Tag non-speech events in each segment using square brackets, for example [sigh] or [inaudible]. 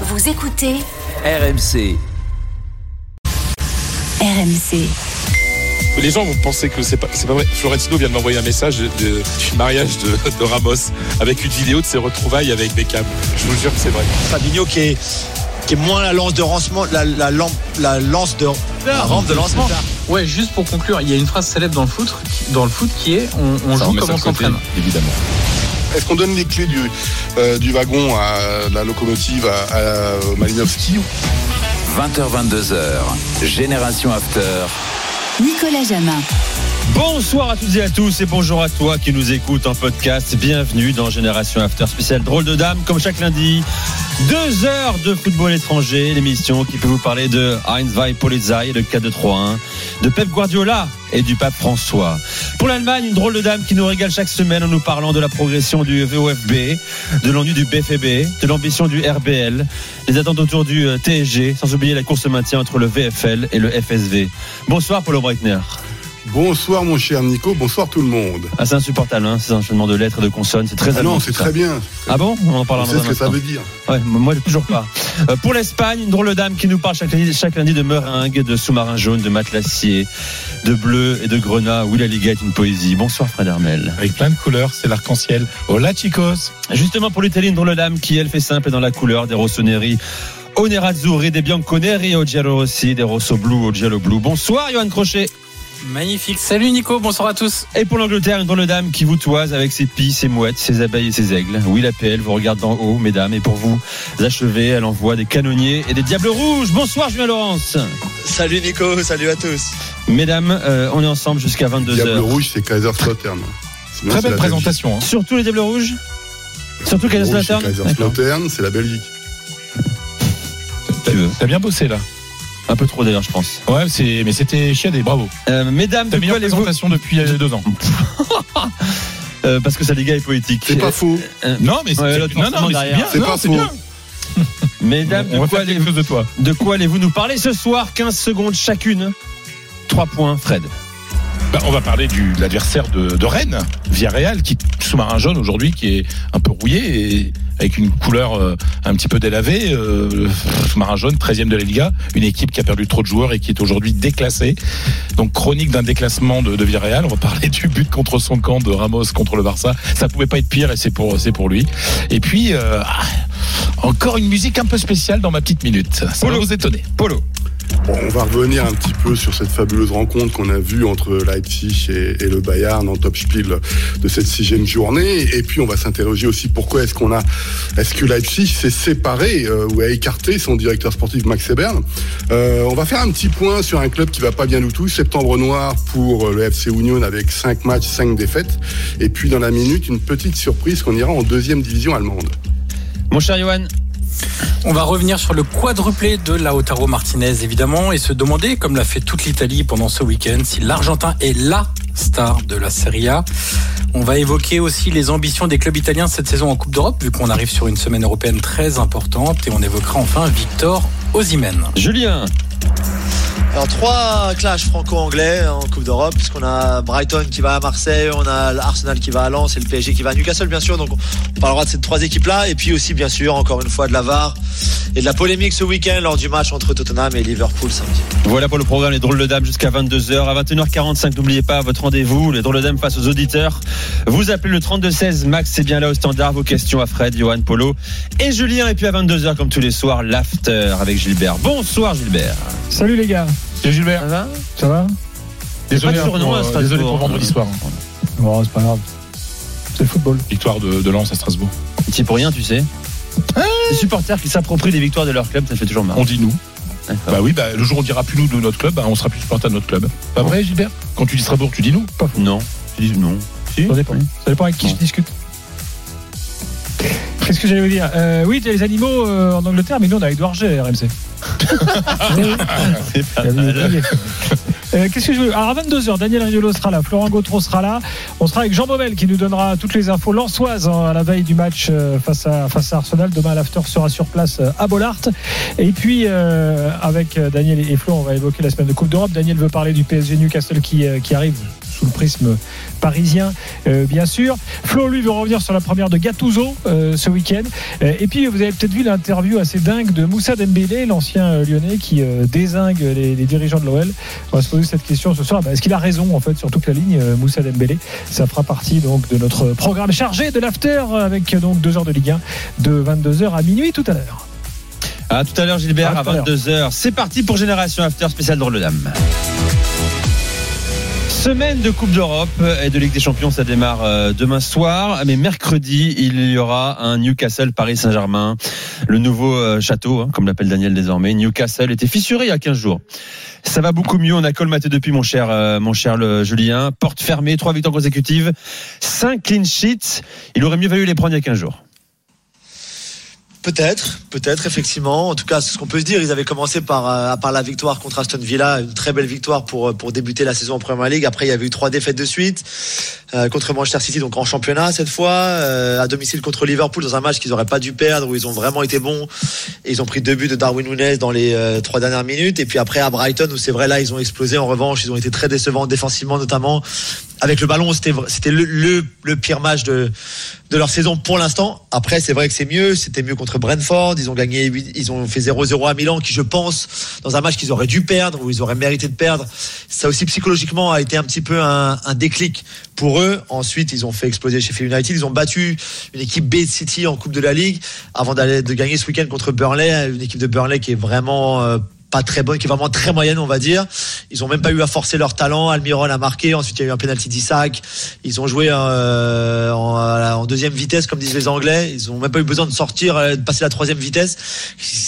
Vous écoutez RMC. RMC. Les gens vont penser que c'est pas, c'est pas vrai. Florentino vient de m'envoyer un message de, de- du mariage de, de Ramos avec une vidéo de ses retrouvailles avec Beckham. Je vous jure que c'est vrai. Fabinho qui est, qui est moins la lance de lancement, la, la, lampe- la lance de la rampe de lancement. Ouais, juste pour conclure, il y a une phrase célèbre dans le foot, dans le foot qui est on, joue met comme on s'entraîne. évidemment. Est-ce qu'on donne les clés du, euh, du wagon à la locomotive à, à Malinowski 20h, 22h. Génération After. Nicolas Jamin. Bonsoir à toutes et à tous et bonjour à toi qui nous écoute en podcast. Bienvenue dans Génération After spécial Drôle de Dame, comme chaque lundi. Deux heures de football étranger, l'émission qui peut vous parler de Heinz Polizei, le 4-2-3-1, de Pep Guardiola et du pape François. Pour l'Allemagne, une drôle de dame qui nous régale chaque semaine en nous parlant de la progression du VOFB, de l'ennui du BFB, de l'ambition du RBL, les attentes autour du euh, TSG, sans oublier la course maintien entre le VFL et le FSV. Bonsoir Paulo Breitner. Bonsoir mon cher Nico, bonsoir tout le monde. Ah, c'est insupportable, hein, ces enchaînements de lettres et de consonnes, c'est très Ah non, c'est ça. très bien. Ah bon? On en parlera dans ce que ça veut dire. Ouais, moi toujours pas. Euh, pour l'Espagne, une drôle de dame qui nous parle chaque lundi, chaque lundi de meringues, de sous-marins jaunes, de matelassiers, de bleu et de grenat. Oui, la Liga est une poésie. Bonsoir Fred Hermel. avec plein de couleurs, c'est l'arc-en-ciel. Hola chicos Justement pour l'Italie, une drôle de dame qui elle fait simple et dans la couleur des rossoneri. Au nerazzurri, des bianconeri au giallo rossi, des rosso blu au giallo blu. Bonsoir Johan Crochet. Magnifique. Salut Nico, bonsoir à tous. Et pour l'Angleterre, une drôle de dame qui vous toise avec ses pies, ses mouettes, ses abeilles et ses aigles. Oui, la PL vous regarde d'en haut, mesdames, et pour vous achever, elle envoie des canonniers et des diables rouges. Bonsoir Julien Laurence. Salut Nico, salut à tous. Mesdames, euh, on est ensemble jusqu'à Diable 22h. rouge, c'est Kaiserslautern. Sinon, Très belle présentation. hein. Surtout les diables rouges Surtout c'est Kaiserslautern, c'est la Belgique. Tu veux. T'as bien bossé là. Un peu trop d'ailleurs, je pense. Ouais, c'est mais c'était chiadé, bravo. Euh, mesdames, Ta meilleure présentation depuis euh, deux ans. [laughs] Euh, Parce que sa Liga est poétique. C'est pas faux. Euh, Non, mais c'est Ouais, non, non, mais bien. C'est Non, pas c'est faux. bien. [laughs] Mesdames, de quoi, chose de toi. de quoi allez-vous nous parler ce soir? 15 secondes chacune. 3 points, Fred. Bah, on va parler du, de l'adversaire de, de Rennes, Villarreal, qui sous-marin jaune aujourd'hui, qui est un peu rouillé et avec une couleur euh, un petit peu délavée. Euh, sous-marin jaune, 13e de la Liga, une équipe qui a perdu trop de joueurs et qui est aujourd'hui déclassée. Donc chronique d'un déclassement de, de Villarreal. On va parler du but contre son camp de Ramos contre le Barça. Ça pouvait pas être pire et c'est pour c'est pour lui. Et puis euh, ah, encore une musique un peu spéciale dans ma petite minute. Ça va Polo. vous étonner. Polo. On va revenir un petit peu sur cette fabuleuse rencontre qu'on a vue entre Leipzig et, le Bayern en top spiel de cette sixième journée. Et puis on va s'interroger aussi pourquoi est-ce que Leipzig s'est séparé euh, ou a écarté son directeur sportif Max Ebern. Euh, on va faire un petit point sur un club qui va pas bien du tout. Septembre noir pour le FC Union avec 5 matchs, 5 défaites. Et puis dans la minute, une petite surprise qu'on ira en deuxième division allemande. Mon cher Johan. On va revenir sur le quadruplé de Lautaro Martinez évidemment et se demander, comme l'a fait toute l'Italie pendant ce week-end, si l'Argentin est LA star de la Serie A. On va évoquer aussi les ambitions des clubs italiens cette saison en Coupe d'Europe, vu qu'on arrive sur une semaine européenne très importante, et on évoquera enfin Victor Osimhen. Julien. Alors trois clashs franco-anglais en Coupe d'Europe, puisqu'on a Brighton qui va à Marseille, on a l'Arsenal qui va à Lens et le PSG qui va à Newcastle bien sûr. Donc on parlera de ces trois équipes-là, et puis aussi bien sûr encore une fois de la VAR et de la polémique ce week-end lors du match entre Tottenham et Liverpool samedi. Voilà pour le programme Les Drôles de Dames jusqu'à 22h. À 21h45, n'oubliez pas votre rendez-vous, Les Drôles de Dames face aux auditeurs. Vous appelez le 3216, Max c'est bien là au standard. Vos questions à Fred, Johan, Polo et Julien. Et puis à 22h, comme tous les soirs, l'after avec Gilbert. Bonsoir Gilbert. Salut les gars, C'est Gilbert. Ça va ça va Désolé, Pas de hein, surnom pour, à euh, Strasbourg. désolé pour vendredi soir. Bon, c'est pas grave. C'est le football. Victoire de, de Lens à Strasbourg. C'est pour rien, tu sais. Les supporters qui s'approprient des victoires de leur club, ça fait toujours mal. On dit nous. Bah oui, bah, le jour où on dira plus nous de notre club, bah, on sera plus supporter de notre club. Pas vrai, Gilbert? Quand tu dis Strasbourg, tu dis nous? Non. Je dis non. Si. Ça dépend. Ça dépend avec qui je discute. Qu'est-ce que j'allais vous dire euh, Oui, t'as les animaux euh, en Angleterre, mais nous on a Edouard G, RMC. Oublié. Euh, Qu'est-ce que je veux Alors à 22h, Daniel Riolo sera là, Florent Gautreau sera là. On sera avec Jean Baumel qui nous donnera toutes les infos lançoises hein, à la veille du match euh, face à, face à Arsenal. Demain, l'after sera sur place euh, à Bollard. Et puis, euh, avec Daniel et Flo, on va évoquer la semaine de Coupe d'Europe. Daniel veut parler du PSG Newcastle qui, euh, qui arrive sous le prisme parisien, euh, bien sûr. Flo, lui, veut revenir sur la première de Gattuso euh, ce week-end. Euh, et puis, vous avez peut-être vu l'interview assez dingue de Moussa Dembélé, l'ancien lyonnais, qui désingue les, les dirigeants de l'OL. On va se poser cette question ce soir. Bah, Est-ce qu'il a raison, en fait, sur toute la ligne, Moussa Dembélé? Ça fera partie donc de notre programme chargé de l'after avec donc deux heures de Ligue 1 de 22h à minuit tout à l'heure. À tout à l'heure, Gilbert, À à, tout à l'heure. 22h. C'est parti pour Génération After spécial drôle de dame. Semaine de Coupe d'Europe et de Ligue des Champions, ça démarre euh, demain soir. Mais mercredi, il y aura un Newcastle Paris Saint-Germain, le nouveau euh, château, hein, comme l'appelle Daniel désormais. Newcastle était fissuré il y a 15 jours. Ça va beaucoup mieux. On a colmaté depuis mon cher, euh, mon cher le Julien. Porte fermée, trois victoires consécutives, cinq clean sheets. Il aurait mieux valu les prendre il y a 15 jours. Peut-être, peut-être effectivement. En tout cas, c'est ce qu'on peut se dire. Ils avaient commencé par, euh, la victoire contre Aston Villa, une très belle victoire pour euh, pour débuter la saison en Premier League. Après, il y avait eu trois défaites de suite euh, contre Manchester City, donc en championnat cette fois, à domicile contre Liverpool dans un match qu'ils n'auraient pas dû perdre où ils ont vraiment été bons. Ils ont pris deux buts de Darwin Nunes dans les trois dernières minutes. Et puis après à Brighton où c'est vrai là ils ont explosé. En revanche, ils ont été très décevants défensivement notamment. Avec le ballon, c'était le, pire match de leur saison pour l'instant. Après, c'est vrai que c'est mieux. C'était mieux contre Brentford. Ils ont gagné, ils ont fait 0-0 à Milan, qui je pense, dans un match qu'ils auraient dû perdre, ou ils auraient mérité de perdre. Ça aussi psychologiquement a été un petit peu un, un déclic pour eux. Ensuite, ils ont fait exploser Sheffield United. Ils ont battu une équipe B City en Coupe de la Ligue avant d'aller de gagner ce week-end contre Burnley, une équipe de Burnley qui est vraiment euh, très bonne, qui est vraiment très moyenne, on va dire. Ils ont même pas eu à forcer leur talent. Almiron a marqué. Ensuite, il y a eu un penalty d'Isaac. Ils ont joué euh, en, deuxième vitesse, comme disent les Anglais. Ils ont même pas eu besoin de sortir, euh, de passer la troisième vitesse.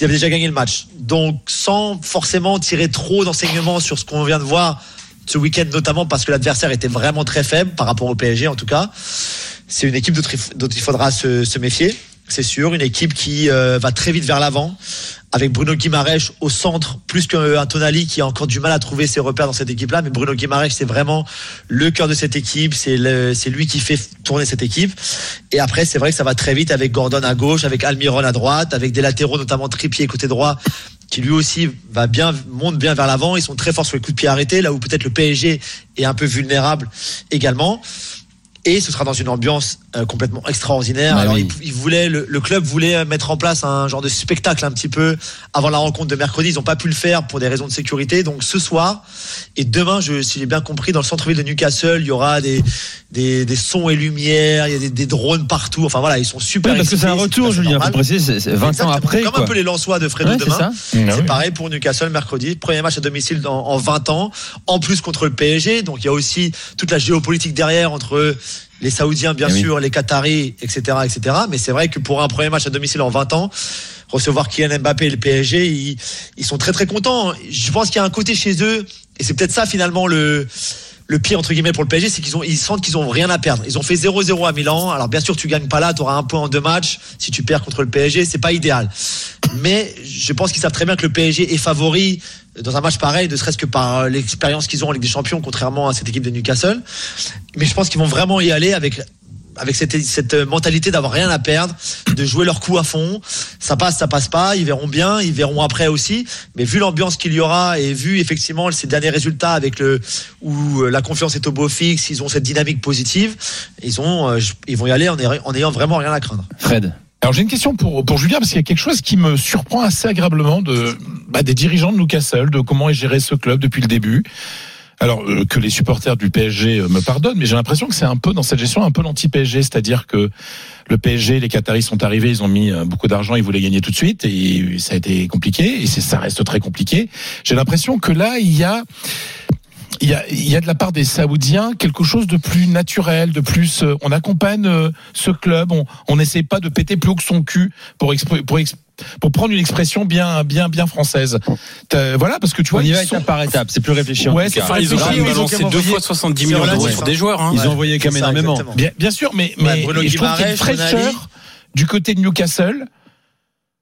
Ils avaient déjà gagné le match. Donc, sans forcément tirer trop d'enseignements sur ce qu'on vient de voir ce week-end, notamment parce que l'adversaire était vraiment très faible par rapport au PSG, en tout cas. C'est une équipe dont il- faudra se méfier, c'est sûr. Une équipe qui euh, va très vite vers l'avant, avec Bruno Guimaraes au centre, plus qu'un Tonali qui a encore du mal à trouver ses repères dans cette équipe-là. Mais Bruno Guimaraes, c'est vraiment le cœur de cette équipe. C'est lui qui fait tourner cette équipe. Et après, c'est vrai que ça va très vite avec Gordon à gauche, avec Almiron à droite, avec des latéraux, notamment Trippier côté droit, qui lui aussi va bien, monte bien vers l'avant. Ils sont très forts sur les coups de pied arrêtés, là où peut-être le PSG est un peu vulnérable également. Et ce sera dans une ambiance euh, complètement extraordinaire. Bah Alors, oui. il, il voulait, le, le club voulait mettre en place un genre de spectacle un petit peu avant la rencontre de mercredi. Ils n'ont pas pu le faire pour des raisons de sécurité. Donc ce soir et demain, je, si j'ai bien compris, dans le centre-ville de Newcastle, il y aura des, des, des sons et lumières, il y a des, des drones partout. Enfin voilà, ils sont super. Oui, parce que c'est un retour, Julien. Normal. préciser, c'est c'est 20 ans après. Comme quoi. un peu les Lensois de Fredo Ouais, c'est demain. C'est pareil pour Newcastle mercredi. Premier match à domicile dans- en 20 ans. En plus contre le PSG. Donc il y a aussi toute la géopolitique derrière entre les Saoudiens, bien Eh oui. sûr, les Qataris, etc., etc. Mais c'est vrai que pour un premier match à domicile en 20 ans, recevoir Kylian Mbappé et le PSG, ils, ils sont très très contents. Je pense qu'il y a un côté chez eux, et c'est peut-être ça finalement le le pire entre guillemets pour le PSG, c'est qu'ils ont ils sentent qu'ils ont rien à perdre. Ils ont fait 0-0 à Milan. Alors bien sûr, tu gagnes pas là, tu auras un point en deux matchs. Si tu perds contre le PSG, c'est pas idéal. Mais je pense qu'ils savent très bien que le PSG est favori dans un match pareil, ne serait-ce que par euh, l'expérience qu'ils ont en Ligue des Champions, contrairement à cette équipe de Newcastle. Mais je pense qu'ils vont vraiment y aller avec avec cette, cette mentalité d'avoir rien à perdre, de jouer leur coup à fond. Ça passe, ça passe pas. Ils verront bien, ils verront après aussi. Mais vu l'ambiance qu'il y aura et vu effectivement ces derniers résultats avec le où euh, la confiance est au beau fixe, ils ont cette dynamique positive. Ils ont, euh, ils vont y aller en ayant vraiment rien à craindre. Fred. Alors j'ai une question pour, pour Julien parce qu'il y a quelque chose qui me surprend assez agréablement de bah, des dirigeants de Newcastle, de comment est géré ce club depuis le début. Alors euh, que les supporters du PSG euh, me pardonnent, mais j'ai l'impression que c'est un peu dans cette gestion un peu l'anti-PSG, c'est-à-dire que le PSG, les Qataris sont arrivés, ils ont mis euh, beaucoup d'argent, ils voulaient gagner tout de suite et ça a été compliqué et ça reste très compliqué. J'ai l'impression que là il y a il y a, il y a de la part des Saoudiens quelque chose de plus naturel, de plus. euh, on accompagne euh, ce club, on on n'essaie pas de péter plus haut que son cul pour pour prendre une expression bien bien bien française. Voilà parce que tu vois On y va sont- étape par étape. C'est plus réfléchi. Ouais, c'est ça, Ils ont ils ont balancé deux fois 70 c'est millions d'euros pour hein. des joueurs. hein. Ils Ouais. ont envoyé quand même énormément. bien, bien sûr, mais mais Bruno et je trouve qu'il y a une fraîcheur du côté de Newcastle.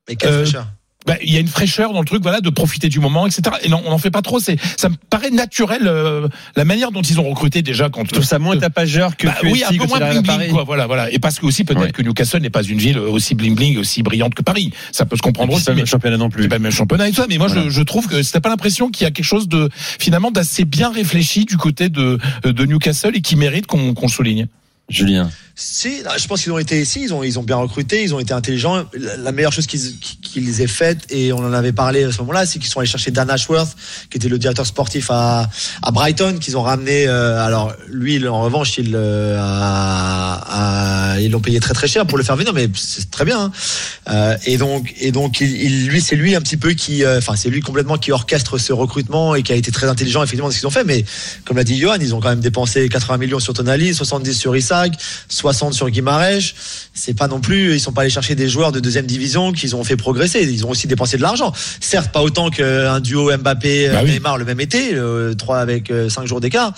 Mais quelle Euh, fraîcheur. Bah, il y a une fraîcheur dans le truc, voilà, de profiter du moment, etc. Et non, on n'en fait pas trop. C'est, ça me paraît naturel euh, la manière dont ils ont recruté déjà quand. Je trouve ça moins tapageur que Bah oui, un peu moins bling bling, Paris. quoi. Voilà, voilà. Et parce que aussi peut-être Ouais. que Newcastle n'est pas une ville aussi bling bling, aussi brillante que Paris. Ça peut se comprendre aussi. c'est pas mais- le championnat non plus. c'est pas le même championnat et tout ça, mais moi Voilà. je, je trouve que c'était pas l'impression qu'il y a quelque chose de finalement d'assez bien réfléchi du côté de, de Newcastle et qui mérite qu'on qu'on souligne. Julien. Si, je pense qu'ils ont été ici, ils ont, ils ont bien recruté, ils ont été intelligents. La, meilleure chose qu'ils qu'ils aient faite, et on en avait parlé à ce moment-là, c'est qu'ils sont allés chercher Dan Ashworth, qui était le directeur sportif à, à Brighton, qu'ils ont ramené. euh, alors lui, en revanche, euh, ils l'ont payé très très cher pour le faire venir, mais c'est très bien. hein. Euh, et donc, et donc, lui, c'est lui un petit peu qui, enfin, c'est lui complètement qui orchestre ce recrutement et qui a été très intelligent effectivement dans ce qu'ils ont fait. Mais comme l'a dit Johan, ils ont quand même dépensé 80 millions sur Tonali, 70 sur Isaac, 60 sur Guimarães. C'est pas non plus, ils sont pas allés chercher des joueurs de deuxième division qu'ils ont fait progresser. Ils ont aussi dépensé de l'argent. Certes, pas autant qu'un duo Mbappé Bah oui. Neymar le même été, euh, trois avec euh, cinq jours d'écart.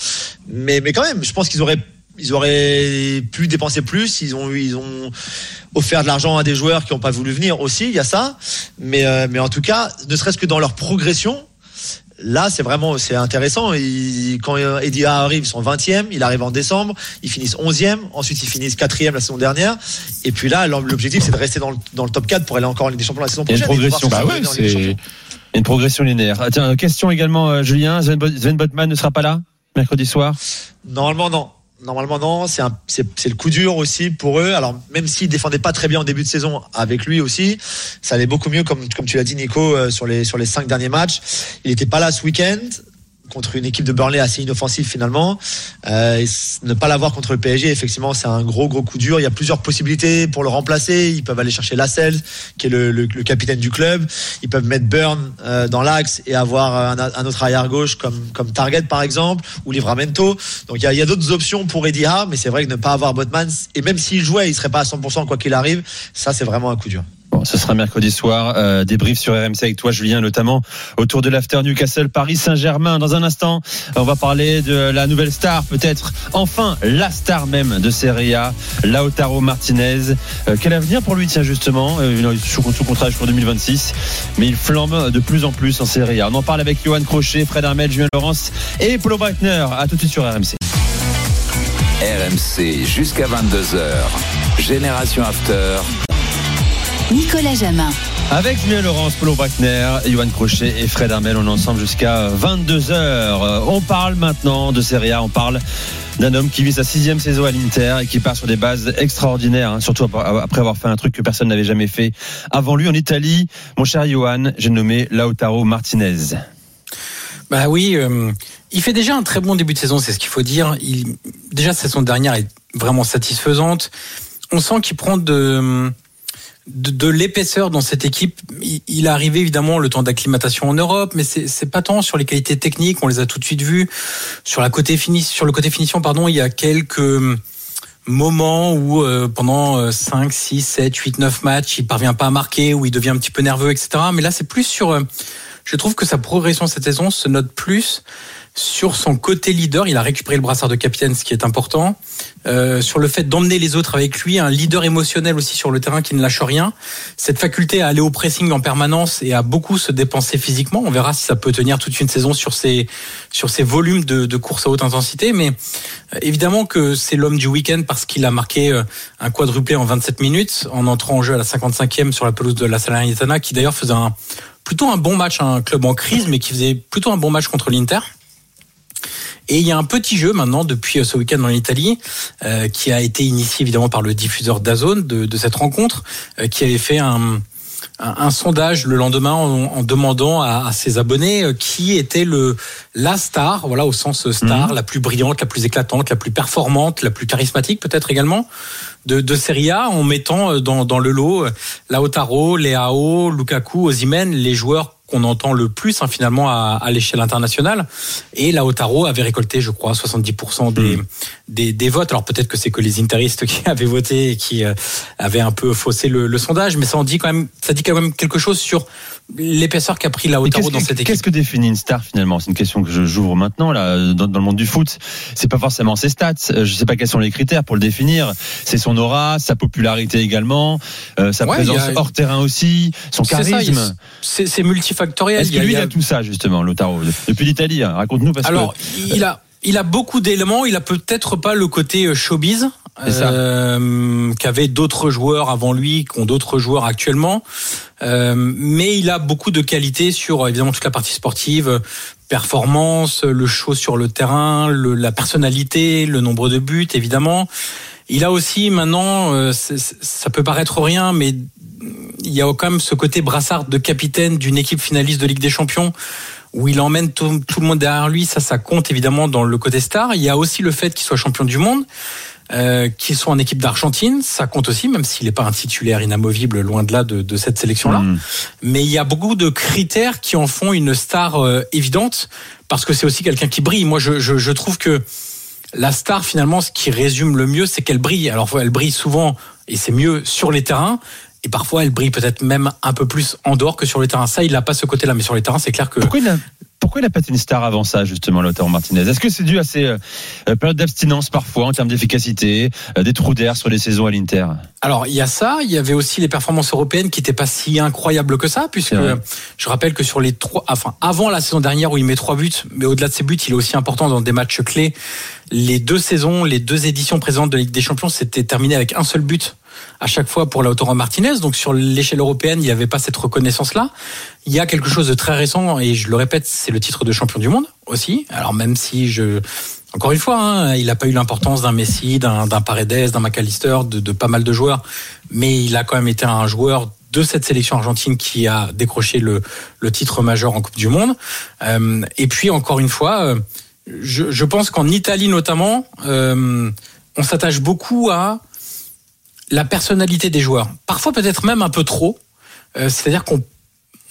Mais mais quand même, je pense qu'ils auraient ils auraient pu dépenser plus. Ils ont ils ont offert de l'argent à des joueurs qui n'ont pas voulu venir aussi. Il y a ça. Mais euh, mais en tout cas, ne serait-ce que dans leur progression. Là, c'est vraiment c'est intéressant. Ils- quand euh, Eddie arrive, ils sont 20e. Il arrive en décembre. Ils finissent 11e. Ensuite, ils finissent 4e la saison dernière. Et puis là, l'objectif, c'est de rester dans le, dans le top 4 pour aller encore en Ligue des Champions la saison Il y a une prochaine. progression. Bah ouais, c'est. Une progression linéaire. Ah, tiens, question également, euh, Julien. Sven Botman ne sera pas là mercredi soir? Normalement non. Normalement non, c'est un- c'est le coup dur aussi pour eux. Alors même s'ils défendaient pas très bien en début de saison avec lui aussi, ça allait beaucoup mieux comme comme tu l'as dit Nico euh, sur les sur les cinq derniers matchs. Il n'était pas là ce week-end contre une équipe de Burnley assez inoffensive finalement. Euh, ne pas l'avoir contre le PSG, effectivement, c'est un gros gros coup dur. Il y a plusieurs possibilités pour le remplacer. Ils peuvent aller chercher Lascelles, qui est le, le- le capitaine du club. Ils peuvent mettre Burn euh, dans l'axe et avoir un, un autre arrière gauche comme comme Target par exemple ou Livramento. Donc il y a, a d'autres options pour Eddie Howe, mais c'est vrai que ne pas avoir Botman et même s'il jouait, il serait pas à 100% quoi qu'il arrive. Ça c'est vraiment un coup dur. Ce sera mercredi soir. Euh, débrief sur RMC avec toi, Julien, notamment autour de l'after Newcastle Paris Saint-Germain. Dans un instant, on va parler de la nouvelle star, peut-être enfin la star même de Serie A, Lautaro Martinez. Euh, quel avenir pour lui, tiens justement euh, Il est sous, sous contrat jusqu'en 2026, mais il flambe de plus en plus en Serie A. On en parle avec Johan Crochet, Fred Armel, Julien Laurence et Paulo Breitner. À tout de suite sur RMC. RMC jusqu'à 22h. Génération After. Nicolas Jamin. Avec Julien Laurence, Paulo Wagner, Johan Crochet et Fred Armel, on est ensemble jusqu'à 22h. On parle maintenant de Serie A, on parle d'un homme qui vit sa sixième saison à l'Inter et qui part sur des bases extraordinaires, hein, surtout après avoir fait un truc que personne n'avait jamais fait avant lui en Italie. Mon cher Johan, j'ai nommé Lautaro Martinez. Bah oui, euh, il fait déjà un très bon début de saison, c'est ce qu'il faut dire. Il, déjà, sa saison dernière est vraiment satisfaisante. On sent qu'il prend de, de, de l'épaisseur dans cette équipe. Il, il est arrivé évidemment le temps d'acclimatation en Europe, mais c'est pas tant sur les qualités techniques, on les a tout de suite vues. Sur, la côté fini, sur le côté finition, pardon, il y a quelques moments où euh, pendant 5, 6, 7, 8, 9 matchs, il parvient pas à marquer, où il devient un petit peu nerveux, etc. Mais là, c'est plus sur... euh, je trouve que sa progression cette saison se note plus sur son côté leader. Il a récupéré le brassard de capitaine, ce qui est important. Euh, sur le fait d'emmener les autres avec lui, un leader émotionnel aussi sur le terrain qui ne lâche rien. Cette faculté à aller au pressing en permanence et à beaucoup se dépenser physiquement. On verra si ça peut tenir toute une saison sur ces sur ces volumes de, de à haute intensité. Mais euh, évidemment que c'est l'homme du week-end parce qu'il a marqué euh, un quadruplé en 27 minutes en entrant en jeu à la 55e sur la pelouse de la Salernitana, qui d'ailleurs faisait un plutôt un bon match, un club en crise, mais qui faisait plutôt un bon match contre l'Inter. Et il y a un petit jeu maintenant depuis ce week-end en Italie euh, qui a été initié évidemment par le diffuseur Dazone de, de cette rencontre, euh, qui avait fait un, un, un sondage le lendemain en, en demandant à, à, ses abonnés euh, qui était le la star, voilà au sens star, mmh. la plus brillante, la plus éclatante, la plus performante, la plus charismatique peut-être également de, de Serie A, en mettant dans, dans le lot Lautaro, Leao, Lukaku, Osimhen, les joueurs qu'on entend le plus hein, finalement à, à l'échelle internationale. Et Lautaro avait récolté, je crois, 70% des, mmh. Des, des votes. Alors peut-être que c'est que les interistes qui [laughs] avaient voté et qui euh, avaient un peu faussé le, le sondage, mais ça en dit quand même, ça dit quand même quelque chose sur l'épaisseur qu'a pris Lautaro Qu'est-ce dans cette équipe. qu'est-ce que définit une star finalement? C'est une question que j'ouvre maintenant là dans, dans le monde du foot. C'est pas forcément ses stats. Euh, Je sais pas quels sont les critères pour le définir. C'est son aura, sa popularité également, euh, sa Ouais, présence a- hors terrain aussi, son charisme. C'est multifactoriel. Est-ce Il que y a- lui a- a tout ça justement, Lautaro? Depuis l'Italie, hein. raconte-nous parce Alors, que il a, il a beaucoup d'éléments. Il a peut-être pas le côté euh, showbiz euh, qu'avaient d'autres joueurs avant lui, qu'ont d'autres joueurs actuellement. Euh, mais il a beaucoup de qualités sur évidemment toute la partie sportive, performance, le show sur le terrain, le, la personnalité, le nombre de buts, évidemment. Il a aussi maintenant, euh, ça peut paraître rien, mais il y a quand même ce côté brassard de capitaine d'une équipe finaliste de Ligue des Champions où il emmène tout, tout le monde derrière lui. Ça, ça compte évidemment dans le côté star. Il y a aussi le fait qu'il soit champion du monde, euh, qu'il soit en équipe d'Argentine. Ça compte aussi, même s'il n'est pas un titulaire inamovible, loin de là de, de cette sélection-là. Hmm. Mais il y a beaucoup de critères qui en font une star euh, évidente, parce que c'est aussi quelqu'un qui brille. Moi, je, je, je trouve que la star, finalement, ce qui résume le mieux, c'est qu'elle brille. Alors, elle brille souvent, et c'est mieux sur les terrains. Et parfois, elle brille peut-être même un peu plus en dehors que sur les terrains. Ça, il n'a pas ce côté-là. Mais sur les terrains, c'est clair que pourquoi il n'a pourquoi il n'a pas été une star avant ça, justement, Lautaro Martinez? Est-ce que c'est dû à ses euh, euh, périodes d'abstinence parfois en termes d'efficacité, euh, des trous d'air sur les saisons à l'Inter? Alors, il y a ça. Il y avait aussi les performances européennes qui n'étaient pas si incroyables que ça, puisque je rappelle que sur les trois, enfin, avant la saison dernière où il met trois buts, mais au-delà de ses buts, il est aussi important dans des matchs clés. Les deux saisons, les deux éditions présentes de Ligue des Champions, c'était terminé avec un seul but à chaque fois pour Lautaro Martinez. Donc, sur l'échelle européenne, il n'y avait pas cette reconnaissance-là. Il y a quelque chose de très récent, et je le répète, c'est le titre de champion du monde aussi. Alors, même si je, encore une fois, hein, il n'a pas eu l'importance d'un Messi, d'un Paredes, d'un McAllister, de, pas mal de joueurs, mais il a quand même été un joueur de cette sélection argentine qui a décroché le, titre majeur en Coupe du Monde. Euh, et puis encore une fois, euh, je, je pense qu'en Italie notamment, euh, on s'attache beaucoup à la personnalité des joueurs. Parfois peut-être même un peu trop. Euh, C'est-à-dire qu'on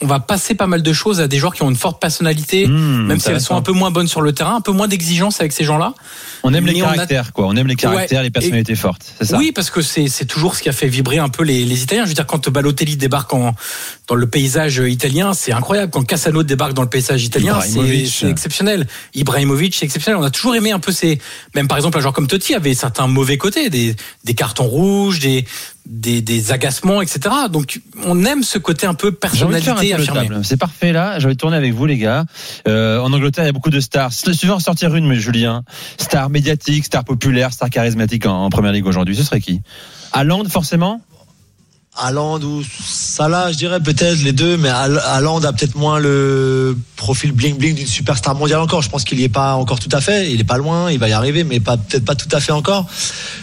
on va passer pas mal de choses à des joueurs qui ont une forte personnalité, Mmh, même si elles sont un peu moins bonnes sur le terrain, un peu moins d'exigence avec ces gens-là. On aime les a- caractères, quoi. On aime les caractères, les personnalités fortes. C'est ça Oui, parce que c'est toujours ce qui a fait vibrer un peu les, les Italiens. Je veux dire, quand Balotelli débarque en, dans le paysage italien, c'est incroyable. Quand Cassano débarque dans le paysage italien, c'est exceptionnel. Ibrahimovic, c'est exceptionnel. On a toujours aimé un peu ces... Même par exemple, un joueur comme Totti avait certains mauvais côtés, des, des cartons rouges, des, des, des agacements, etc. Donc, on aime ce côté un peu personnalité affirmée. C'est parfait là. J'ai envie de tourner avec vous les gars. Euh, en Angleterre, il y a beaucoup de stars. Si tu veux en sortir une, mais Julien, star médiatique, star populaire, star charismatique en, en première ligue aujourd'hui, ce serait qui? Haaland forcément? Haaland ou Salah, je dirais peut-être les deux, mais Haal- Haaland a peut-être moins le profil bling bling d'une superstar mondiale encore. Je pense qu'il y est pas encore tout à fait. Il est pas loin, il va y arriver, mais pas peut-être pas tout à fait encore.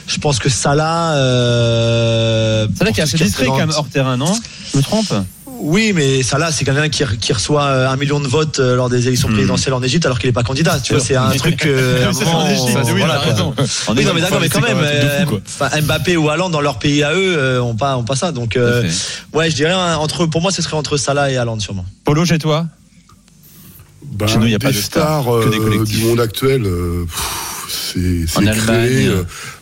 Je pense que Salah. Euh, pour qui assez qu'il discret quand même hors terrain, non? Je me trompe? Oui, mais Salah, c'est quelqu'un qui, qui reçoit euh, un million de votes euh, lors des élections Hmm. présidentielles en Égypte alors qu'il n'est pas candidat. Tu vois, c'est [laughs] un truc. euh, un moment, on- oui, voilà, Oui, non, mais Égypte, d'accord, mais quand c'est même, fou, euh, Mbappé ou Haaland dans leur pays à eux, euh, ont pas, ont pas ça. Donc, euh, ouais, je dirais un- entre, pour moi, ce serait entre Salah et Haaland sûrement. Polo chez toi? Ben, Chez nous, il y a pas de stars, euh, collectifs. du monde actuel. euh, pff, c'est En c'est Allemagne.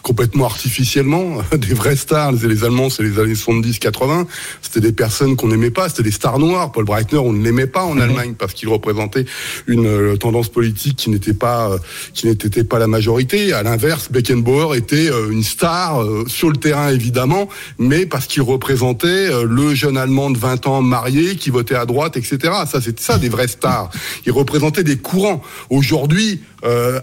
Complètement artificiellement. [laughs] Des vraies stars, les, les Allemands, c'est les années 70-80. C'était des personnes qu'on n'aimait pas, c'était des stars noires. Paul Breitner, on ne l'aimait pas en. Allemagne parce qu'il représentait une euh, tendance politique qui n'était pas euh, qui n'était pas la majorité. À l'inverse, Beckenbauer était euh, une star sur le terrain évidemment, mais parce qu'il représentait le jeune Allemand de 20 ans marié qui votait à droite, etc. Ça, c'était ça des vraies stars. Il représentait des courants. Aujourd'hui,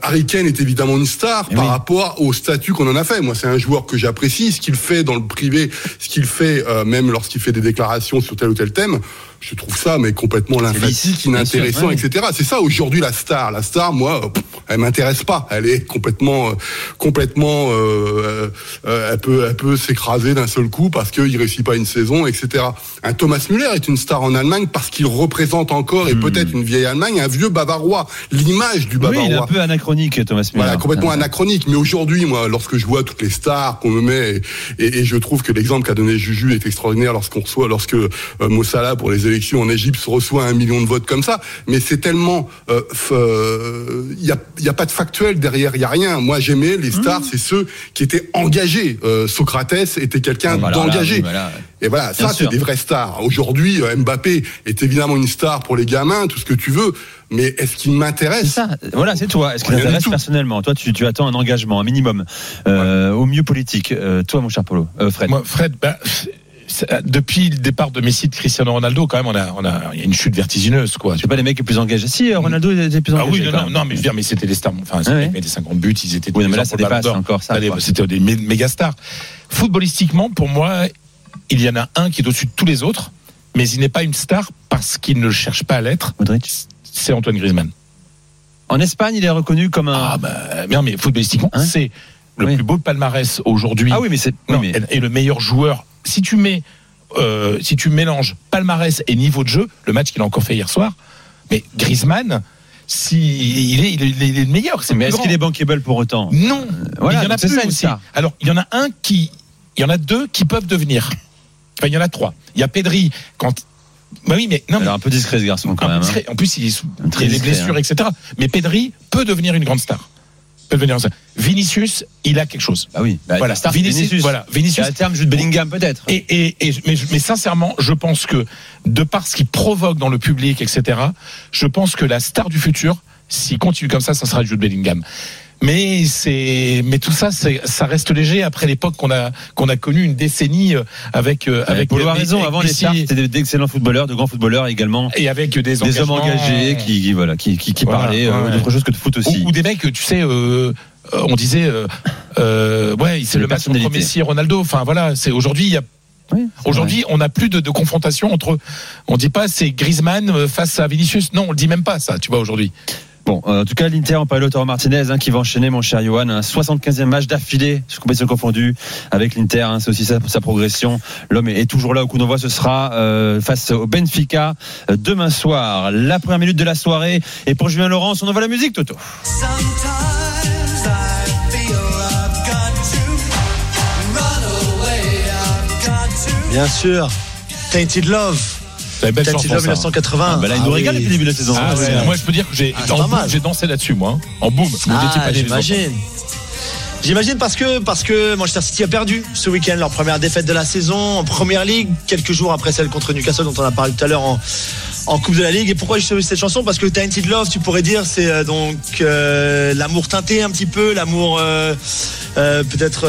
Harry Kane est évidemment une star Eh par oui. rapport au statut qu'on en a fait. Moi, c'est un joueur que j'apprécie, ce qu'il fait dans le privé, ce qu'il fait euh, même lorsqu'il fait des déclarations sur tel ou tel thème. Je trouve ça mais complètement lymphatique, inintéressant, etc. C'est ça aujourd'hui la star. La star, moi, elle m'intéresse pas. Elle est complètement, euh, complètement, euh, euh, elle peut, elle peut s'écraser d'un seul coup parce qu'il réussit pas une saison, etc. Un Thomas Müller est une star en Allemagne parce qu'il représente encore et Hmm. peut-être une vieille Allemagne, un vieux Bavarois, l'image du Oui, Bavarois. il est un peu anachronique, Thomas Müller. Voilà, complètement anachronique. Mais aujourd'hui, moi, lorsque je vois toutes les stars qu'on me met, et, et- et je trouve que l'exemple qu'a donné Juju est extraordinaire lorsqu'on reçoit, lorsque euh, Mossala pour les élections en Égypte reçoit un million de votes comme ça. Mais c'est tellement, euh, f- euh, il y a il y a pas de factuel derrière, il y a rien. Moi, j'aimais les stars, c'est ceux qui étaient engagés. Euh, Socrates était quelqu'un Voilà, d'engagé. voilà. Et voilà, Bien ça, c'est des vraies stars. Aujourd'hui, euh, Mbappé est évidemment une star pour les gamins, tout ce que tu veux. Mais est-ce qu'il C'est m'intéresse ça. Voilà, c'est toi. Est-ce que ça Rien du t'intéresse personnellement? Toi, tu, tu attends un engagement, un minimum, euh, au mieux politique. Euh, toi, mon cher Polo, euh, Fred. Moi, Fred, bah, c'est- depuis le départ de Messi, de Cristiano Ronaldo, quand même, on a, on a, il y a une chute vertigineuse, quoi. C'est pas les mecs les plus engagés. Si, euh, Ronaldo était plus Ah engagé. oui, non, mais je veux dire, mais c'était des stars. Enfin, Ah ouais. ils mettaient 50 buts, ils étaient. Oui, mais là, ça dépasse encore ça. C'était des mé- méga stars. Footballistiquement, pour moi, il y en a un qui est au-dessus de tous les autres, mais il n'est pas une star parce qu'il ne cherche pas à l'être. C'est Antoine Griezmann. En Espagne, il est reconnu comme un. Ah, bah, bien, mais footballistiquement, Hein c'est le Oui. plus beau palmarès aujourd'hui. Ah oui, mais c'est. oui, Non, mais- et, le meilleur joueur. Si tu mets, euh, si tu mélanges palmarès et niveau de jeu, le match qu'il a encore fait hier soir, mais Griezmann, si il est, il est, il est le meilleur. C'est mais est-ce qu'il est bankable pour autant? Non. voilà, il y en a plus ça, aussi. star. Alors, il y en a un qui, il y en a deux qui peuvent devenir. Enfin, il y en a trois. Il y a Pedri quand. Bah oui, mais non. Alors, un peu discret ce garçon quand même. en, hein. plus, en plus, il est il a des blessures, hein. etc. Mais Pedri peut devenir une grande star. Peut devenir. Vinicius, il a quelque chose. Ah oui. Bah, voilà. star, Vinicius, Vinicius. voilà. Vinicius. à terme, Jude Bellingham peut-être. Et, et, et- mais, mais sincèrement, je pense que de par ce qu'il provoque dans le public, etc., je pense que la star du futur, s'il continue comme ça, ça sera Jude Bellingham. Mais c'est, mais tout ça, c'est, ça reste léger après l'époque qu'on a, qu'on a connu une décennie euh, avec, euh, avec Polo a avec- raison. Avant, les stars, c'était d'excellents footballeurs, de grands footballeurs également. et avec des, Des hommes engagés qui, qui, voilà, qui, qui, qui Voilà, parlaient euh, ouais. d'autre chose que de foot aussi. ou, ou des mecs, tu sais, euh, euh, on disait, euh, euh, ouais, c'est le match entre. Messi et Ronaldo. Enfin voilà, c'est aujourd'hui, il y a Oui, Aujourd'hui, on n'a plus de, de confrontation entre. On dit pas c'est Griezmann euh, face à Vinicius. Non, on le dit même pas ça. Tu vois aujourd'hui. Bon, euh, en tout cas, l'Inter en parle Lautaro Martinez hein, qui va enchaîner, mon cher Johan, un 75e match d'affilée, sur compétition confondue, avec l'Inter. hein, c'est aussi ça pour sa progression. L'homme est, est toujours là au coup d'envoi. Ce sera euh, face au Benfica euh, demain soir. La première minute de la soirée. Et pour Julien Laurence, on envoie la musique, Toto. Bien sûr. Tainted Love. Une belle chanson, Love ça. 1980. Ah, bah là, il nous Ah régale oui. depuis le début de la saison. Ah ouais, moi, je peux dire que j'ai Ah, j'ai dansé là-dessus, moi. hein. En Ah, enfants. j'imagine. J'imagine parce que, parce que Manchester City a perdu ce week-end leur première défaite de la saison en première ligue, quelques jours après celle contre Newcastle dont on a parlé tout à l'heure en, en Coupe de la Ligue. Et pourquoi j'ai choisi cette chanson? Parce que Tainted Love, tu pourrais dire, c'est euh, donc euh, l'amour teinté un petit peu, l'amour euh, peut-être,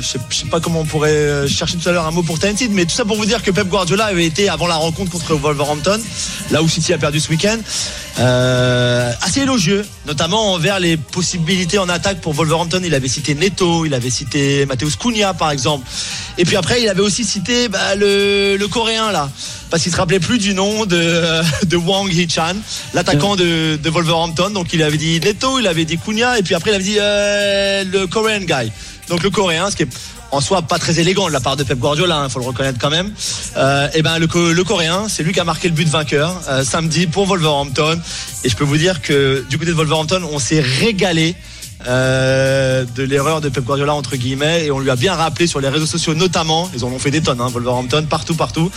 je sais, sais pas comment on pourrait chercher tout à l'heure un mot pour Tainted, mais tout ça pour vous dire que Pep Guardiola avait été avant la rencontre contre Wolverhampton, là où City a perdu ce week-end, assez élogieux, notamment envers les possibilités en attaque pour Wolverhampton. Il avait cité Neto, il avait cité Mateus Cunha par exemple. Et puis après, il avait aussi cité bah, le, coréen là, parce qu'il se rappelait plus du nom de, de Wang Hee-chan, l'attaquant de, de Wolverhampton. Donc il avait dit Neto, il avait dit Cunha, et puis après il avait dit euh, le Korean guy. Donc le coréen, ce qui est en soi pas très élégant de la part de Pep Guardiola, il faut le reconnaître quand même. Euh, et ben le, le coréen, c'est lui qui a marqué le but vainqueur euh, samedi pour Wolverhampton. Et je peux vous dire que du côté de Wolverhampton, on s'est régalé. Euh, de l'erreur de Pep Guardiola entre guillemets et on lui a bien rappelé sur les réseaux sociaux notamment ils en ont fait des tonnes hein, Wolverhampton partout partout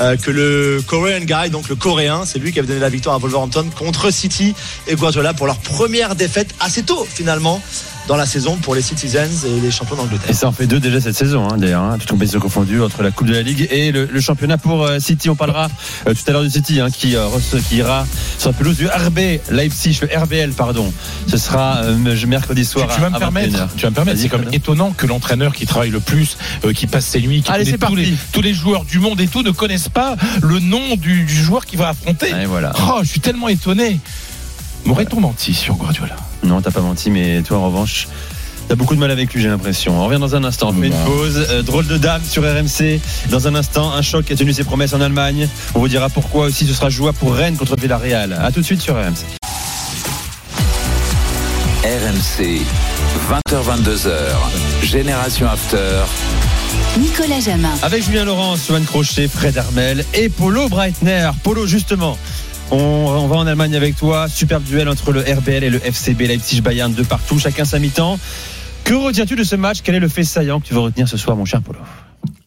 euh, que le Korean guy donc le coréen c'est lui qui avait donné la victoire à Wolverhampton contre City et Guardiola pour leur première défaite assez tôt finalement dans la saison pour les Citizens et les champions d'Angleterre Et ça en fait deux déjà cette saison, hein, d'ailleurs, hein, toutes compétitions confondues entre la Coupe de la Ligue et le, le championnat pour euh, City. On parlera euh, tout à l'heure de City, hein, qui, euh, qui ira sur la pelouse du RB Leipzig, le RBL, pardon. Ce sera euh, mercredi soir. tu vas me permettre, 21h. tu vas me permettre, c'est comme Fred. étonnant que l'entraîneur qui travaille le plus, euh, qui passe ses nuits, qui Allez, tous parti. les, tous les joueurs du monde et tout, ne connaissent pas le nom du, du joueur qui va affronter. Et voilà. Oh, je suis tellement étonné. M'aurait-on menti sur Guardiola? Non, t'as pas menti, mais toi en revanche. T'as beaucoup de mal avec lui, j'ai l'impression. On revient dans un instant. On fait une pause. Euh, drôle de dame sur RMC. Dans un instant, un choc qui a tenu ses promesses en Allemagne. On vous dira pourquoi aussi ce sera jouable pour Rennes contre Villarreal. A tout de suite sur RMC. RMC, 20h22h, Génération After. Nicolas Jamin. Avec Julien Laurent, Swan Crochet, Fred Armel et Polo Breitner. Polo, justement. On, on va en Allemagne avec toi. Superbe duel entre le RBL et le FCB Leipzig Bayern de partout, chacun sa mi-temps. Que retiens-tu de ce match? Quel est le fait saillant que tu veux retenir ce soir, mon cher Polo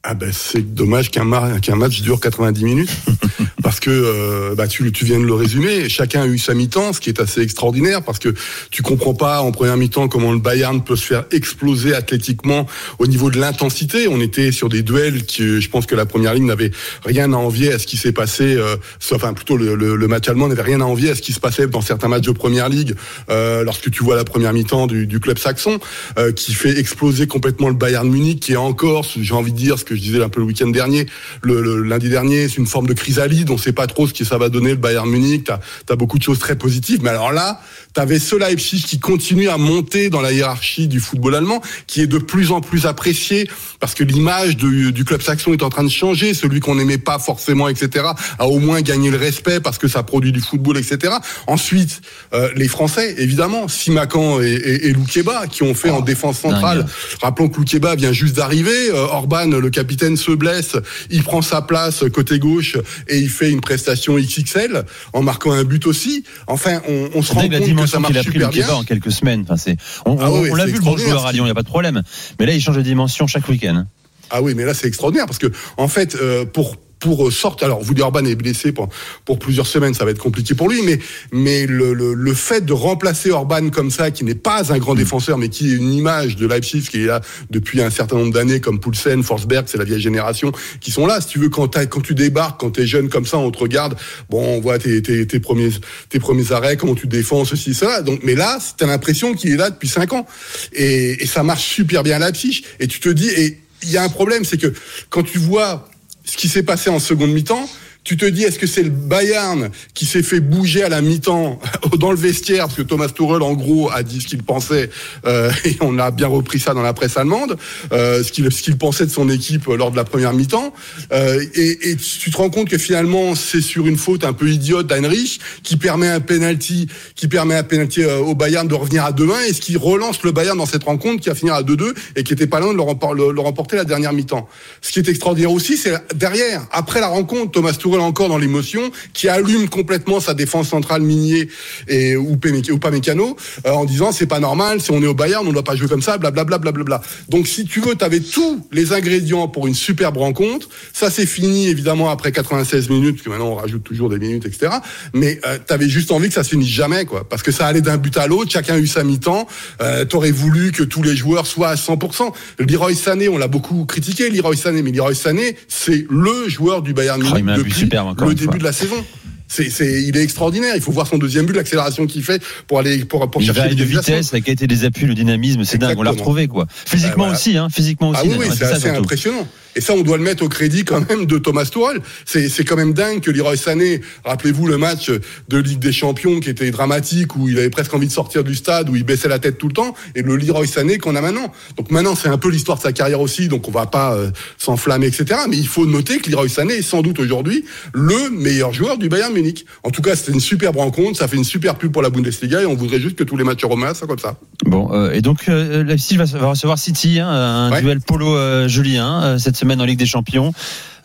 Ah ben c'est dommage qu'un mar- qu'un match dure 90 minutes [laughs] parce que euh, bah, tu, viens de le résumer. Chacun a eu sa mi-temps, ce qui est assez extraordinaire parce que tu comprends pas en première mi-temps comment le Bayern peut se faire exploser athlétiquement au niveau de l'intensité. On était sur des duels qui, je pense que la première ligne n'avait rien à envier à ce qui s'est passé. Euh, enfin, plutôt le, match allemand n'avait rien à envier à ce qui se passait dans certains matchs de première ligue. euh, lorsque tu vois la première mi-temps du, club saxon, euh, qui fait exploser complètement le Bayern Munich, qui est encore, j'ai envie de dire ce que je disais un peu le week-end dernier, le lundi dernier, c'est une forme de chrysalide. On sait pas trop ce que ça va donner le Bayern Munich. T'as as beaucoup de choses très positives, mais alors là, t'avais ce Leipzig qui continue à monter dans la hiérarchie du football allemand, qui est de plus en plus apprécié parce que l'image du, du club saxon est en train de changer. Celui qu'on n'aimait pas forcément, etc., a au moins gagné le respect parce que ça produit du football, etc. Ensuite, euh, les Français, évidemment, Simakan et, et, et Loukeba, qui ont fait en défense centrale. dingue. Rappelons que Loukeba vient juste d'arriver. Euh, Orban, le capitaine, se blesse. Il prend sa place côté gauche et il fait une prestation XXL en marquant un but aussi. Enfin, on, on se rend compte que ça marche a pris le bien. En quelques semaines. Enfin, c'est, on, Ah on l'a vu le bon joueur à Lyon, il n'y a pas de problème. Mais là, il change de dimension chaque week-end. Ah oui, mais là c'est extraordinaire parce que en fait, euh, pour pour sortir, alors Woody Orban est blessé pour, pour plusieurs semaines, ça va être compliqué pour lui, mais mais le, le, le fait de remplacer Orban comme ça, qui n'est pas un grand défenseur, mais qui est une image de Leipzig qui est là depuis un certain nombre d'années, comme Poulsen, Forsberg, c'est la vieille génération qui sont là. Si tu veux, quand, quand tu débarques, quand tu es jeune comme ça, on te regarde, bon, on voit tes, tes, tes premiers tes premiers arrêts, comment tu défends, ceci, cela. Donc, mais là, t'as l'impression qu'il est là depuis cinq ans, et, et ça marche super bien à Leipzig. Et tu te dis, et il y a un problème, c'est que quand tu vois ce qui s'est passé en seconde mi-temps, tu te dis, est-ce que c'est le Bayern qui s'est fait bouger à la mi-temps [laughs] dans le vestiaire? Parce que Thomas Tuchel, en gros, a dit ce qu'il pensait euh, [laughs] et on a bien repris ça dans la presse allemande, euh, ce qu'il qu'il pensait de son équipe lors de la première mi-temps. Euh, et, et tu te rends compte que finalement, c'est sur une faute un peu idiote d'Heinrich qui permet un penalty, qui permet un penalty euh, au Bayern de revenir à 2-1 et ce qui relance le Bayern dans cette rencontre qui va finir à 2-2 et qui était pas loin de le remporter la dernière mi-temps. Ce qui est extraordinaire aussi, c'est derrière, après la rencontre, Thomas Tuchel encore dans l'émotion, qui allume complètement sa défense centrale Minier et ou, ou pas Mécano, euh, en disant c'est pas normal, si on est au Bayern, on ne doit pas jouer comme ça, blablabla. Bla, bla, bla, bla. Donc si tu veux, tu avais tous les ingrédients pour une superbe rencontre. Ça c'est fini évidemment après 96 minutes, parce que maintenant on rajoute toujours des minutes, etc. Mais euh, tu avais juste envie que ça se finisse jamais, quoi, parce que ça allait d'un but à l'autre, chacun a eu sa mi-temps. Euh, T'aurais voulu que tous les joueurs soient à 100%. Leroy Sané, on l'a beaucoup critiqué, Leroy Sané, mais Leroy Sané, c'est le joueur du Bayern Munich but depuis superbe, encore le début fois. de la saison. C'est, c'est, il est extraordinaire. Il faut voir son deuxième but, l'accélération qu'il fait pour aller pour, pour Il chercher les de vitesse, la qualité des appuis, le dynamisme, c'est dingue. On l'a retrouvé, quoi. Physiquement voilà. aussi, hein. Physiquement aussi. Ah oui, c'est assez surtout. impressionnant. Et ça, on doit le mettre au crédit quand même de Thomas Tuchel. C'est, c'est quand même dingue que Leroy Sané, rappelez-vous le match de Ligue des Champions qui était dramatique, où il avait presque envie de sortir du stade, où il baissait la tête tout le temps, et le Leroy Sané qu'on a maintenant. Donc maintenant, c'est un peu l'histoire de sa carrière aussi, donc on va pas euh, s'enflammer, etc. Mais il faut noter que Leroy Sané est sans doute aujourd'hui le meilleur joueur du Bayern Munich. En tout cas, c'était une superbe rencontre, ça fait une super pub pour la Bundesliga, et on voudrait juste que tous les matchs romains soient comme ça. Bon, euh, et donc euh, Leipzig va, recevoir City, hein, un Ouais. duel polo euh, Julien euh, cette semaine en Ligue des Champions.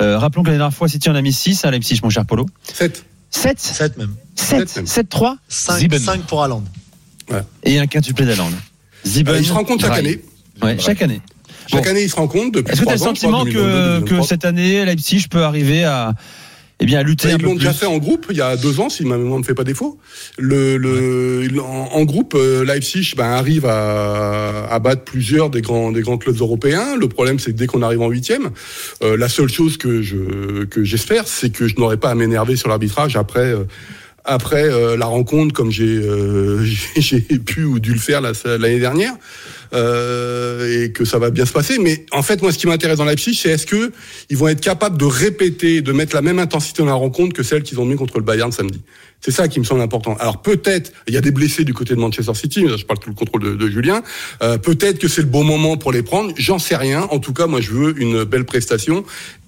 Euh, rappelons que la dernière fois City en a mis 6 à Leipzig, mon cher Polo. 7. 7 7 même. 7 Sept même. 7-3 5, Ziben. 5 pour Haaland. et un quintuplé d'Aland. Ziben, Euh, ils se rencontrent chaque Rai. année. Ouais, chaque année. Chaque Bon. année, ils se rencontrent depuis Est-ce que tu as le sentiment que, 2022, que 2023. cette année Leipzig peut arriver à eh bien à lutter ils l'ont déjà fait en groupe il y a deux ans, si ma mémoire ne fait pas défaut. Le, le, en, en groupe, euh, Leipzig ben, arrive à, à battre plusieurs des grands, des grands clubs européens. Le problème, c'est que dès qu'on arrive en huitième, euh, la seule chose que je que j'espère, c'est que je n'aurai pas à m'énerver sur l'arbitrage après. euh, après euh, la rencontre, comme j'ai euh, [laughs] j'ai pu ou dû le faire la- l'année dernière, euh, et que ça va bien se passer. Mais en fait, moi, ce qui m'intéresse dans Leipzig, c'est est-ce que ils vont être capables de répéter, de mettre la même intensité dans la rencontre que celle qu'ils ont mis contre le Bayern samedi. C'est ça qui me semble important. Alors peut-être, il y a des blessés du côté de Manchester City, je parle tout le contrôle de, de Julien. Euh, peut-être que c'est le bon moment pour les prendre. J'en sais rien. En tout cas, moi, je veux une belle prestation.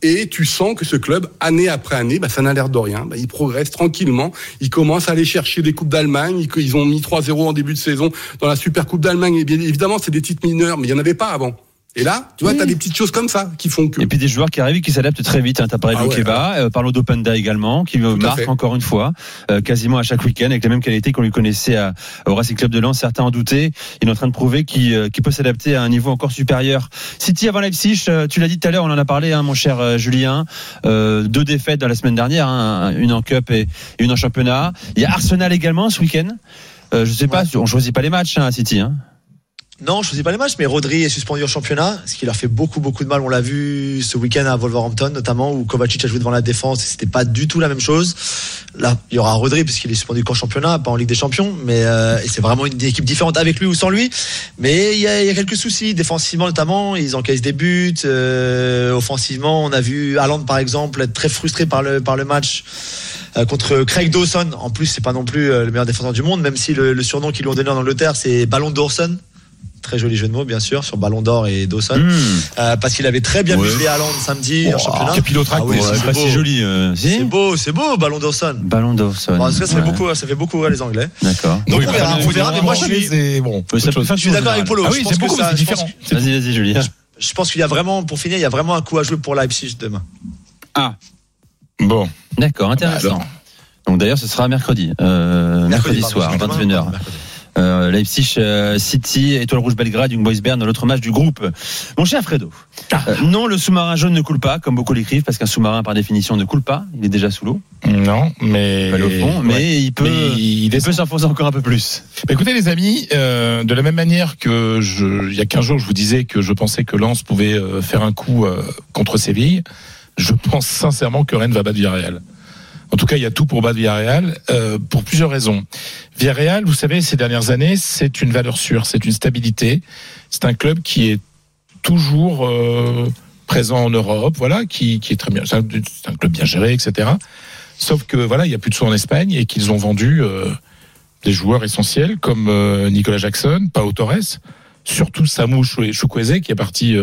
Et tu sens que ce club, année après année, bah, ça n'a l'air de rien. Bah, il progresse tranquillement. Il commence à aller chercher des coupes d'Allemagne. Ils, ont mis 3-0 en début de saison dans la Super Coupe d'Allemagne. Et bien évidemment, c'est des titres mineurs, mais il y en avait pas avant. Et là, tu vois, t'as des petites choses comme ça qui font que. Et puis des joueurs qui arrivent et qui s'adaptent très vite. Hein. T'as parlé Ah de ouais, Keba, euh, parlons d'Openda également, qui Tout marque encore une fois, euh, quasiment à chaque week-end, avec les mêmes qualités qu'on lui connaissait à, au Racing Club de Lens. Certains en doutaient. Il est en train de prouver qu'il euh, qu'il peut s'adapter à un niveau encore supérieur. City avant Leipzig, euh, tu l'as dit tout à l'heure, on en a parlé, hein, mon cher euh, Julien. Euh, deux défaites dans la semaine dernière, hein, une en Cup et une en championnat. Il y a Arsenal également ce week-end. Euh, je sais pas, on choisit pas les matchs hein, à City. Hein. Non, je ne pas les matchs, mais Rodri est suspendu au championnat, ce qui leur fait beaucoup, beaucoup de mal. On l'a vu ce week-end à Wolverhampton, notamment, où Kovacic a joué devant la défense et c'était pas du tout la même chose. Là, il y aura Rodri, puisqu'il est suspendu qu'en championnat, pas en Ligue des Champions, mais euh, c'est vraiment une équipe différente avec lui ou sans lui. Mais il y a, quelques soucis, défensivement notamment, ils encaissent des buts. euh, offensivement, on a vu Haaland, par exemple, être très frustré par le, par le match euh, contre Craig Dawson. En plus, c'est pas non plus le meilleur défenseur du monde, même si le, le surnom qu'ils lui ont donné en Angleterre, c'est Ballon Dawson. Très joli jeu de mots, bien sûr, sur Ballon d'Or et Dawson. Mmh. Euh, parce qu'il avait très bien Ouais. musclé Haaland samedi en championnat. capillotraque, Ah oui, mais c'est C'est pas si joli. euh, si C'est beau, c'est beau, Ballon Dawson. Ballon Dawson. Bon, en tout cas, ça, Ouais. fait beaucoup, ça fait beaucoup rire les Anglais. D'accord. Donc Oui, on verra, bah, on verra, mais moi je suis, bon. Je suis d'accord avec Polo. Ah oui, c'est beaucoup, c'est différent. Vas-y, vas-y, Julien. Je pense qu'il y a vraiment, pour finir, il y a vraiment un coup à jouer pour Leipzig demain. Ah, Bon. d'accord, intéressant. alors. Donc d'ailleurs, ce sera mercredi, euh, mercredi, soir, excusez-moi. 21h. Mercredi. Euh, Leipzig euh, City, Étoile Rouge Belgrade, Young Boys Bern l'autre match du groupe. Mon cher Fredo, euh, non, le sous-marin jaune ne coule pas, comme beaucoup l'écrivent, parce qu'un sous-marin par définition ne coule pas, il est déjà sous l'eau, Non, mais. fond, mais Ouais. il peut, Mais il il descend. peut s'enfoncer encore un peu plus. Bah, Écoutez les amis, de la même manière que je, il y a 15 jours, je vous disais que je pensais que Lens pouvait faire un coup contre Séville, je pense sincèrement que Rennes va battre Villarreal. En tout cas, il y a tout pour battre Villarreal, euh, pour plusieurs raisons. Villarreal, vous savez, ces dernières années, c'est une valeur sûre, c'est une stabilité. C'est un club qui est toujours euh, présent en Europe, voilà, qui, est très bien. C'est un, club bien géré, etc. Sauf que voilà, il y a plus de sous en Espagne et qu'ils ont vendu euh, des joueurs essentiels comme Nicolas Jackson, Pau Torres, surtout Samu Chukwueze qui est parti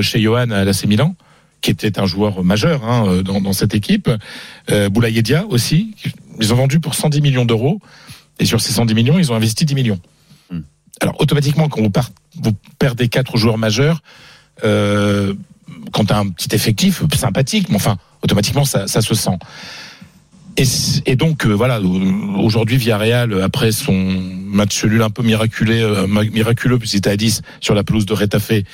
chez Johan à l'AC Milan, qui était un joueur majeur hein, euh, dans, dans cette équipe. Euh, Boulaye Dia aussi, ils ont vendu pour 110 millions d'euros et sur ces 110 millions, ils ont investi 10 millions. Hmm. Alors automatiquement, quand vous, perdez quatre joueurs majeurs, euh, quand tu as un petit effectif sympathique, mais enfin, automatiquement, ça, ça se sent. Et, donc, euh, voilà, aujourd'hui, Villarreal, euh, après son match nul un peu miraculé, euh, miraculeux, puisqu'il était à 10 sur la pelouse de Retafe, et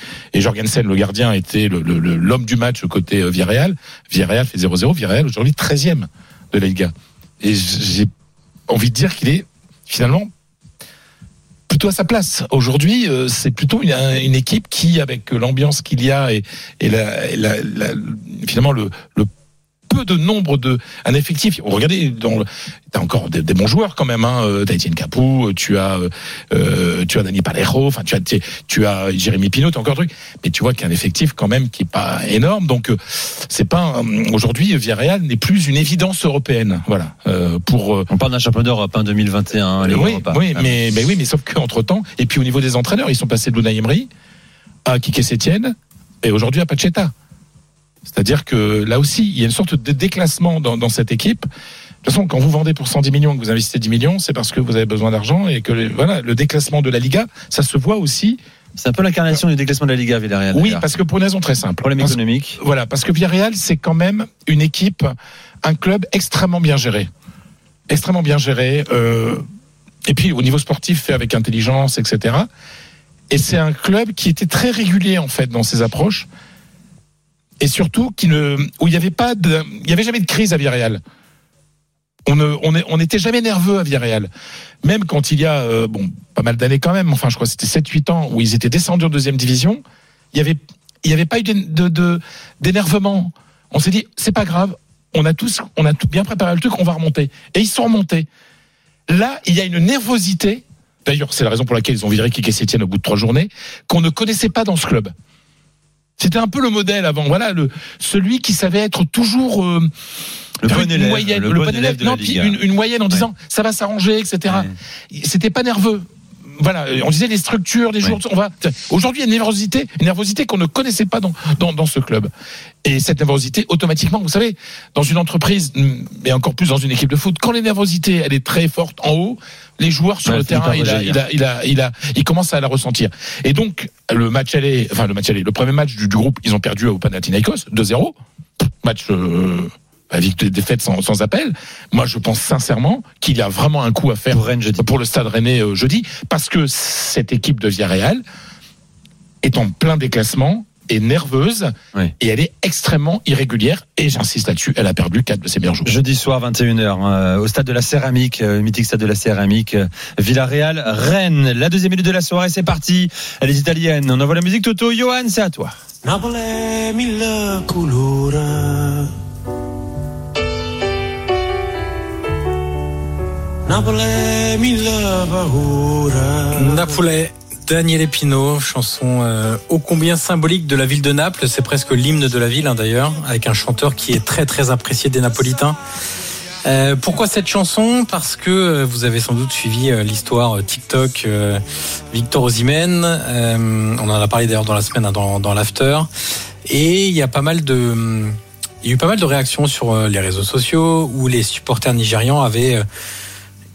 Jorgensen, le gardien, était l'homme du match côté euh, Villarreal. Villarreal fait 0-0. Villarreal, aujourd'hui, 13e de la Liga. Et j'ai envie de dire qu'il est finalement plutôt à sa place. Aujourd'hui, euh, c'est plutôt une, équipe qui, avec l'ambiance qu'il y a et, la, finalement le, le peu de nombre de un effectif. Regardez, dans le- t'as encore des, des bons joueurs quand même. Hein. Euh, T'as Etienne Capou, tu as euh, euh, tu as Dani Palero, enfin tu as tu, tu as Jérémy Pinault, t'as encore un truc. Mais tu vois qu'il y a un effectif quand même qui est pas énorme. Donc euh, c'est pas aujourd'hui Villarreal n'est plus une évidence européenne. Voilà euh, pour euh, On parle d'un champion d'Europe, hein, 2021, les oui, Europa. oui, Ah. mais, mais oui, mais sauf qu'entre temps, et puis au niveau des entraîneurs, ils sont passés de Unai Emery à Kike Sétienne et aujourd'hui à Pacheta. C'est-à-dire que là aussi, il y a une sorte de déclassement dans, dans cette équipe. De toute façon, quand vous vendez pour 110 millions, que vous investissez 10 millions, c'est parce que vous avez besoin d'argent et que le- voilà, le déclassement de la Liga, ça se voit aussi. C'est un peu l'incarnation du déclassement de la Liga, Villarreal. Oui, parce que pour une raison très simple. problème Parce- économique. voilà, parce que Villarreal, c'est quand même une équipe, un club extrêmement bien géré. Extrêmement bien géré. euh, et puis, au niveau sportif, fait avec intelligence, etc. Et c'est un club qui était très régulier, en fait, dans ses approches. Et surtout, où il n'y avait pas il y avait jamais de crise à Villarreal. On ne, on on n'était jamais nerveux à Villarreal. Même quand il y a, euh, bon, pas mal d'années quand même, enfin, je crois que c'était 7-8 ans où ils étaient descendus en deuxième division, il y avait, il n'y avait pas eu d'énervement. On s'est dit, c'est pas grave, on a tous, on a tout bien préparé le truc, on va remonter. Et ils sont remontés. Là, il y a une nervosité. D'ailleurs, c'est la raison pour laquelle ils ont viré Kike Sétienne au bout de trois journées, qu'on ne connaissait pas dans ce club. C'était un peu le modèle avant. Voilà, le, celui qui savait être toujours euh, Le bon une élève, moyenne, le bon élève de non, une, une moyenne en disant ça va s'arranger, etc. C'était pas nerveux. Voilà, on disait les structures, les joueurs. On va aujourd'hui il y a une nervosité, une nervosité qu'on ne connaissait pas dans, dans dans ce club. Et cette nervosité, automatiquement, vous savez, dans une entreprise, mais encore plus dans une équipe de foot, quand les nervosités elle est très forte en haut, les joueurs sur Ouais, le terrain, il a, il a, il a, il a, il commence à la ressentir. Et donc le match aller, enfin le match aller, le premier match du, du groupe, ils ont perdu au Panathinaikos 2-0, match. Euh, avec des défaites sans, sans appel. Moi, je pense sincèrement qu'il y a vraiment un coup à faire Pour Rennes jeudi. pour le Stade Rennais euh, jeudi, parce que cette équipe de Villarreal est en plein déclassement, est nerveuse Oui. et elle est extrêmement irrégulière. Et j'insiste là-dessus, elle a perdu quatre de ses meilleurs joueurs. Jeudi soir, 21h, hein, au stade de la Céramique, euh, mythique stade de la Céramique, euh, Villarreal, Rennes. La deuxième minute de la soirée, c'est parti. Elle est italienne. On envoie la musique, Toto. Johan, c'est à toi. Napolè, Daniel Pino, chanson euh, ô combien symbolique de la ville de Naples. C'est presque l'hymne de la ville hein, d'ailleurs, avec un chanteur qui est très très apprécié des Napolitains. Euh, pourquoi cette chanson? Parce que euh, vous avez sans doute suivi euh, l'histoire euh, TikTok euh, Victor Osimhen. On en a parlé d'ailleurs dans la semaine hein, dans, dans l'after. Et il y a pas mal de, il y a eu pas mal de réactions sur les réseaux sociaux où les supporters nigérians avaient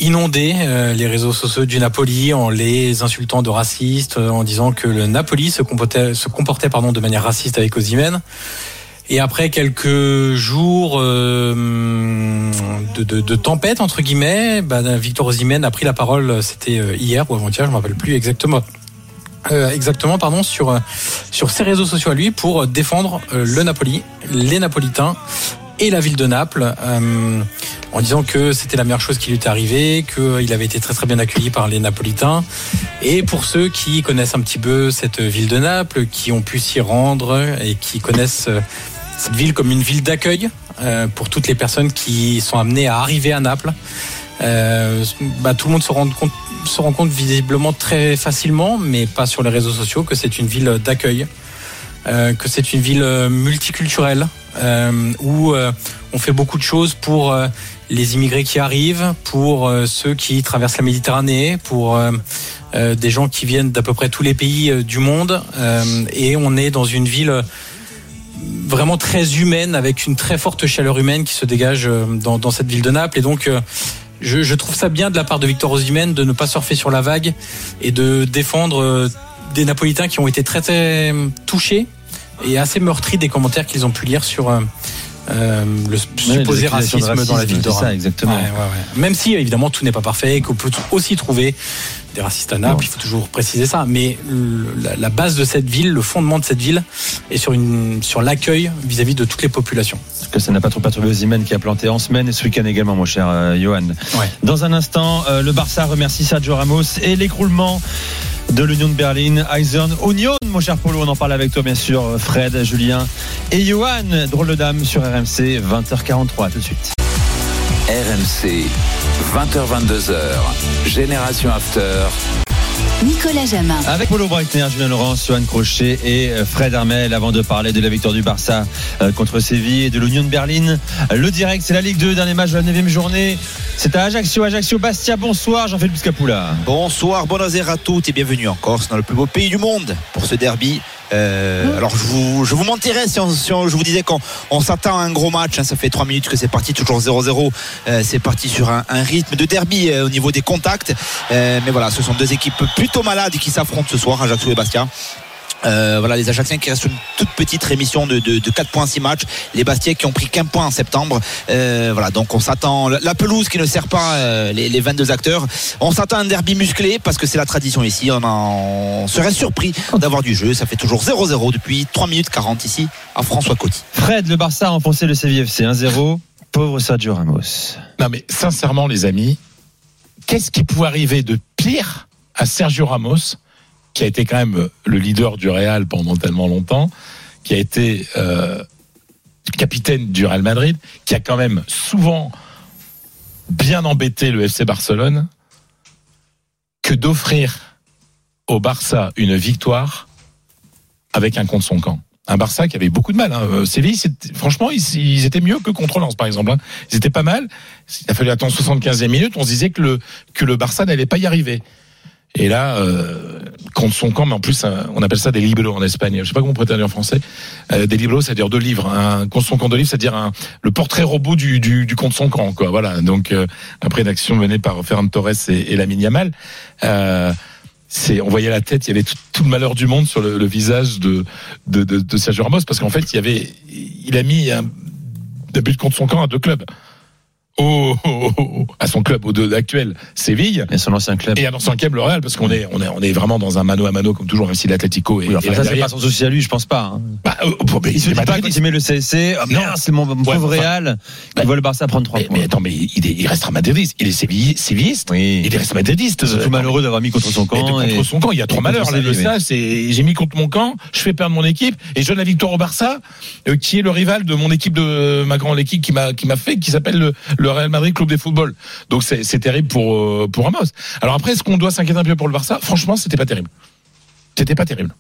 inondé euh, les réseaux sociaux du Napoli en les insultant de racistes, euh, en disant que le Napoli se comportait, de manière raciste avec Osimhen. Et après quelques jours euh, de, tempête entre guillemets, bah, Victor Osimhen a pris la parole. C'était hier ou avant-hier, je me rappelle plus exactement. Exactement, pardon, sur sur ses réseaux sociaux à lui pour défendre le Napoli, les Napolitains et la ville de Naples, euh, en disant que c'était la meilleure chose qui lui était arrivée, qu'il avait été très très bien accueilli par les Napolitains. Et pour ceux qui connaissent un petit peu cette ville de Naples, qui ont pu s'y rendre et qui connaissent euh, cette ville comme une ville d'accueil euh, pour toutes les personnes qui sont amenées à arriver à Naples. Bah, tout le monde se rend compte visiblement très facilement, mais pas sur les réseaux sociaux, que c'est une ville d'accueil, que c'est une ville euh, multiculturelle, euh, où euh, on fait beaucoup de choses pour euh, les immigrés qui arrivent, pour euh, ceux qui traversent la Méditerranée, pour euh, euh, des gens qui viennent d'à peu près tous les pays euh, du monde. Euh, et on est dans une ville euh, vraiment très humaine, avec une très forte chaleur humaine qui se dégage euh, dans, dans cette ville de Naples. Et donc, euh, je, je trouve ça bien de la part de Victor Osimhen de ne pas surfer sur la vague et de défendre euh, des Napolitains qui ont été très très touchés et assez meurtris des commentaires qu'ils ont pu lire sur euh, euh, le supposé racisme dans la ville de c'est ça, exactement. Ouais, ouais, ouais. Même si évidemment tout n'est pas parfait et qu'on peut aussi trouver des racistes à Naples, il faut toujours préciser ça. Mais la, la base de cette ville, le fondement de cette ville, est sur une sur l'accueil vis-à-vis de toutes les populations. Parce que ça n'a pas trop perturbé qui a planté en semaine et ce week-end également, mon cher euh, Johan. Dans un instant, euh, le Barça remercie Sergio Ramos et l'écroulement de l'Union de Berlin, Eisern Union, mon cher Polo, on en parle avec toi bien sûr, Fred, Julien et Johan, drôle de dame sur RMC, 20h43, tout de suite. RMC, 20h22h, Génération After. Nicolas Jamin. Avec Polo Breitner, Julien Laurence, Johan Crochet et euh, Fred Armel avant de parler de la victoire du Barça euh, contre Séville et de l'Union de Berlin. Le direct, c'est la Ligue 2, dernier match de la 9 journée. C'est à Ajaccio, Ajaccio Bastia. Bonsoir, Jean-Philippe Scapula. Bonsoir, buenos aires à toutes et bienvenue en Corse, dans le plus beau pays du monde pour ce derby. Euh, alors je vous, mentirais si, je vous disais qu'on on s'attend à un gros match. hein. ça fait trois minutes que c'est parti, toujours 0-0. Euh, c'est parti sur un, rythme de derby euh, au niveau des contacts. Mais voilà, ce sont deux équipes plutôt malades qui s'affrontent ce soir, Ajaccio et Bastia. Euh, voilà les Ajacciens qui restent sur une toute petite rémission de, de, de 4 points 6 matchs. Les Bastiais qui ont pris qu'un point en septembre. Euh, voilà donc on s'attend la pelouse qui ne sert pas euh, les, les 22 acteurs on s'attend à un derby musclé parce que c'est la tradition ici. On, en, on serait surpris d'avoir du jeu. Ça fait toujours 0-0 depuis 3 minutes 40 ici à François Coty. Fred, le Barça a remporté le Séville FC 1-0. Pauvre Sergio Ramos. Non, mais sincèrement, les amis, qu'est-ce qui pouvait arriver de pire à Sergio Ramos, qui a été quand même le leader du Real pendant tellement longtemps, qui a été euh, capitaine du Real Madrid, qui a quand même souvent bien embêté le FC Barcelone, que d'offrir au Barça une victoire avec un contre son camp. Un Barça qui avait beaucoup de mal. Hein. Euh, franchement, ils, ils étaient mieux que contre Lens, par exemple. hein. Ils étaient pas mal. Il a fallu attendre 75e minute. On se disait que le, que le Barça n'allait pas y arriver. Et là, euh, contre son camp, mais en plus, euh, on appelle ça des libellos en Espagne. Je sais pas comment on pourrait traduire en français. Euh, des libellos, c'est-à-dire deux livres. Un contre son camp de livres, c'est-à-dire le portrait robot du, du, du contre son camp. Quoi. Voilà. Donc, euh, après une action menée par Ferran Torres et, et Lamine Yamal. Euh, on voyait la tête, il y avait tout, tout le malheur du monde sur le, le visage de, de, de, de Sergio Ramos, parce qu'en fait, il y avait, il a mis un, un but contre son camp à deux clubs. Au, au- à son club au deux actuel, Séville, Et son ancien club. et à son club le Real, parce qu'on est, on est, on est vraiment dans un mano à mano comme toujours, même si l'Atlético est, Oui, enfin, là ça, c'est pas son souci à lui, je pense pas. hein. Bah, euh, mais Il se dit pas quand madridiste. il met le CSC, oh, Non. c'est mon, mon Ouais, pauvre enfin, Real, bah, il voit le Barça prendre 3 Mais, points. mais attends, mais il, est, il restera madridiste. Il est sévilli- sévilliste. Oui. Il reste madridiste. C'est surtout malheureux d'avoir mis contre son Et camp. contre et- son camp, il y a trop et malheur. Là, le ça, c'est j'ai mis contre mon camp, je fais perdre mon équipe et je donne la victoire au Barça, euh, qui est le rival de mon équipe de ma grande équipe qui m'a qui m'a fait, qui s'appelle le, le Real Madrid Club de football. Donc c'est terrible pour euh, pour Ramos. Alors après, est-ce qu'on doit s'inquiéter un peu pour le Barça? Franchement, c'était pas terrible. C'était pas terrible.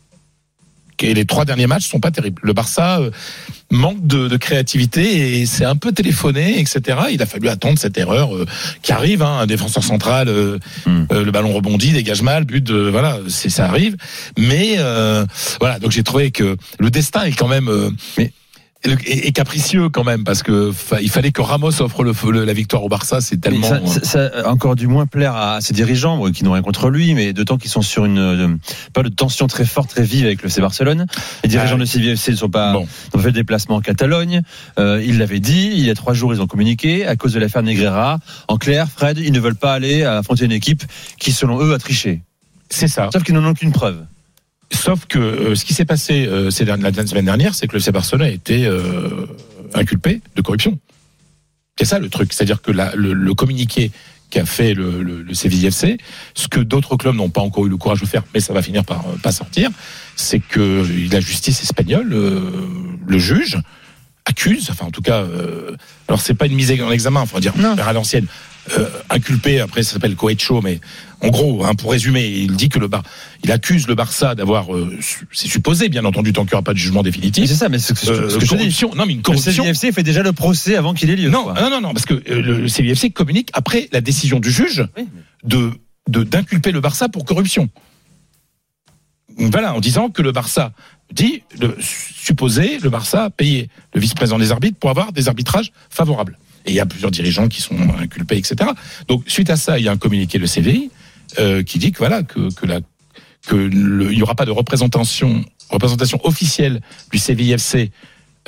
Et les trois derniers matchs sont pas terribles. Le Barça euh, manque de, de créativité et c'est un peu téléphoné, etc. Il a fallu attendre cette erreur euh, qui arrive. Hein, un défenseur central, euh, Hmm. euh, le ballon rebondit, dégage mal, but. De, voilà, c'est ça arrive. Mais voilà, donc j'ai trouvé que le destin est quand même. Mais- est capricieux quand même parce que fa- il fallait que Ramos offre le, le- la victoire au Barça, c'est tellement. ça, ça- ça a encore du moins plaire à ses dirigeants, bon, qui n'ont rien contre lui, mais d'autant qu'ils sont sur une euh, pas de tension très forte, très vive avec le FC Barcelone. Les dirigeants Ah de CVFC ne sont pas Bon. ont fait le déplacement en Catalogne. Euh, ils l'avaient dit, il y a trois jours, ils ont communiqué à cause de l'affaire Negreira. En clair, Fred, ils ne veulent pas aller affronter une équipe qui, selon eux, a triché. c'est ça. Sauf qu'ils n'en ont aucune preuve. Sauf que euh, ce qui s'est passé euh, ces dernières, la semaine dernière, c'est que le FC Barcelone a été euh, inculpé de corruption. C'est ça le truc, c'est-à-dire que la- le, le communiqué qu'a fait le, le, le CVFC, ce que d'autres clubs n'ont pas encore eu le courage de faire, mais ça va finir par euh, pas sortir, c'est que la justice espagnole, euh, le juge, accuse, enfin en tout cas, euh, alors c'est pas une mise en examen, faut dire à l'ancienne, euh, inculpé, après ça s'appelle cohecho, mais en gros, hein, pour résumer, il dit que le Bar, il accuse le Barça d'avoir, euh, c'est supposé bien entendu tant qu'il n'y aura pas de jugement définitif, c'est ça, mais c'est ce que, euh, ce que je te dis. corruption, non mais une Le corruption. CVFC fait déjà le procès avant qu'il ait lieu. Non, quoi. non, non, non, parce que le, le CVFC communique après la décision du juge Oui. de de- d'inculper le Barça pour corruption. Voilà, en disant que le Barça dit, le, supposé, le Barça a payé le vice-président des arbitres pour avoir des arbitrages favorables. Et il y a plusieurs dirigeants qui sont inculpés, etc. Donc, suite à ça, il y a un communiqué le CVI euh, qui dit que voilà que, que la que le- il n'y aura pas de représentation représentation officielle du CVIFC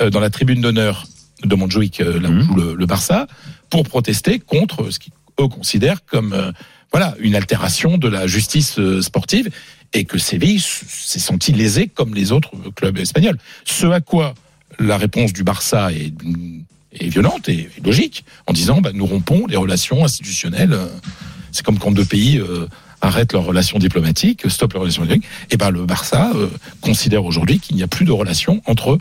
euh, dans la tribune d'honneur de Montjuic, euh, là où Mhm. joue le, le Barça, pour protester contre ce qu'eux considèrent comme euh, voilà une altération de la justice euh, sportive et que Séville s'est senti lésé comme les autres clubs espagnols. Ce à quoi la réponse du Barça est, est violente et logique en disant bah, nous rompons les relations institutionnelles. euh, C'est comme quand deux pays euh, arrêtent leurs relations diplomatiques, stoppent leurs relations diplomatiques. Et ben le Barça euh, considère aujourd'hui qu'il n'y a plus de relation entre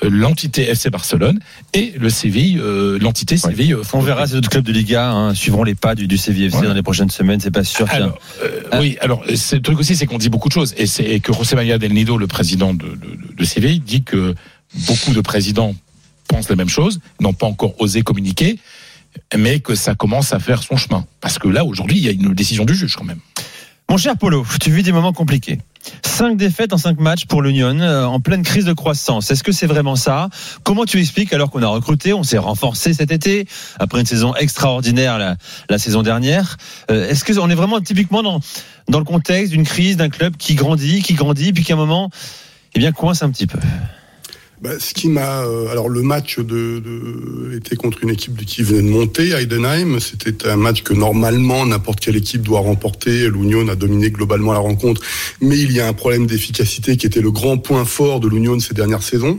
l'entité FC Barcelone et le Séville, euh, l'entité Séville. On verra Club. ces autres clubs de Liga hein, suivront les pas du, du CVFC Voilà. dans les prochaines semaines, c'est pas sûr. Alors, euh, oui, alors le truc aussi, c'est qu'on dit beaucoup de choses, et c'est et que José María del Nido, le président de, de, de Séville, dit que beaucoup de présidents pensent la même chose, n'ont pas encore osé communiquer, mais que ça commence à faire son chemin, parce que là aujourd'hui, il y a une décision du juge quand même. Mon cher Polo, tu vis des moments compliqués. Cinq défaites en cinq matchs pour l'Union, euh, en pleine crise de croissance. Est-ce que c'est vraiment ça? Comment tu expliques alors qu'on a recruté, on s'est renforcé cet été, après une saison extraordinaire la, la saison dernière Euh, Est-ce qu'on est vraiment typiquement dans, dans le contexte d'une crise d'un club qui grandit, qui grandit, puis qu'à un moment, eh bien, coince un petit peu? Bah, ce qui m'a, euh, alors le match de, de était contre une équipe qui venait de monter, Heidenheim. C'était un match que normalement n'importe quelle équipe doit remporter. L'Union a dominé globalement la rencontre, mais il y a un problème d'efficacité qui était le grand point fort de l'Union ces dernières saisons.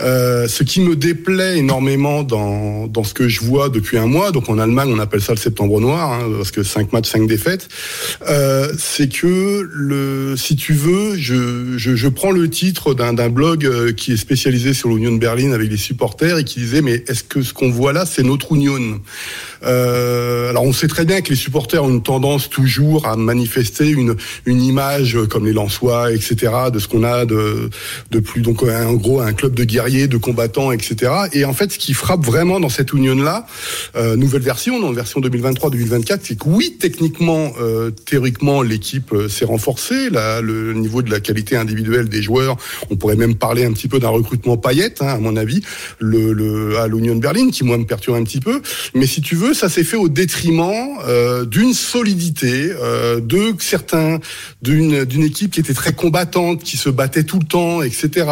Euh, ce qui me déplaît énormément dans, dans ce que je vois depuis un mois, donc en Allemagne on appelle ça le septembre noir, hein, parce que cinq matchs, cinq défaites, euh, c'est que le, si tu veux, je, je, je prends le titre d'un d'un blog euh, qui est spécialisé sur l'Union de Berlin avec les supporters et qui disait mais est-ce que ce qu'on voit là c'est notre Union? Euh, alors on sait très bien que les supporters ont une tendance toujours à manifester une une image euh, comme les Lensois, etc. de ce qu'on a de de plus donc en gros un club de guerriers, de combattants, etc. Et en fait, ce qui frappe vraiment dans cette union là, euh, nouvelle version, dans la version 2023-2024, c'est que oui, techniquement, euh, théoriquement, l'équipe euh, s'est renforcée. Là, le niveau de la qualité individuelle des joueurs, on pourrait même parler un petit peu d'un recrutement paillette, hein, à mon avis, le, le à l'Union Berlin, qui moi me perturbe un petit peu. Mais si tu veux, ça s'est fait au détriment euh, d'une solidité, euh, de certains, d'une d'une équipe qui était très combattante, qui se battait tout le temps, etc.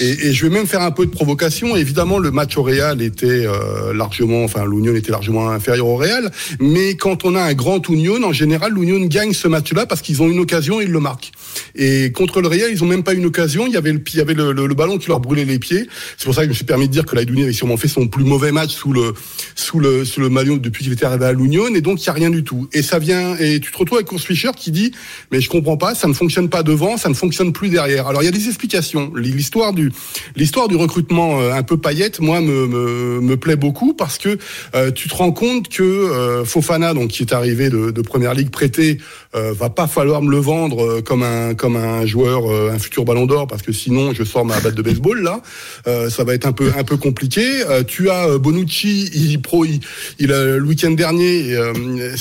Et, et je vais même faire un peu de provocation. Évidemment, le match au Real était euh, largement, enfin l'Union était largement inférieur au Real. Mais quand on a un grand Union, en général, l'Union gagne ce match-là parce qu'ils ont une occasion et ils le marquent. Et contre le Real, ils ont même pas une occasion. Il y avait le, il y avait le, le- le ballon qui leur brûlait les pieds. C'est pour ça que je me suis permis de dire que l'Aïdouni avait sûrement fait son plus mauvais match sous le sous le sous le maillot depuis qu'il était arrivé à l'Union. Et donc il y a rien du tout. Et ça vient et tu te retrouves avec Urs Fischer qui dit mais je comprends pas, ça ne fonctionne pas devant, ça ne fonctionne plus derrière. Alors il y a des explications. L'histoire du l'histoire du recrutement euh, un peu paillette, moi me me, me plaît beaucoup parce que euh, tu te rends compte que euh, Fofana donc qui est arrivé de, de première ligue prêté euh, va pas falloir me le vendre euh, comme un comme un joueur euh, un futur ballon d'or parce que sinon je sors ma batte de baseball là. Euh, ça va être un peu un peu compliqué. Tu as Bonucci il pro il, il le week-end dernier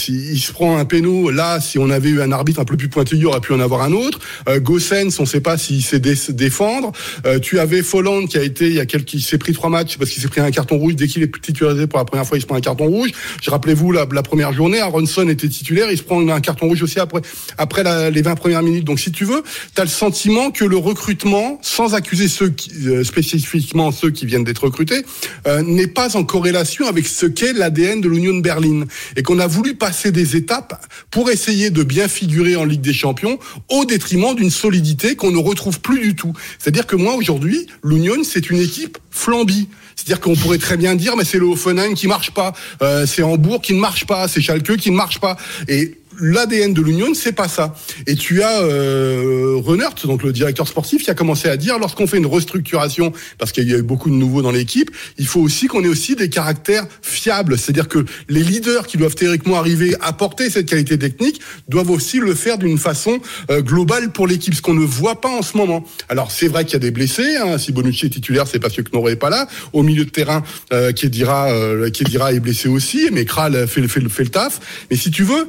il se prend un péno. Là si on avait eu un arbitre un peu plus pointilleux il aurait pu en avoir un autre. Gossens on sait pas s'il sait dé- défendre. Tu avais Folland qui a été il y a quelques il s'est pris trois matchs parce qu'il s'est pris un carton rouge dès qu'il est titularisé pour la première fois il se prend un carton rouge. Je rappelez-vous la première journée Aronson était titulaire il se prend un carton rouge aussi après après la- les 20 premières minutes donc si tu veux tu as le sentiment que le recrutement sans accuser ceux qui, euh, spécifiquement ceux qui viennent d'être recrutés euh, n'est pas en corrélation avec ce qu'est l'ADN de l'Union de Berlin et qu'on a voulu passer des étapes pour essayer de bien figurer en Ligue des Champions au détriment d'une solidité qu'on ne retrouve plus du tout. C'est-à-dire que moi aujourd'hui, l'Union c'est une équipe flambie. C'est-à-dire qu'on pourrait très bien dire mais c'est le Hoffenheim qui marche pas, euh, c'est Hambourg qui ne marche pas, c'est Schalke qui ne marche pas et L'ADN de l'Union, c'est pas ça. Et tu as euh, Renert, donc le directeur sportif, qui a commencé à dire lorsqu'on fait une restructuration, parce qu'il y a eu beaucoup de nouveaux dans l'équipe, il faut aussi qu'on ait aussi des caractères fiables. C'est-à-dire que les leaders qui doivent théoriquement arriver à porter cette qualité technique doivent aussi le faire d'une façon euh, globale pour l'équipe, ce qu'on ne voit pas en ce moment. Alors c'est vrai qu'il y a des blessés. Hein. Si Bonucci est titulaire, c'est parce que Knorre est pas là. Au milieu de terrain, euh, Kedira, euh, est blessé aussi, mais Kral fait, fait, fait le taf. Mais si tu veux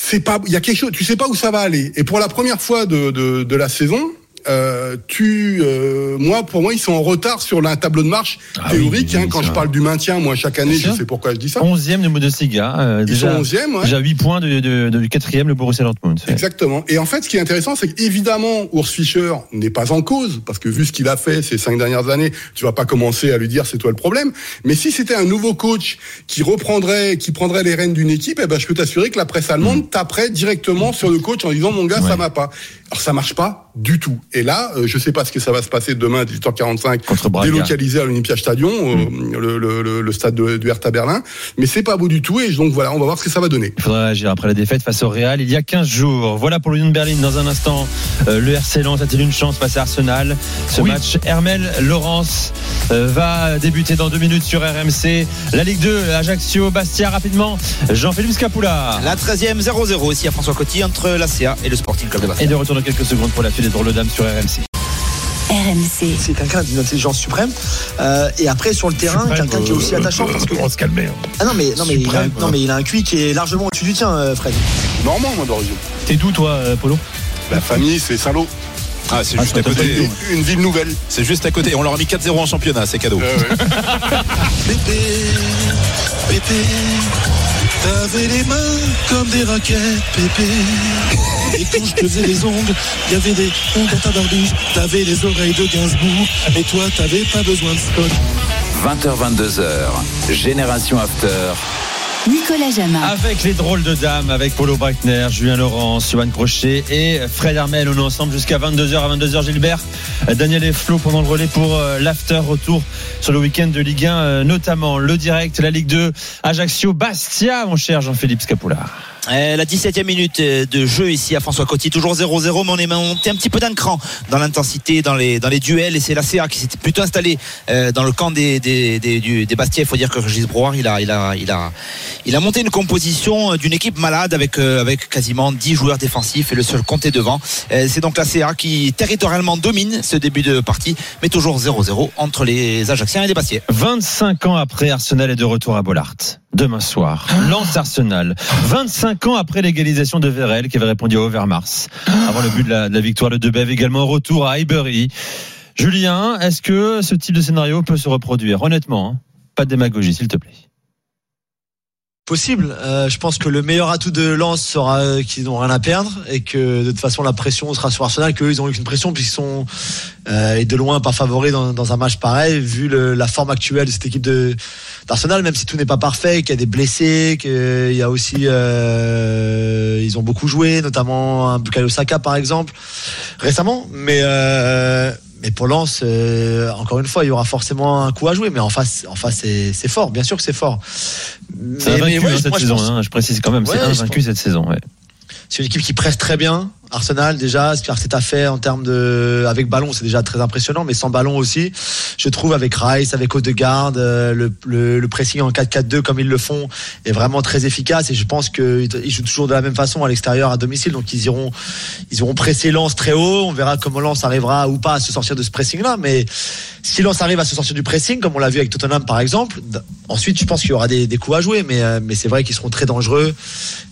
c'est pas il y a quelque chose tu sais pas où ça va aller. Et pour la première fois de de, de la saison euh, tu, euh, moi, pour moi, ils sont en retard sur un tableau de marche Ah théorique. oui, hein, quand je parle du maintien, moi, chaque année, je sais pourquoi je dis ça. 11e de Bundesliga. euh, Ils déjà, sont 11e, ouais. déjà 8 points de, de, de- du 4e, le Borussia Dortmund. Exactement. Et en fait, ce qui est intéressant, c'est qu'évidemment, Urs Fischer n'est pas en cause, parce que vu ce qu'il a fait ces cinq dernières années, tu vas pas commencer à lui dire c'est toi le problème. Mais si c'était un nouveau coach qui reprendrait, qui prendrait les rênes d'une équipe, eh ben, je peux t'assurer que la presse allemande taperait directement sur le coach en disant mon gars, Ouais. ça m'a pas. Alors ça marche pas du tout. Et là, euh, je sais pas ce que ça va se passer demain à 18h45, Contre Braga. délocalisé à l'Olympiastadion, euh, le, le, le, le stade de, du Hertha Berlin. Mais c'est pas beau du tout. Et donc voilà, on va voir ce que ça va donner. Il faudra réagir après la défaite face au Real il y a 15 jours. Voilà pour l'Union de Berlin. Dans un instant, euh, le RC Lens a-t-il une chance face à Arsenal? Ce Oui. match, Hermel Laurence euh, va débuter dans deux minutes sur RMC. La Ligue 2, Ajaccio, Bastia, rapidement. Jean-Philippe Scapula. La 13e 0-0 ici à François Coty entre la CA et le Sporting Club de Et Bastia. de retour dans quelques secondes pour la suite des drôles de dames sur RMC. RMC. C'est quelqu'un d'une intelligence suprême. Euh, et après, sur le terrain, quelqu'un qui est aussi euh, attachant. Parce que... On va se calmer. hein. Ah non, mais, non, mais, il a, non, mais il a un QI qui est largement au-dessus du tien, euh, Fred. Normand, moi, d'origine. T'es d'où toi, euh, Polo? La famille, c'est Saint-Lô. Ah, c'est Ah, juste à côté. Une ville nouvelle. C'est juste à côté. On leur a mis 4-0 en championnat, c'est cadeau. [laughs] Pépé, Pépé, t'avais les mains comme des raquettes, Pépé. Et quand je te faisais les ongles, il y avait des ondes dans ta barbouche. T'avais les oreilles de Gainsbourg, et toi t'avais pas besoin de scotch. 20h22h, Génération After. Nicolas Jamin. Avec les drôles de dames, avec Polo Breitner, Julien Laurence, Johan Crochet et Fred Armel. On est ensemble jusqu'à 22h. À 22h, Gilbert, Daniel et Flo pendant le relais pour euh, l'after retour sur le week-end de Ligue 1, euh, notamment le direct, la Ligue 2, Ajaccio, Bastia, mon cher Jean-Philippe Scapula. Euh, la 17e minute euh, de jeu ici à François Coty, toujours 0-0, mais on est monté un petit peu d'un cran dans l'intensité, dans les, dans les duels, et c'est la CA qui s'est plutôt installé euh, dans le camp des, des, des. Il faut dire que Régis Brouard, il a, il a, il a, il a monté une composition d'une équipe malade avec, avec quasiment 10 joueurs défensifs et le seul compté devant. C'est donc la CA qui territorialement domine ce début de partie, mais toujours 0-0 entre les Ajacciens et les Bastiais. 25 ans après, Arsenal est de retour à Bollard. Demain soir, lance Arsenal. 25 ans après l'égalisation de Vérel qui avait répondu à Overmars. Avant le but de la, de la victoire de Debev, également retour à Highbury. Julien, est-ce que ce type de scénario peut se reproduire? Honnêtement, hein pas de démagogie, s'il te plaît. Possible. Euh, je pense que le meilleur atout de Lens sera euh, qu'ils n'ont rien à perdre et que de toute façon la pression sera sur Arsenal, qu'eux ils ont eu qu'une pression puisqu'ils sont euh, et de loin pas favoris dans, dans un match pareil vu le- la forme actuelle de cette équipe de d'Arsenal, même si tout n'est pas parfait, qu'il y a des blessés, qu'il y a aussi euh, ils ont beaucoup joué, notamment un Bukayo Saka par exemple récemment, mais euh, mais pour Lens, euh, encore une fois, il y aura forcément un coup à jouer, mais en face, en face, c'est c'est fort, bien sûr que c'est fort. C'est invaincu ouais, cette moi, je saison, pense- hein, je précise quand même, c'est Ouais, je invaincu cette saison. Ouais. c'est une équipe qui presse très bien. Arsenal déjà, ce qu'Arteta fait en termes de avec ballon, c'est déjà très impressionnant, mais sans ballon aussi, je trouve avec Rice, avec Odegaard, euh, le, le, pressing en 4-4-2 comme ils le font est vraiment très efficace et je pense qu'ils ils jouent toujours de la même façon à l'extérieur, à domicile, donc ils iront ils auront pressé Lens très haut. On verra comment Lens arrivera ou pas à se sortir de ce pressing-là, mais si Lens arrive à se sortir du pressing, comme on l'a vu avec Tottenham par exemple, ensuite je pense qu'il y aura des, coups à jouer, mais, euh, mais c'est vrai qu'ils seront très dangereux,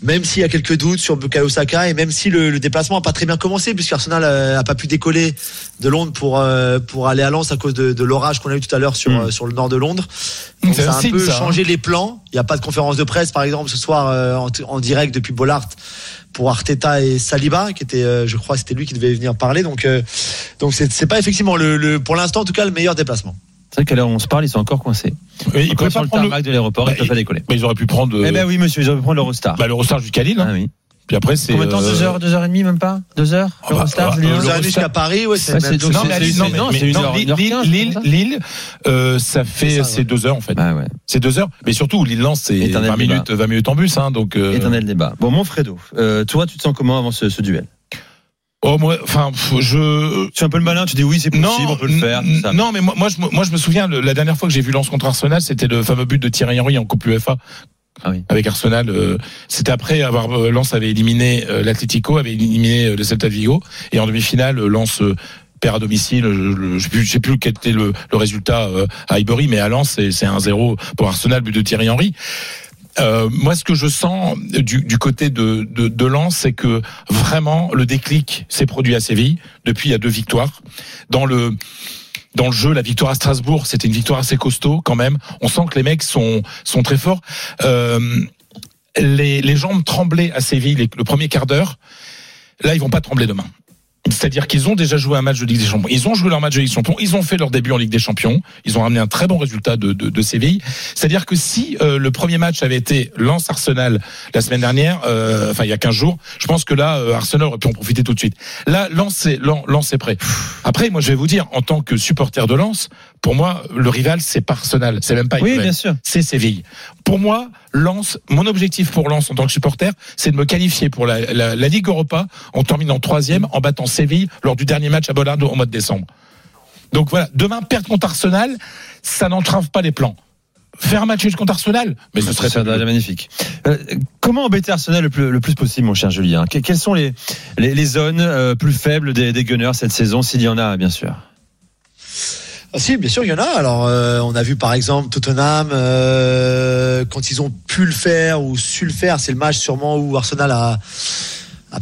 même s'il y a quelques doutes sur Bukayo Saka et même si le déplacement a pas très bien commencé, puisqu'Arsenal euh, a pas pu décoller de Londres pour, euh, pour aller à Lens à cause de, de l'orage qu'on a eu tout à l'heure sur, euh, sur le nord de Londres. Donc C'est ça a un signe, peu ça, hein. changé les plans. Il n'y a pas de conférence de presse, par exemple, ce soir euh, en, en direct depuis Bollard pour Arteta et Saliba, qui était, euh, je crois, c'était lui qui devait venir parler. Donc, euh, donc c'est c'est pas effectivement le, le, pour l'instant, en tout cas, le meilleur déplacement. C'est vrai qu'à l'heure où on se parle, ils sont encore coincés. Ils sur le prendre le- tarmac de l'aéroport, Bah, ils peuvent pas décoller. Bah, ils auraient pu prendre. Eh euh, ben oui, monsieur, ils auraient pu prendre l'Eurostar. bah, l'Eurostar jusqu'à Lille. hein. Ah oui. Puis après, c'est. Combien de temps euh, Deux heures, deux heures et demie, même pas Deux heures Ah bah, euh, euh, Eurostar- jusqu'à Paris, ouais, c'est Ouais, même c'est- donc Non, mais non, mais- non, mais c'est une non, heure- Lille, Lille, Lille, Lille, euh, ça fait, C'est ça, c'est ouais. deux heures, en fait. Ah ouais. C'est deux heures. Mais surtout, Lille Lens, c'est Éternel 20 débat. minutes, 20 minutes en bus, hein, donc. euh, Éternel débat. Bon, mon Fredo, euh, toi, tu te sens comment avant ce, ce duel? Oh, moi, enfin, je. Tu es un peu le malin, tu dis oui, c'est possible, on peut le faire. ça. non, mais moi, moi, je, me- moi, je me souviens, le- la dernière fois que j'ai vu Lens contre Arsenal, c'était le fameux but de Thierry Henry en Coupe UEFA. Ah oui. Avec Arsenal, euh, c'était après avoir euh, Lens avait éliminé euh, l'Atlético, avait éliminé euh, le Celta Vigo, et en demi-finale, euh, Lens perd à domicile. le- Je sais plus, sais plus quel était le, le résultat à Highbury, mais à Lens, c'est c'est 1-0 pour Arsenal, but de Thierry Henry. Euh, moi, ce que je sens du, du côté de, de, de Lens, c'est que vraiment le déclic s'est produit à Séville depuis il y a deux victoires. Dans le dans le jeu, la victoire à Strasbourg, c'était une victoire assez costaud quand même. On sent que les mecs sont sont très forts. Euh, les, les jambes tremblaient à Séville le premier quart d'heure. Là, ils vont pas trembler demain. C'est-à-dire qu'ils ont déjà joué un match de Ligue des Champions. Ils ont joué leur match de Ligue des Champions. Ils ont fait leur début en Ligue des Champions. Ils ont ramené un très bon résultat de, de, de Séville. C'est-à-dire que si euh, le premier match avait été Lens-Arsenal la semaine dernière, euh, enfin il y a 15 jours, je pense que là, euh, Arsenal aurait pu en profiter tout de suite. Là, Lens est, Lens, Lens est prêt. Après, moi je vais vous dire, en tant que supporter de Lens, pour moi, le rival, c'est pas Arsenal. C'est même pas Oui, bien sûr. c'est Séville. Pour moi, Lens, mon objectif pour Lens en tant que supporter, c'est de me qualifier pour la, la, la Ligue Europa en terminant troisième, en battant Séville lors du dernier match à Bollard au mois de décembre. Donc voilà, demain perdre contre Arsenal, ça n'entrave pas les plans. Faire un match nul contre Arsenal, mais ce serait Ça magnifique. Euh, comment embêter Arsenal le plus, le plus possible, mon cher Julien? Que- Quelles sont les, les, les zones euh, plus faibles des, des Gunners cette saison, s'il y en a, bien sûr? Ah, bien sûr, il y en a. Alors, euh, on a vu par exemple Tottenham euh, quand ils ont pu le faire ou su le faire. C'est le match sûrement où Arsenal a,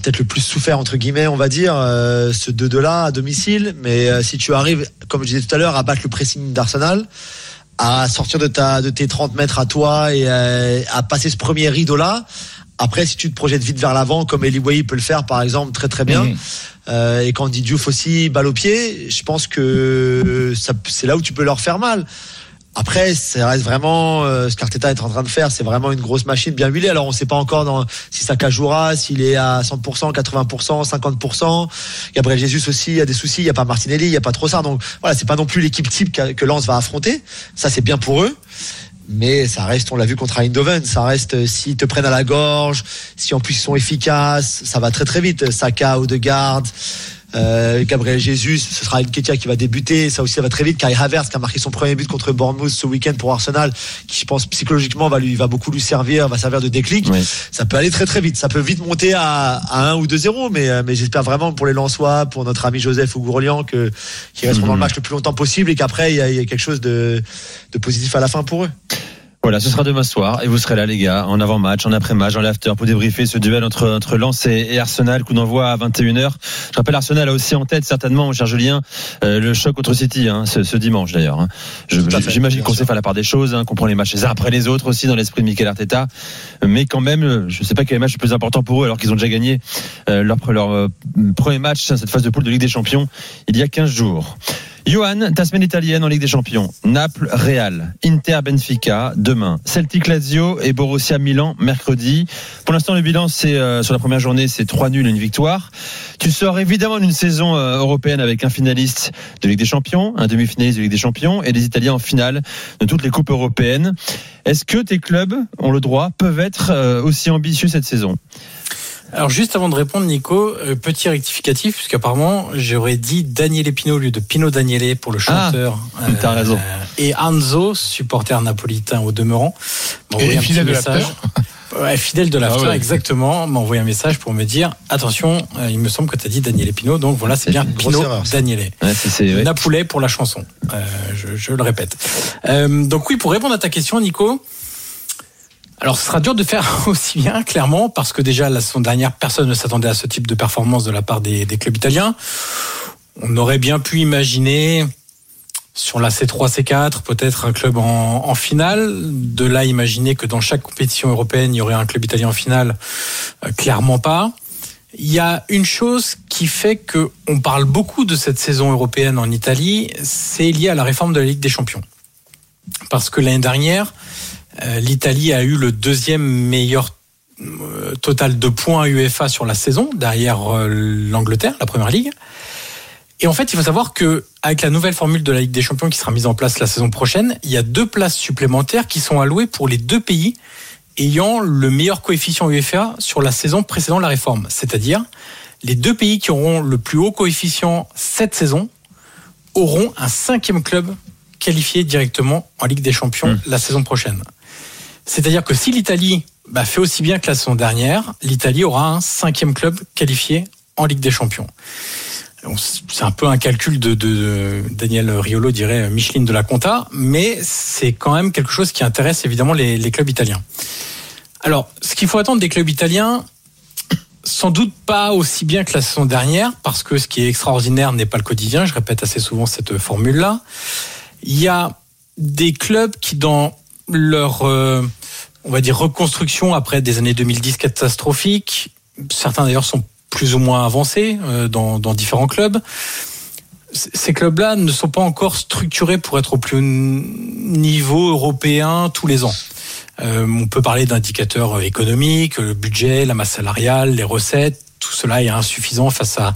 peut-être le plus souffert entre guillemets, on va dire, euh, ce 2-2 là à domicile. Mais si tu arrives, comme je disais tout à l'heure, à battre le pressing d'Arsenal, à sortir de ta de tes 30 mètres à toi et à passer ce premier rideau là. Après, si tu te projettes vite vers l'avant, comme Eli Wahi peut le faire, par exemple, très très bien, Mhm. Euh, et Candy Diouf aussi, balle au pied, je pense que c'est là où tu peux leur faire mal. Après, ça reste vraiment euh, ce qu'Arteta est en train de faire, c'est vraiment une grosse machine bien huilée. Alors, on ne sait pas encore dans, si Saka jouera, s'il est à 100%, 80%, 50%. Gabriel Jesus aussi, il y a des soucis, il n'y a pas Martinelli, il n'y a pas Trossard. Donc voilà, c'est pas non plus l'équipe type qu'a- que Lens va affronter. Ça, c'est bien pour eux. Mais ça reste, on l'a vu contre Eindhoven, ça reste euh, s'ils te prennent à la gorge, si en plus ils sont efficaces, ça va très très vite. Saka ou de garde. Euh, Gabriel Jesus, ce sera Ketia qui va débuter, ça aussi ça va très vite. Kai Havertz qui a marqué son premier but contre Bournemouth ce week-end pour Arsenal, qui je pense psychologiquement va lui va beaucoup lui servir, va servir de déclic. Oui. Ça peut aller très très vite, ça peut vite monter à, à 1 ou 2-0, mais euh, mais j'espère vraiment pour les Lensois, pour notre ami Joseph Ougourlian que qui resteront dans le match le plus longtemps possible et qu'après il y, a, il y a quelque chose de, de positif à la fin pour eux. Voilà, ce sera demain soir et vous serez là, les gars, en avant-match, en après-match, en l'after pour débriefer ce duel entre, entre Lens et, et Arsenal, coup d'envoi à 21h. Je rappelle, Arsenal a aussi en tête, certainement, mon cher Julien, euh, le choc contre City, hein, ce, ce dimanche d'ailleurs. hein. J'imagine qu'on sait faire la part des choses, hein, qu'on prend les matchs les uns après les autres aussi dans l'esprit de Mikel Arteta. Mais quand même, je ne sais pas quel est le match le plus important pour eux alors qu'ils ont déjà gagné euh, leur, leur euh, premier match, cette phase de poule de Ligue des Champions, il y a 15 jours. Johan, ta semaine italienne en Ligue des Champions. Naples, Real, Inter, Benfica, demain. Celtic, Lazio et Borussia, Milan, mercredi. Pour l'instant, le bilan, c'est euh, sur la première journée, c'est 3 nuls et une victoire. Tu sors évidemment d'une saison euh, européenne avec un finaliste de Ligue des Champions, un demi-finaliste de Ligue des Champions et des Italiens en finale de toutes les coupes européennes. Est-ce que tes clubs ont le droit, peuvent être euh, aussi ambitieux cette saison? Alors juste avant de répondre, Nico, euh, petit rectificatif, puisqu'apparemment j'aurais dit Daniele Pino au lieu de Pino Daniele pour le chanteur. Ah, t'as raison. Et Anzo, supporter napolitain au demeurant. Et un fidèle de message. l'after [laughs] Ouais, fidèle de l'after, Ah ouais. exactement, m'a envoyé un message pour me dire attention, euh, il me semble que tu as dit Daniele Pino, donc voilà, c'est bien Pino erreur. Daniele. Ouais, c'est- c'est- ouais. Napoulet pour la chanson. Euh, je, je le répète. Euh, donc oui, pour répondre à ta question, Nico. Alors, ce sera dur de faire [laughs] aussi bien, clairement, parce que déjà la saison dernière, personne ne s'attendait à ce type de performance de la part des, clubs italiens. On aurait bien pu imaginer sur la C3, C4, peut-être un club en, finale. De là, imaginer que dans chaque compétition européenne, il y aurait un club italien en finale, euh, clairement pas. Il y a une chose qui fait que on parle beaucoup de cette saison européenne en Italie, c'est lié à la réforme de la Ligue des Champions. Parce que l'année dernière, l'Italie a eu le deuxième meilleur euh, total de points UEFA sur la saison, derrière euh, l'Angleterre, la première ligue. Et en fait, il faut savoir que avec la nouvelle formule de la Ligue des Champions qui sera mise en place la saison prochaine, il y a deux places supplémentaires qui sont allouées pour les deux pays ayant le meilleur coefficient UEFA sur la saison précédant la réforme. C'est-à-dire, les deux pays qui auront le plus haut coefficient cette saison auront un cinquième club qualifié directement en Ligue des Champions la saison prochaine. C'est-à-dire que si l'Italie bah, fait aussi bien que la saison dernière, l'Italie aura un cinquième club qualifié en Ligue des Champions. C'est un peu un calcul de, Daniel Riolo dirait Micheline de la Conta, mais c'est quand même quelque chose qui intéresse évidemment les clubs italiens. Alors, ce qu'il faut attendre des clubs italiens, sans doute pas aussi bien que la saison dernière, parce que ce qui est extraordinaire n'est pas le quotidien. Je répète assez souvent cette formule-là. Il y a des clubs qui, dans leur, euh, on va dire, reconstruction après des années 2010 catastrophiques, certains d'ailleurs sont plus ou moins avancés euh, dans, différents clubs. Ces clubs-là ne sont pas encore structurés pour être au plus haut niveau européen tous les ans. Euh, on peut parler d'indicateurs économiques, le budget, la masse salariale, les recettes. Tout cela est insuffisant face à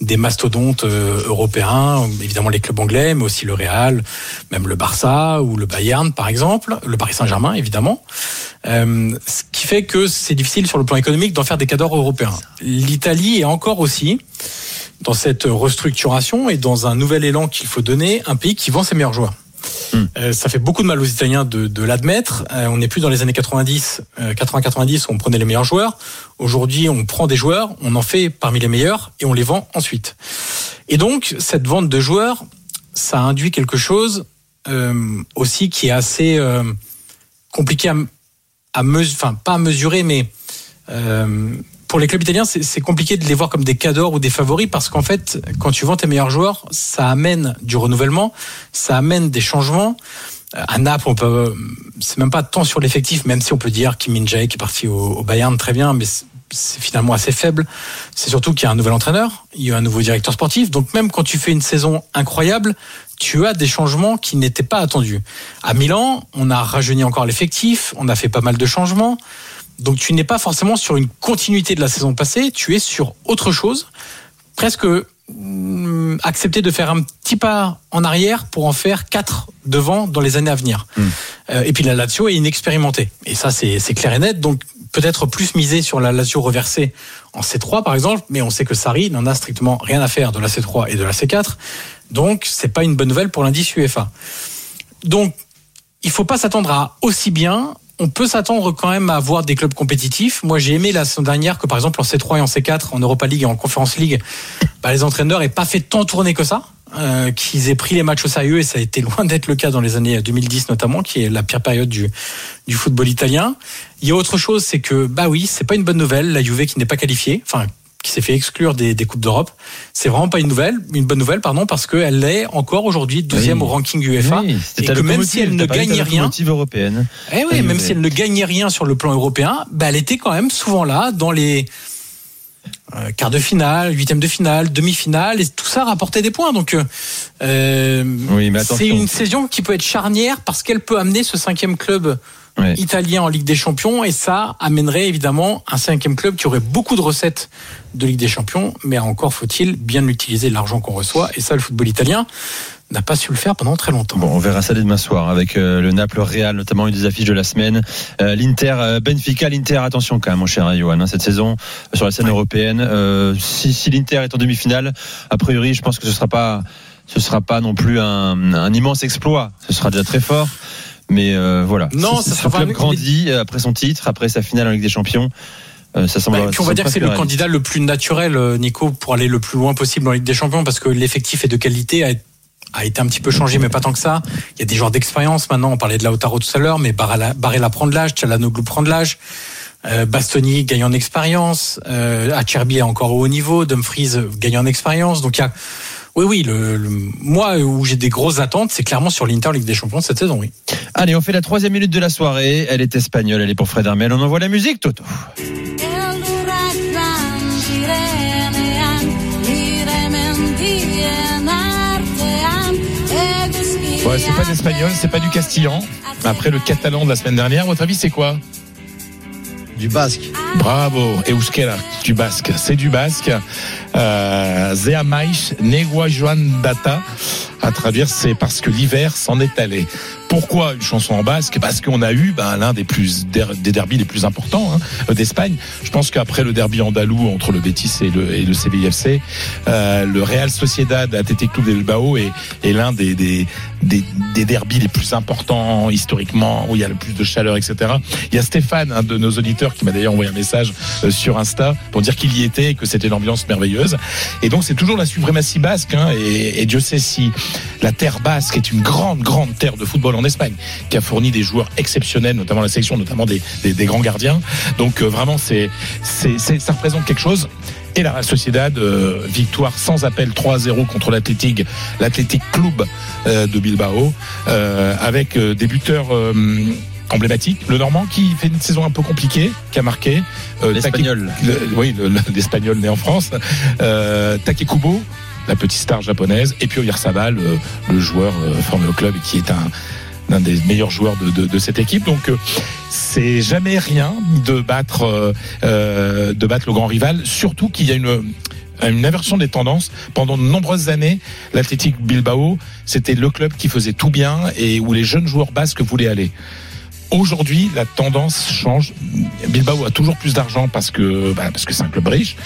des mastodontes euh, européens, évidemment les clubs anglais, mais aussi le Real, même le Barça ou le Bayern par exemple, le Paris Saint-Germain évidemment. Euh, ce qui fait que c'est difficile sur le plan économique d'en faire des cadors européens. L'Italie est encore aussi dans cette restructuration et dans un nouvel élan qu'il faut donner, un pays qui vend ses meilleurs joueurs. Euh, ça fait beaucoup de mal aux Italiens de, l'admettre. Euh, on n'est plus dans les années 90, euh, 80-90 où on prenait les meilleurs joueurs. Aujourd'hui, on prend des joueurs, on en fait parmi les meilleurs et on les vend ensuite. Et donc, cette vente de joueurs, ça induit quelque chose euh, aussi qui est assez euh, compliqué à, à mesurer, enfin pas à mesurer, mais euh, pour les clubs italiens, c'est compliqué de les voir comme des cadors ou des favoris parce qu'en fait, quand tu vends tes meilleurs joueurs, ça amène du renouvellement, ça amène des changements. Euh, À Naples, on peut, c'est même pas tant sur l'effectif, même si on peut dire Kim Min-jae qui est parti au, Bayern très bien, mais c'est finalement assez faible. C'est surtout qu'il y a un nouvel entraîneur, il y a un nouveau directeur sportif. Donc même quand tu fais une saison incroyable, tu as des changements qui n'étaient pas attendus. À Milan, on a rajeuni encore l'effectif, on a fait pas mal de changements. Donc tu n'es pas forcément sur une continuité de la saison passée, tu es sur autre chose, presque hum, accepter de faire un petit pas en arrière pour en faire quatre devant dans les années à venir. Euh, et puis la Lazio est inexpérimentée. Et ça, c'est c'est clair et net. Donc peut-être plus miser sur la Lazio reversée en C3 par exemple, mais on sait que Sarri n'en a strictement rien à faire de la C3 et de la C4. Donc c'est pas une bonne nouvelle pour l'indice UEFA. Donc il faut pas s'attendre à aussi bien. On peut s'attendre quand même à voir des clubs compétitifs. Moi, j'ai aimé la saison dernière que, par exemple, en C3 et en C4, en Europa League et en Conference League, bah, les entraîneurs aient pas fait tant tourner que ça, euh, qu'ils aient pris les matchs au sérieux et ça a été loin [laughs] d'être le cas dans les années 2010 notamment, qui est la pire période du, du football italien. Il y a autre chose, c'est que, bah oui, c'est pas une bonne nouvelle, la Juve qui n'est pas qualifiée, enfin, qui s'est fait exclure des, des coupes d'Europe. C'est vraiment pas une nouvelle, une bonne nouvelle, pardon, parce qu'elle est encore aujourd'hui deuxième Oui. au ranking UEFA. Oui, et que même si elle ne gagne rien, européenne. eh oui, même si elle ne gagnait rien sur le plan européen, bah, elle était quand même souvent là dans les euh, quarts de finale, huitièmes de finale, demi-finale, et tout ça rapportait des points. Donc, euh, euh, Oui, c'est une saison qui peut être charnière parce qu'elle peut amener ce cinquième club Ouais. italien en Ligue des Champions, et ça amènerait évidemment un cinquième club qui aurait beaucoup de recettes de Ligue des Champions, mais encore faut-il bien utiliser l'argent qu'on reçoit, et ça, le football italien n'a pas su le faire pendant très longtemps. Bon, on verra ça dès demain soir avec euh, le Naples Real, notamment une des affiches de la semaine. Euh, L'Inter, euh, Benfica, l'Inter, attention quand même, mon cher Johan, hein, cette saison sur la scène européenne. Si si l'Inter est en demi-finale, a priori, je pense que ce sera pas, ce sera pas non plus un, un immense exploit. Ce sera déjà très fort. Mais euh, voilà. Non, ça ce sera pas club grandit euh, après son titre, après sa finale en Ligue des Champions. Euh, ça semble. Ouais, puis on ça va dire que c'est le candidat le plus naturel, euh, Nico, pour aller le plus loin possible en Ligue des Champions, parce que l'effectif est de qualité, a, a été un petit peu changé, mais pas tant que ça. Il y a des joueurs d'expérience maintenant. On parlait de Lautaro tout à l'heure, mais Barella, prend de l'âge, Tchalanoglu prend de l'âge. Bastoni gagne en expérience, euh, Acerbi est encore au haut niveau, Dumfries gagne en expérience. Donc il y a, oui, oui, le, le- moi où j'ai des grosses attentes, c'est clairement sur l'Inter Ligue des Champions cette saison, oui. Allez, on fait la troisième minute de la soirée. Elle est espagnole, elle est pour Fred Armel. On envoie la musique, Toto. Ouais, c'est pas d'espagnol, c'est pas du castillan. Après le catalan de la semaine dernière, votre avis, c'est quoi? Du basque. Bravo, Euskera, du basque. C'est du basque. Euh, Zea Maish, Negua Joan Data. À traduire, c'est parce que l'hiver s'en est allé. Pourquoi une chanson en basque? Parce qu'on a eu ben, l'un des plus des derbys les plus importants hein, d'Espagne. Je pense qu'après le derby andalou entre le Betis et le, et le euh, le Real Sociedad Athletic Club de Bilbao est, est l'un des, des, des, des derbys les plus importants historiquement, où il y a le plus de chaleur, etc. Il y a Stéphane, un de nos auditeurs, qui m'a d'ailleurs envoyé un message euh, sur Insta pour dire qu'il y était et que c'était une ambiance merveilleuse. Et donc c'est toujours la suprématie basque, hein, et, et Dieu sait si la terre basque est une grande, grande terre de football en Espagne, qui a fourni des joueurs exceptionnels, notamment la sélection, notamment des, des, des grands gardiens. Donc euh, vraiment, c'est, c'est, c'est- ça représente quelque chose. Et la Sociedad, euh, victoire sans appel 3-0 contre l'Athletic, l'Athletic Club euh, de Bilbao, avec des buteurs emblématiques. Le Normand qui fait une saison un peu compliquée, qui a marqué. euh, L'espagnol. Take- le- oui, le- le- l'espagnol né en France. Euh, Takekubo, la petite star japonaise, et puis Oyarzabal, le joueur formé au club et qui est un l'un des meilleurs joueurs de, de, de cette équipe. Donc euh, c'est jamais rien de battre euh, euh, de battre le grand rival, surtout qu'il y a une une inversion des tendances. Pendant de nombreuses années, l'Athletic Bilbao, c'était le club qui faisait tout bien et où les jeunes joueurs basques voulaient aller. Aujourd'hui, la tendance change. Bilbao a toujours plus d'argent parce que bah, parce que c'est un club riche.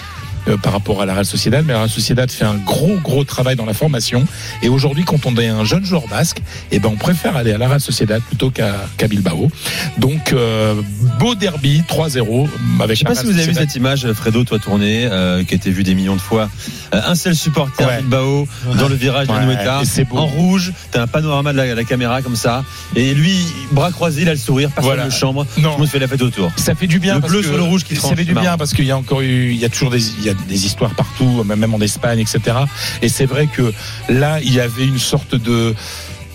Euh, par rapport à la Real Sociedad, mais la Real Sociedad fait un gros gros travail dans la formation. Et aujourd'hui, quand on est un jeune joueur basque, eh ben on préfère aller à la Real Sociedad plutôt qu'à Bilbao. Donc euh, beau derby 3-0 avec. Je sais pas si vous avez vu cette image, Fredo, toi tourné, euh, qui a été vue des millions de fois. Euh, un seul supporter Ouais. Bilbao dans le virage Ouais, beau. en rouge. T'as un panorama de la, la caméra comme ça, et lui, bras croisés, il a le sourire, personne Voilà. ne chambre. Non. Tout le monde fait la fête autour. Ça fait du bien. Le parce bleu que sur le rouge qui Ça fait du bien parce qu'il y a encore eu, il y a toujours des, il y a des histoires partout, même en Espagne, etc. Et c'est vrai que là, il y avait une sorte de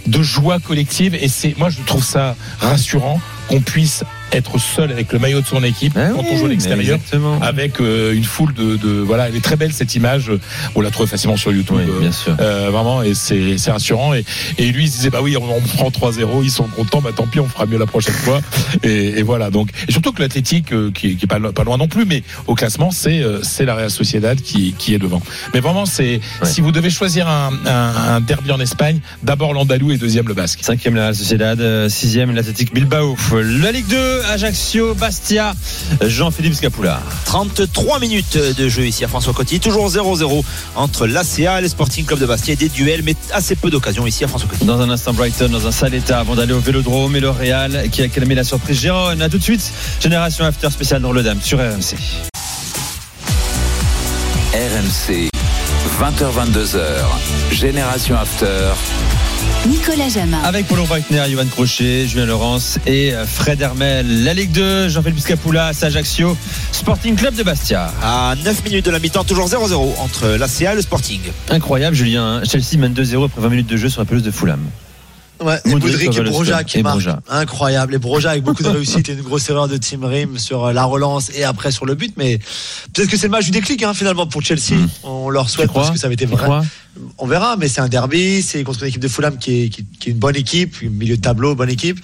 de joie collective et c'est moi je trouve ça rassurant qu'on puisse être seul avec le maillot de son équipe Ah quand oui, on joue à l'extérieur, avec euh, une foule de, de voilà, elle est très belle cette image. On la trouve facilement sur YouTube. Oui, euh, bien sûr. euh, vraiment et c'est c'est rassurant et, et lui il se disait bah oui on, on prend 3-0 ils sont contents bah tant pis on fera mieux la prochaine fois et, et voilà donc et surtout que l'athlétique euh, qui, qui est pas, lo- pas loin non plus mais au classement c'est euh, c'est la Real Sociedad qui qui est devant mais vraiment c'est Ouais. si vous devez choisir un, un, un derby en Espagne d'abord l'Andalou et deuxième le Basque Cinquième la Real Sociedad, sixième l'Athletic Bilbao. La Ligue 2, Ajaccio, Bastia, Jean-Philippe Scapula. 33 minutes de jeu ici à François Coty. Toujours 0-0 entre l'ACA et le Sporting Club de Bastia. Des duels, mais assez peu d'occasions ici à François Coty. Dans un instant, Brighton dans un sale état avant d'aller au Vélodrome et le Real qui a calmé la surprise. Gérone, à tout de suite. Génération After spécial dans le Dame sur RMC. RMC, 20h22h, Génération After. Nicolas Jamin. Avec Paulo Breitner, Johan Crochet, Julien Laurence et euh, Fred Hermel. La Ligue 2, Jean-Philippe Scapula, Ajaccio, Sporting Club de Bastia. À 9 minutes de la mi-temps, toujours 0-0 entre l'ACA et le Sporting. Incroyable, Julien. hein. Chelsea mène 2-0 après 20 minutes de jeu sur la pelouse de Fulham. Ouais, et Modric et. Broja qui marquent. Incroyable. Et Broja avec beaucoup de réussite et une grosse erreur de Tim Rim sur euh, la relance et après sur le but. Mais peut-être que c'est le match du déclic hein, finalement pour Chelsea. On leur Hmm. Souhaite parce que ça avait été Tu vrai. On verra, mais c'est un derby. C'est contre une équipe de Fulham qui est, qui, qui est une bonne équipe, milieu de tableau, bonne équipe.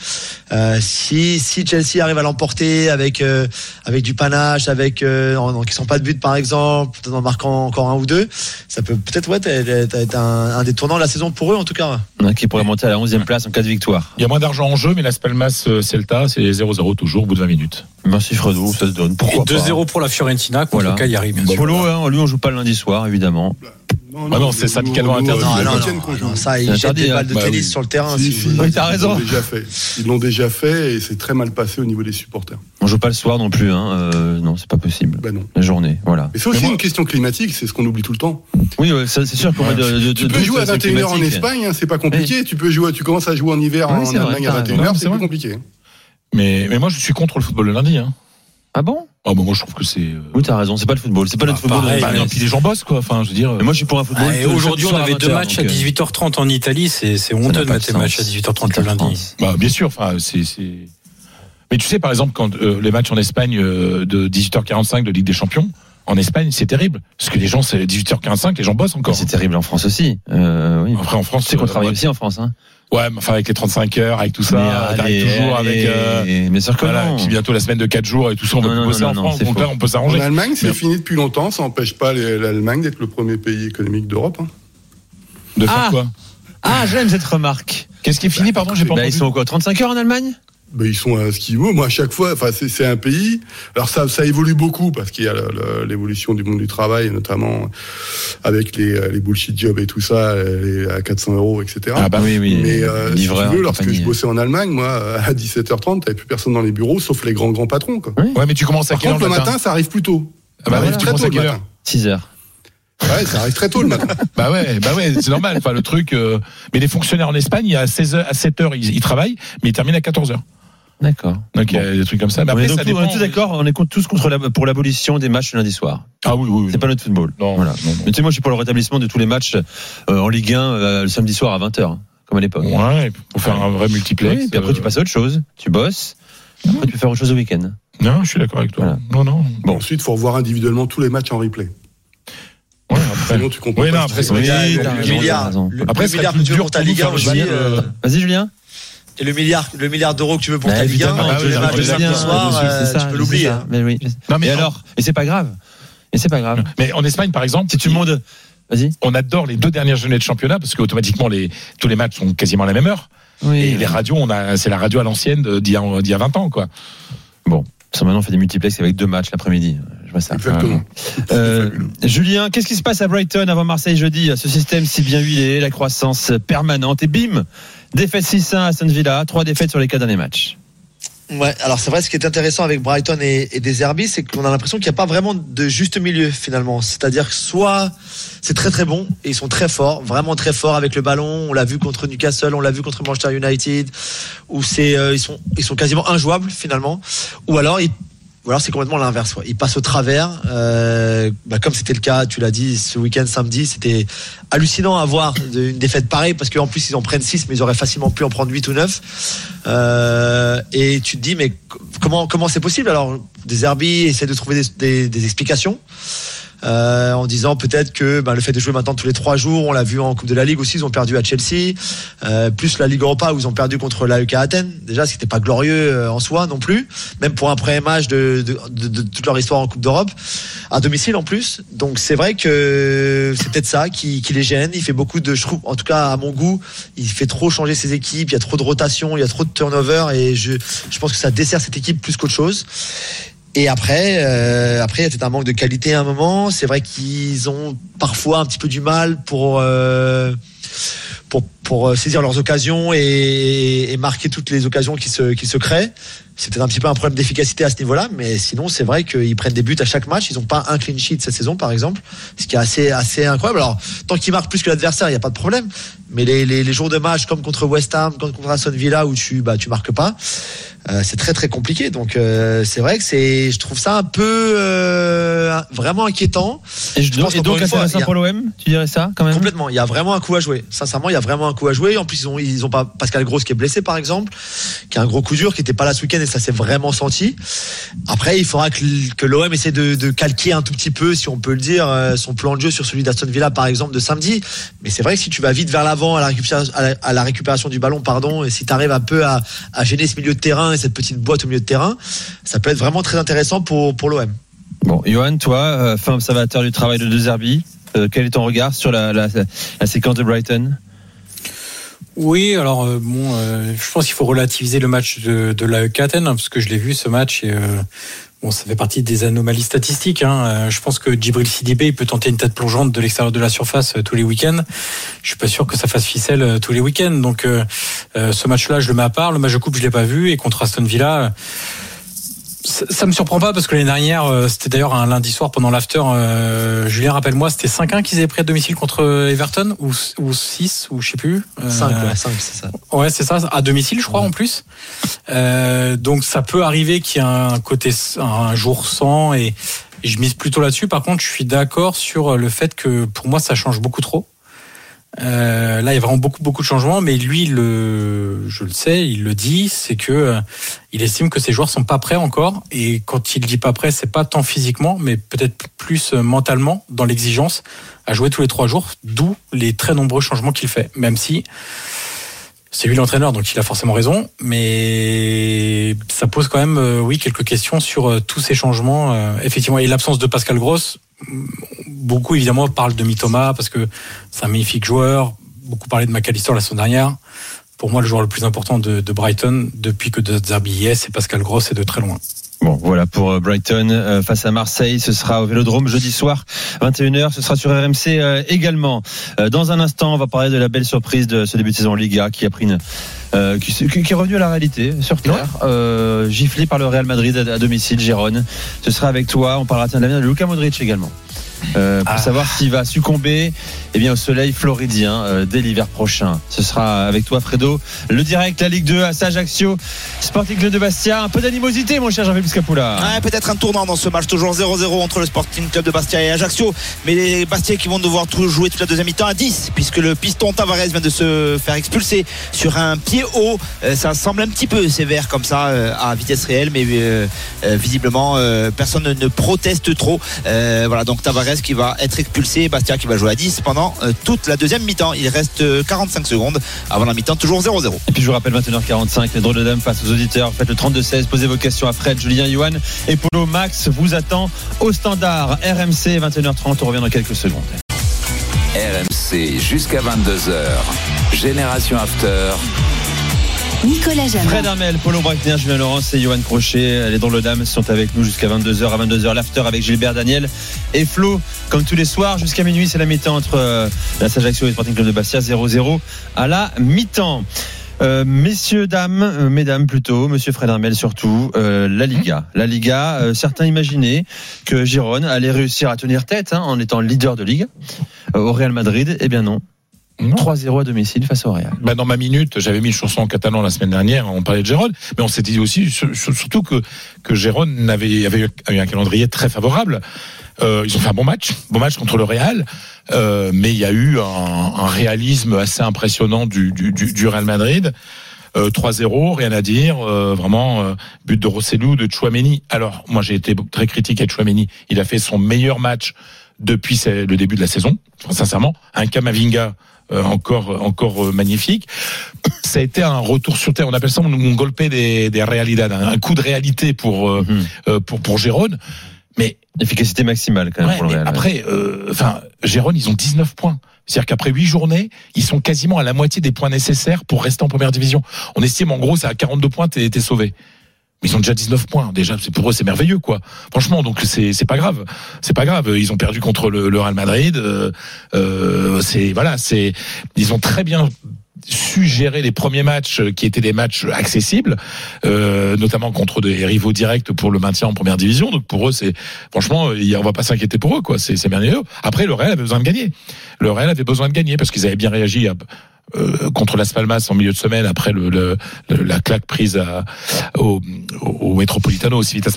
Euh, si, si Chelsea arrive à l'emporter avec euh, avec du panache, avec euh, en, en qui sont pas de but par exemple, peut-être en marquant encore un ou deux, ça peut peut-être ouais, être être un, un des tournants de la saison pour eux en tout cas. Hein, Qui pourrait monter à la 11e place en cas de victoire. il y a moins d'argent en jeu mais Las Palmas euh, Celta c'est 0-0 toujours au bout de 20 minutes Merci Fredo, ça se donne. Et Pourquoi pas 2-0 pour la Fiorentina contre Voilà. le Cagliari, bien sûr. Polo, hein, lui on joue pas le lundi soir évidemment. Non, Ah non, c'est syndicalement nous, interdit. Non, non, non, non, ça, ils jettent interdit, des balles de Bah tennis oui. sur le terrain. Si, si si, vous- Oui, t'as raison. Ils l'ont déjà fait. Ils l'ont déjà fait et c'est très mal passé au niveau des supporters. On joue pas le soir non plus, hein. euh, non c'est pas possible. Bah non. La journée, voilà. Mais c'est aussi Mais moi- une question climatique, c'est ce qu'on oublie tout le temps. Oui, ouais, ça, c'est sûr Tu peux de- jouer à de- 21h en. Espagne, hein, c'est pas compliqué. Tu peux jouer, tu commences à jouer en hiver en Allemagne à raison. 21h, Non, c'est vrai. compliqué. mais mais moi je suis contre le football le lundi hein. Ah bon? Oh, bah, moi je trouve que c'est euh, Oui, t'as raison, c'est pas le football, c'est pas notre Ah, football. pareil, de- bah, non, puis les gens bossent quoi enfin je veux dire Mais moi je suis pour un football. Ah, Aujourd'hui, on avait deux 20h, matchs à donc, euh, 18h30 en Italie. C'est honteux de mettre les matchs à sens. 18h30 le lundi. France. Bah, bien sûr, enfin, c'est, c'est- Mais tu sais, par exemple, quand euh, les matchs en Espagne euh, de 18h45 de Ligue des Champions, en Espagne, c'est terrible. Parce que les gens, c'est 18h45, les gens bossent encore. C'est terrible en France aussi. Euh, oui. Après, en France, Tu sais qu'on euh, travaille aussi en France. Hein. ouais, mais enfin, avec les 35 heures, avec tout ça, allez, toujours avec. euh, mais sûr que voilà, non. et puis bientôt la semaine de 4 jours et tout ça, on Non, peut non, plus bosser non, en non, France. c'est Donc là, faux. on peut En s'arranger. Allemagne, c'est fini depuis longtemps. Ça n'empêche pas l'Allemagne d'être le premier pays économique d'Europe. hein. De faire Ah quoi Ah, j'aime cette remarque. Qu'est-ce qui est fini, pardon, j'ai pas Bah, ils entendu. sont quoi 35 heures en Allemagne? Ben, ils sont à ce qu'ils veulent. Moi, à chaque fois, enfin, c'est c'est un pays. Alors ça, ça évolue beaucoup parce qu'il y a le- le- l'évolution du monde du travail, notamment avec les, les bullshit jobs et tout ça, les- à 400 euros, etc. Ah bah oui, oui. Mais euh, si tu veux, lorsque compagnie. je bossais en Allemagne, moi, à 17h30, t'avais plus personne dans les bureaux, sauf les grands grands patrons. Quoi. Ouais, mais tu commences à Par quelle heure contre, le le matin, ça arrive plus tôt. Ah bah ça ouais, arrive tu très commences tôt à le quelle matin. heure 6 heures. Ouais, ça arrive très tôt le matin. [laughs] Bah ouais, bah ouais, c'est normal. Enfin, le truc. euh, Mais les fonctionnaires en Espagne, il y a à 16 heures, à 7 heures, ils, ils travaillent, mais ils terminent à 14 heures. D'accord. Donc il y a des trucs comme ça. Mais On est, ça tous- on est dépend. tous d'accord, on est contre- tous contre la, pour l'abolition des matchs le lundi soir. Ah oui, oui. oui. C'est pas notre football. Non, Voilà. non, non. Mais tu sais, moi, je suis pour le rétablissement de tous les matchs euh, en Ligue 1 euh, le samedi soir à 20h, comme à l'époque. Ouais, pour faire un vrai multiplex. Oui, puis après, euh, tu passes à autre chose. Tu bosses. Après, tu peux faire autre chose au week-end. Non, je suis d'accord avec toi. Voilà. Non, non. Bon. Ensuite, il faut revoir individuellement tous les matchs en replay. Ouais, après. Sinon, tu comprends Oui, pas non, ce après, c'est milliard, Après, le ce milliard serait que tu plus veux dur pour ta Ligue 1 faire aussi, Vas-y, Julien. Et le milliard, le milliard d'euros que tu veux pour Bah, ta Ligue 1, évidemment, Ah tous oui, les matchs j'aimerais de bien samedi soir, dessus, euh, c'est ça, tu peux l'oublier. Mais oui. Non, mais alors Et c'est pas grave. Et c'est pas grave. Mais en Espagne, par exemple, Si tout le monde. Vas-y. on adore les deux dernières journées de championnat parce qu'automatiquement, les, tous les matchs sont quasiment à la même heure. Oui. Et les radios, on a, c'est la radio à l'ancienne d'il y, a- d'il y a 20 ans, quoi. Bon. Ça, maintenant, on fait des multiplex avec deux matchs l'après-midi. Je vois ça. Exactement. Euh, Julien, qu'est-ce qui se passe à Brighton avant Marseille jeudi? Ce système si bien huilé, la croissance permanente et bim Défaite 6-1 à Aston Villa, trois défaites sur les quatre derniers matchs. Ouais, alors c'est vrai, ce qui est intéressant avec Brighton et, des Herbis, c'est qu'on a l'impression qu'il n'y a pas vraiment de juste milieu finalement. C'est-à-dire soit c'est très très bon et ils sont très forts, vraiment très forts avec le ballon. On l'a vu contre Newcastle, on l'a vu contre Manchester United, où c'est euh, ils sont ils sont quasiment injouables finalement. Ou alors ils ou alors c'est complètement l'inverse. ouais. Ils passent au travers, euh, bah, comme c'était le cas, tu l'as dit, ce week-end samedi, c'était hallucinant à voir une défaite pareille parce qu'en plus ils en prennent 6 mais ils auraient facilement pu en prendre 8 ou 9 Euh, et tu te dis mais comment comment c'est possible? Alors des Herbie essaient de trouver des explications euh, en disant peut-être que bah, le fait de jouer maintenant tous les trois jours, on l'a vu en Coupe de la Ligue aussi, ils ont perdu à Chelsea, euh, plus la Ligue Europa où ils ont perdu contre l'AEK Athènes. Déjà, ce n'était pas glorieux euh, en soi non plus, même pour un premier match de, de, de- de toute leur histoire en Coupe d'Europe, à domicile en plus. Donc c'est vrai que c'est peut-être ça qui, qui les gêne. Il fait beaucoup de, je trouve, en tout cas à mon goût, il fait trop changer ses équipes, il y a trop de rotation, il y a trop de turnover et je, je pense que ça dessert cette équipe plus qu'autre chose. Et après, euh, après, il y a peut-être un manque de qualité à un moment. C'est vrai qu'ils ont parfois un petit peu du mal pour euh, pour, pour euh, saisir leurs occasions et, et marquer toutes les occasions qui se qui se créent. C'est peut-être un petit peu un problème d'efficacité à ce niveau-là, mais sinon c'est vrai qu'ils prennent des buts à chaque match. Ils n'ont pas un clean sheet cette saison, par exemple, ce qui est assez assez incroyable. Alors tant qu'ils marquent plus que l'adversaire, il n'y a pas de problème. Mais les, les, les jours de match comme contre West Ham, comme contre Aston Villa où tu bah tu marques pas, c'est très très compliqué. Donc euh, c'est vrai que c'est, je trouve ça un peu euh, vraiment inquiétant. Et, Je pense et donc fois, intéressant a- pour l'OM, tu dirais ça quand même? Complètement. Il y a vraiment un coup à jouer. Sincèrement, il y a vraiment un coup à jouer. En plus, ils ont, ils ont pas Pascal Gross qui est blessé, par exemple, qui a un gros coup dur, qui était pas là ce week-end et ça s'est vraiment senti. Après, il faudra que, l'OM essaie de, de calquer un tout petit peu, si on peut le dire, euh, son plan de jeu sur celui d'Aston Villa, par exemple, de samedi. Mais c'est vrai que si tu vas vite vers l'avant à la récupération, à la, à la récupération du ballon, pardon, et si tu arrives un peu à, à gêner ce milieu de terrain et cette petite boîte au milieu de terrain, ça peut être vraiment très intéressant pour, pour l'OM. Bon, Johan, toi, euh, fin observateur du travail de De Zerbi, euh, quel est ton regard sur la, la, la séquence de Brighton? Oui, alors euh, bon, euh, je pense qu'il faut relativiser le match de, de l'AEK Athènes, hein, parce que je l'ai vu ce match et euh, bon, ça fait partie des anomalies statistiques. Hein. Euh, Je pense que Djibril Sidibé il peut tenter une tête plongeante de l'extérieur de la surface euh, tous les week-ends. Je suis pas sûr que ça fasse ficelle euh, tous les week-ends. Donc ce match-là, je le mets à part. Le match de coupe, je l'ai pas vu et contre Aston Villa. Euh, ça, ça me surprend pas parce que l'année dernière, euh, c'était d'ailleurs un lundi soir pendant l'after. euh, Julien, rappelle-moi, c'était 5-1 qu'ils avaient pris à domicile contre Everton ou, ou 6 ou je sais plus. Euh, 5, ouais, 5, c'est ça. Ouais, c'est ça, à domicile, je crois, en plus. Euh, donc, ça peut arriver qu'il y ait un côté, un jour sans, et, et je mise plutôt là-dessus. Par contre, je suis d'accord sur le fait que pour moi, ça change beaucoup trop. Euh, là, il y a vraiment beaucoup, beaucoup de changements, mais lui, le, je le sais, il le dit, c'est que euh, il estime que ses joueurs sont pas prêts encore. Et quand il dit pas prêt, c'est pas tant physiquement, mais peut-être plus euh, mentalement dans l'exigence à jouer tous les trois jours. D'où les très nombreux changements qu'il fait, même si c'est lui l'entraîneur, donc il a forcément raison, mais ça pose quand même, oui, quelques questions sur tous ces changements. effectivement, et l'absence de Pascal Gross, beaucoup évidemment parlent de Mitoma parce que c'est un magnifique joueur. Beaucoup parlé de McAllister la semaine dernière. Pour moi, le joueur le plus important de, Brighton depuis que de Zerbi est, c'est Pascal Gross et de très loin. Bon, voilà pour euh, Brighton euh, face à Marseille. Ce sera au Vélodrome jeudi soir, 21h. Ce sera sur RMC euh, également. Dans un instant, on va parler de la belle surprise de ce début de saison Liga qui a pris une, euh, qui, est revenu à la réalité sur terre, euh, giflé par le Real Madrid à, à domicile, Gérone. Ce sera avec toi. On parlera de l'avenir de Luka Modric également. Euh, pour savoir s'il va succomber eh bien, au soleil floridien euh, dès l'hiver prochain. Ce sera avec toi, Fredo. Le direct, la Ligue 2 à Ajaccio, Sporting Club de Bastia. Un peu d'animosité, mon cher Jean-Philippe Scapula. Ouais, peut-être un tournant dans ce match, toujours 0-0 entre le Sporting Club de Bastia et Ajaccio. Mais les Bastiais qui vont devoir tout jouer toute la deuxième mi-temps à 10, puisque le piston Tavares vient de se faire expulser sur un pied haut. Euh, ça semble un petit peu sévère comme ça à vitesse réelle, mais visiblement personne ne, proteste trop. Voilà, donc Tavares qui va être expulsé, Bastia qui va jouer à 10 pendant euh, toute la deuxième mi-temps. Il reste euh, 45 secondes avant la mi-temps, toujours 0-0. Et puis je vous rappelle 21h45, les drôles de dames face aux auditeurs. Faites le 32-16, posez vos questions à Fred, Julien, Johan et Polo. Max vous attend au standard RMC 21h30. On revient dans quelques secondes. RMC jusqu'à 22h. Génération After. Nicolas Jamin. Fred Armel, Polo Brackner, Julien Laurence et Johan Crochet. Les drôles dames sont avec nous jusqu'à 22h. À 22h, l'after avec Gilbert Daniel et Flo. Comme tous les soirs, jusqu'à minuit, c'est la mi-temps entre euh, la Ajaccio et le Sporting Club de Bastia. 0-0 à la mi-temps. Euh, messieurs, dames, euh, mesdames plutôt, monsieur Fred Armel surtout, euh, la Liga. La Liga, certains imaginaient que Giron allait réussir à tenir tête hein, en étant leader de ligue au Real Madrid. Eh bien non. Non. 3-0 à domicile face au Real. Bah, dans ma minute, j'avais mis une chanson en catalan la semaine dernière, on parlait de Gérone, mais on s'était dit aussi, sur- sur- surtout que, que Gérone avait, avait eu un calendrier très favorable. Euh, ils ont fait un bon match, bon match contre le Real, euh, mais il y a eu un, un réalisme assez impressionnant du, du, du, du Real Madrid. Euh, 3-0, rien à dire, euh, vraiment euh, but de Rossellou, de Chouameni. Alors moi j'ai été très critique à Chouameni, il a fait son meilleur match depuis le début de la saison, Enfin, sincèrement. Un Kamavinga encore encore euh, magnifique. Ça a été un retour sur terre. On appelle ça un, golpe des, des realidades, un, coup de réalité pour euh, euh, pour pour Gérone. Mais Efficacité maximale quand même Ouais, pour le mais Real. après, euh, enfin, Gérone, ils ont 19 points. C'est-à-dire qu'après 8 journées, ils sont quasiment à la moitié des points nécessaires pour rester en première division. On estime en gros, c'est à 42 points, t'es t'es sauvé. Ils ont déjà 19 points. Déjà, c'est pour eux, c'est merveilleux, quoi. Franchement, donc c'est c'est pas grave. C'est pas grave. Ils ont perdu contre le, le Real Madrid. Euh, euh, c'est voilà, c'est ils ont très bien su gérer les premiers matchs euh, qui étaient des matchs accessibles, euh, notamment contre des rivaux directs pour le maintien en première division. Donc pour eux, c'est franchement, on va pas s'inquiéter pour eux, quoi. C'est merveilleux. Après, le Real avait besoin de gagner. Le Real avait besoin de gagner parce qu'ils avaient bien réagi à- euh, contre Las Palmas en milieu de semaine après le, le- la claque prise à, au, au, Metropolitano, au Civitas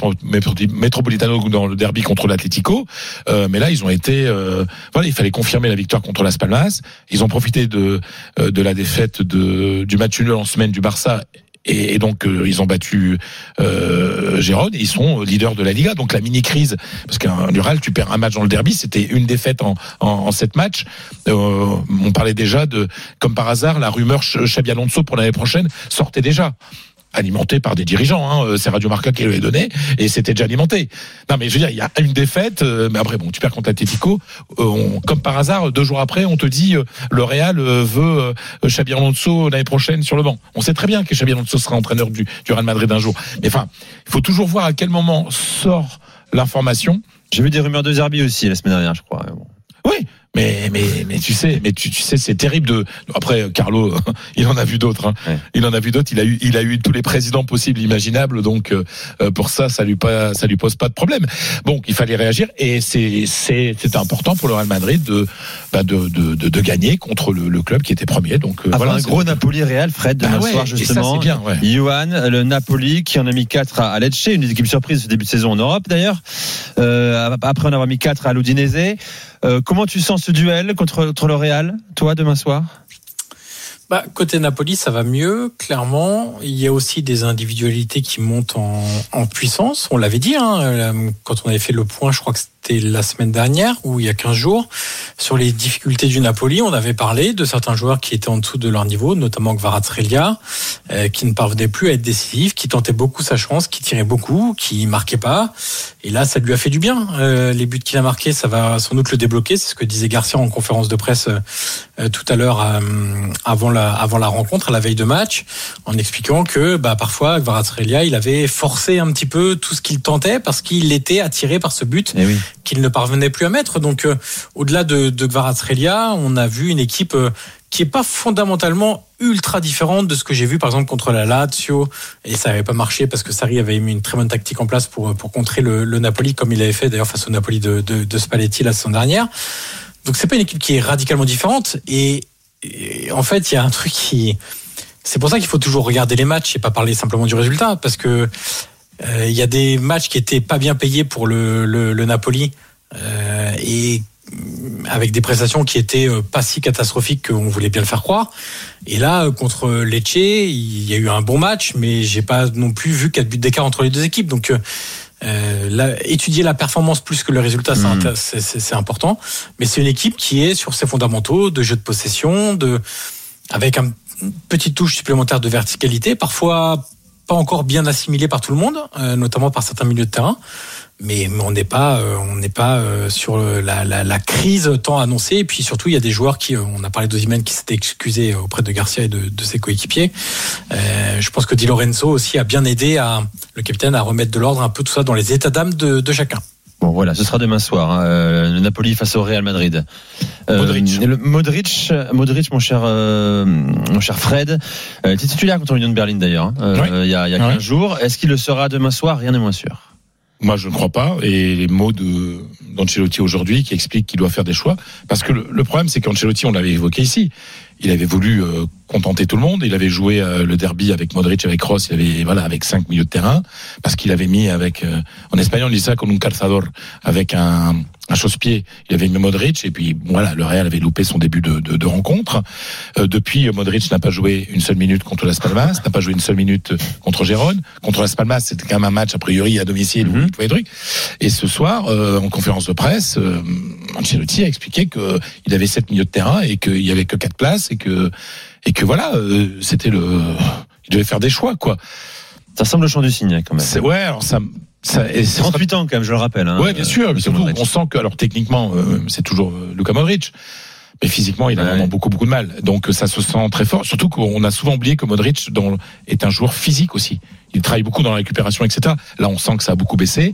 Metropolitano dans le derby contre l'Atlético. Euh, mais là, ils ont été, euh, voilà, il fallait confirmer la victoire contre Las Palmas. Ils ont profité de euh, de la défaite de du match nul en semaine du Barça. Et, et donc euh, ils ont battu euh, Gérone et ils sont leaders de la Liga. Donc la mini crise, parce qu'un le Real, tu perds un match dans le derby, c'était une défaite en, en, en sept matchs. Euh, on parlait déjà de, comme par hasard, la rumeur Xabi Alonso pour l'année prochaine sortait déjà alimenté par des dirigeants. Hein. Euh, C'est Radio Marca qui a donné et c'était déjà alimenté. Non, mais je veux dire, il y a une défaite, euh, mais après, bon, tu perds contre Atletico. Euh, on- comme par hasard, deux jours après, on te dit euh, le Real veut Xabi Alonso l'année prochaine sur le banc. On sait très bien que Xabi Alonso sera entraîneur du, du Real Madrid un jour. Mais enfin, il faut toujours voir à quel moment sort l'information. J'ai vu des rumeurs de Zerbi aussi la semaine dernière, je crois. Bon. Oui, mais mais mais tu sais, mais tu, tu sais, c'est terrible de. Après, Carlo, [laughs] il en a vu d'autres. hein. Ouais. Il en a vu d'autres. Il a eu il a eu tous les présidents possibles, imaginables. Donc euh, euh, pour ça, ça lui pas ça lui pose pas de problème. Bon, il fallait réagir et c'est c'est c'était important pour le Real Madrid de bah, de, de, de de gagner contre le, le club qui était premier. Donc euh, voilà. un gros Napoli Real, Fred, demain Bah ouais, soir et ça, justement. bien, ouais. Johan, le Napoli qui en a mis 4 à Lecce, une des équipes surprises ce début de saison en Europe d'ailleurs. Euh, après en avoir mis 4 à l'Udinese. Euh, comment tu sens ce duel contre, contre le Real, toi, demain soir? Bah, côté Napoli, ça va mieux, clairement. Il y a aussi des individualités qui montent en, en puissance. On l'avait dit, hein, euh, quand on avait fait le point, je crois que c'était la semaine dernière, ou il y a 15 jours, sur les difficultés du Napoli. On avait parlé de certains joueurs qui étaient en dessous de leur niveau, notamment Kvaratskhelia, euh, qui ne parvenait plus à être décisif, qui tentait beaucoup sa chance, qui tirait beaucoup, qui marquait pas. Et là, ça lui a fait du bien. Euh, les buts qu'il a marqués, ça va sans doute le débloquer. C'est ce que disait Garcia en conférence de presse euh, euh, tout à l'heure euh, avant la avant la rencontre, à la veille de match, en expliquant que bah, parfois Kvaratskhelia, il avait forcé un petit peu tout ce qu'il tentait parce qu'il était attiré par ce but Eh oui. Qu'il ne parvenait plus à mettre. Donc, euh, au-delà de, de on a vu une équipe euh, qui est pas fondamentalement ultra différente de ce que j'ai vu par exemple contre la Lazio et ça avait pas marché parce que Sarri avait mis une très bonne tactique en place pour pour contrer le, Napoli comme il avait fait d'ailleurs face au Napoli de, de, Spalletti la saison dernière. Donc c'est pas une équipe qui est radicalement différente et, et en fait il y a un truc qui c'est pour ça qu'il faut toujours regarder les matchs et pas parler simplement du résultat parce que euh, il y a des matchs qui étaient pas bien payés pour le, le, le Napoli euh, et avec des prestations qui étaient euh, pas si catastrophiques qu'on voulait bien le faire croire. Et là, euh, contre Lecce, il y a eu un bon match, mais j'ai pas non plus vu quatre buts d'écart entre les deux équipes. Donc, euh, euh, là, étudier la performance plus que le résultat, c'est Mhm. c'est important. Mais c'est une équipe qui est sur ses fondamentaux de jeu de possession, de avec un, une petite touche supplémentaire de verticalité, parfois pas encore bien assimilée par tout le monde, euh, notamment par certains milieux de terrain. Mais, mais on n'est pas, euh, on n'est pas euh, sur la, la, la crise tant annoncée. Et puis surtout, il y a des joueurs qui, euh, on a parlé d'Ozimène qui s'était excusé auprès de Garcia et de, de ses coéquipiers. Euh, je pense que Di Lorenzo aussi a bien aidé à, le capitaine à remettre de l'ordre un peu tout ça dans les états d'âme de, de chacun. Bon, voilà, ce sera demain soir. hein, euh, le Napoli face au Real Madrid. Euh, Modric. le- Modric, Modric, mon cher, euh, mon cher Fred, euh, était titulaire contre l'Union de Berlin d'ailleurs. hein, Oui. Il y a, y a 15 Ouais. jours. Est-ce qu'il le sera demain soir? Rien n'est moins sûr. Moi, je ne crois pas. Et les mots de d'Ancelotti aujourd'hui qui expliquent qu'il doit faire des choix. Parce que le, le problème, c'est qu'Ancelotti, on l'avait évoqué ici, il avait voulu euh, contenter tout le monde. Il avait joué euh, le derby avec Modric, avec Kroos, il avait voilà avec cinq milieux de terrain parce qu'il avait mis avec euh, en espagnol on dit ça comme un calzador avec un un chausse-pied. Il avait mis Modric et puis voilà le Real avait loupé son début de, de, de rencontre. Euh, depuis Modric n'a pas joué une seule minute contre Las Palmas, n'a pas joué une seule minute contre Gérone. Contre Las Palmas c'était quand même un match a priori à domicile tous les trucs. Et ce soir euh, en conférence de presse, euh, Ancelotti a expliqué que il avait sept milieux de terrain et qu'il y avait que quatre places et que et que voilà euh, c'était le il devait faire des choix quoi. Ça ressemble au champ du cygne quand même. C'est ouais alors ça ça et c'est 38 ans quand même, je le rappelle. Hein, Ouais, bien sûr. mais surtout, on sent que, alors techniquement, euh, c'est toujours euh, Luka Modric. Mais physiquement, il a Ouais. vraiment beaucoup, beaucoup de mal. Donc, ça se sent très fort. Surtout qu'on a souvent oublié que Modric dans, est un joueur physique aussi. Il travaille beaucoup dans la récupération, etc. Là, on sent que ça a beaucoup baissé.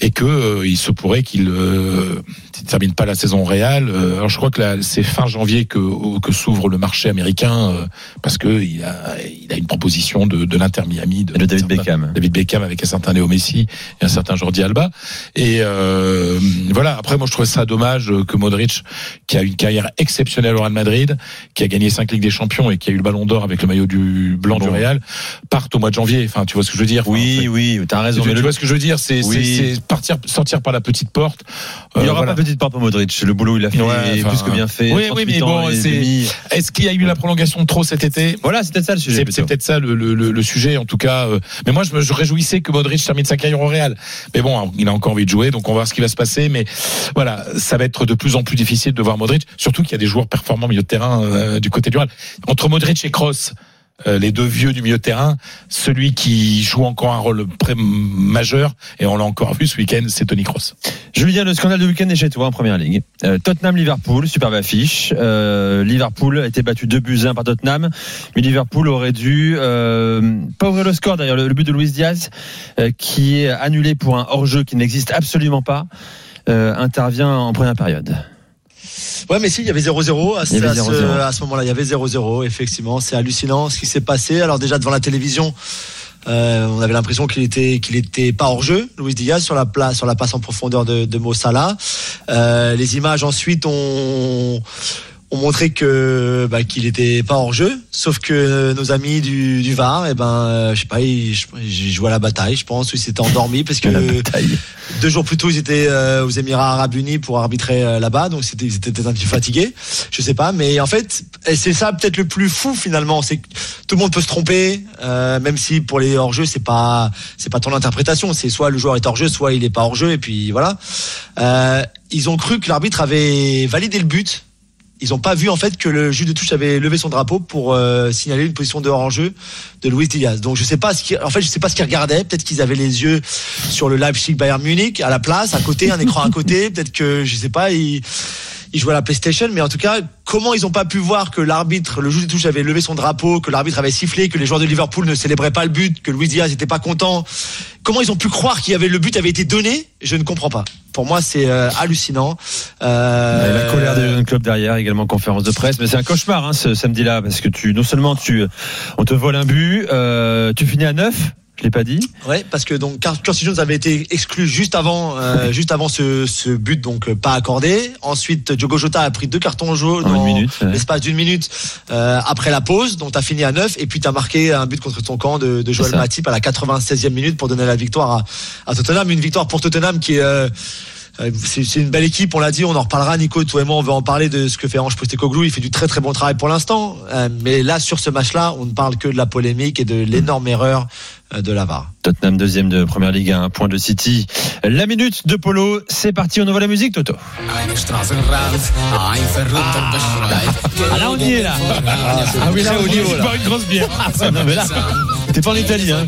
Et que euh, il se pourrait qu'il euh, ne termine pas la saison Real. Euh, alors je crois que c'est fin janvier que, que s'ouvre le marché américain euh, parce que il a, il a une proposition de, de l'Inter Miami de, De David certain- Beckham. David Beckham avec un certain Léo Messi et un certain Jordi Alba. Et euh, voilà. Après, moi, je trouvais ça dommage que Modric, qui a une carrière exceptionnelle au Real Madrid, qui a gagné cinq Ligues des Champions et qui a eu le Ballon d'Or avec le maillot du blanc du. Real, parte au mois de janvier. Enfin, tu vois ce que je veux dire? Enfin, Oui, oui, t'as raison. tu, Mais tu le- vois ce que je veux dire? C'est Oui. partir, sortir par la petite porte. il Euh, aura voilà. pas petite part pour Modric. Le boulot, il a fait Ouais, enfin, plus que bien fait. oui, oui, 38 mais bon, c'est-. Est-ce qu'il y a eu la prolongation de trop cet été? Voilà, c'est peut-être ça le sujet. C'est peut-être ça le, le, le, le sujet en tout cas. euh. Mais moi je me je réjouissais que Modric termine sa carrière au Real. Mais bon, il a encore envie de jouer, donc on va voir ce qui va se passer. Mais voilà, ça va être de plus en plus difficile de voir Modric, surtout qu'il y a des joueurs performants au milieu de terrain euh, du côté du Real. Entre Modric et Kroos. Euh, les deux vieux du milieu de terrain, celui qui joue encore un rôle majeur, et on l'a encore vu ce week-end, c'est Tony Kroos. Julien, le scandale de week-end est chez toi en première ligue. Euh, Tottenham-Liverpool, superbe affiche. Euh, Liverpool a été battu 2 buts 1 par Tottenham, mais Liverpool aurait dû euh, pas ouvrir le score d'ailleurs. Le, le but de Luis Diaz, qui est annulé pour un hors-jeu qui n'existe absolument pas, intervient en première période. Ouais, mais si, il y avait 0-0 à, ce- Il y avait à ce, 0-0. à ce moment-là. Il y avait 0-0, effectivement. C'est hallucinant ce qui s'est passé. Alors, déjà, devant la télévision, euh, on avait l'impression qu'il était, qu'il était pas hors jeu, Luis Diaz, sur la, place, sur la passe en profondeur de, de Mo Salah. Euh, les images ensuite ont, ont montré que bah, qu'il était pas hors jeu, sauf que nos amis du, du VAR, et ben, euh, je sais pas, ils, ils jouaient à la bataille, je pense, ou ils s'étaient endormis parce que deux jours plus tôt, ils étaient euh, aux Émirats Arabes Unis pour arbitrer euh, là-bas, donc c'était, ils étaient peut-être un petit peu fatigués, je sais pas, mais en fait, c'est ça peut-être le plus fou finalement, c'est que tout le monde peut se tromper, euh, même si pour les hors-jeux, c'est pas, c'est pas ton interprétation, c'est soit le joueur est hors-jeu, soit il est pas hors-jeu, et puis voilà. Euh, ils ont cru que l'arbitre avait validé le but. Ils n'ont pas vu en fait que le juge de touche avait levé son drapeau pour euh, signaler une position de hors-jeu de Luis Diaz. Donc je sais pas en fait je sais pas ce qu'ils regardaient. Peut-être qu'ils avaient les yeux sur le Leipzig Bayern Munich à la place, à côté, un écran à côté. Peut-être que je sais pas, ils, ils jouaient à la PlayStation, mais en tout cas, comment ils ont pas pu voir que l'arbitre, le juge de touche avait levé son drapeau, que l'arbitre avait sifflé, que les joueurs de Liverpool ne célébraient pas le but, que Luis Diaz n'était pas content. Comment ils ont pu croire qu'il y avait le but avait été donné? Je ne comprends pas. Pour moi, c'est euh, hallucinant. Euh, la colère des jeunes clubs derrière, également conférence de presse. Mais c'est un cauchemar hein, ce samedi-là, parce que tu, non seulement tu, on te vole un but, euh, tu finis à 9, je l'ai pas dit. Ouais, parce que donc Curtis Jones avait été exclu juste avant, euh, juste avant ce, ce but donc euh, pas accordé. Ensuite, Diogo Jota a pris deux cartons jaunes En une dans minute, l'espace d'une minute euh, après la pause. Donc t'as fini à 9 et puis t'as marqué un but contre ton camp de, de Joël. Matip à la 96e minute pour donner la victoire à, à Tottenham. Une victoire pour Tottenham qui est euh, euh, c'est une belle équipe, on l'a dit, on en reparlera. Nico, toi et moi, on veut en parler de ce que fait Ange Postecoglou. Il fait du très très bon travail pour l'instant, Euh, mais là sur ce match-là, on ne parle que de la polémique et de l'énorme erreur de la VAR. Tottenham deuxième de première ligue, un point de City. La minute de Polo, c'est parti, on envoie la musique, Toto. Ah là on y est là. Ah oui là au niveau là. une grosse bière. Ah, non mais là, [laughs] t'es pas en Italie, hein.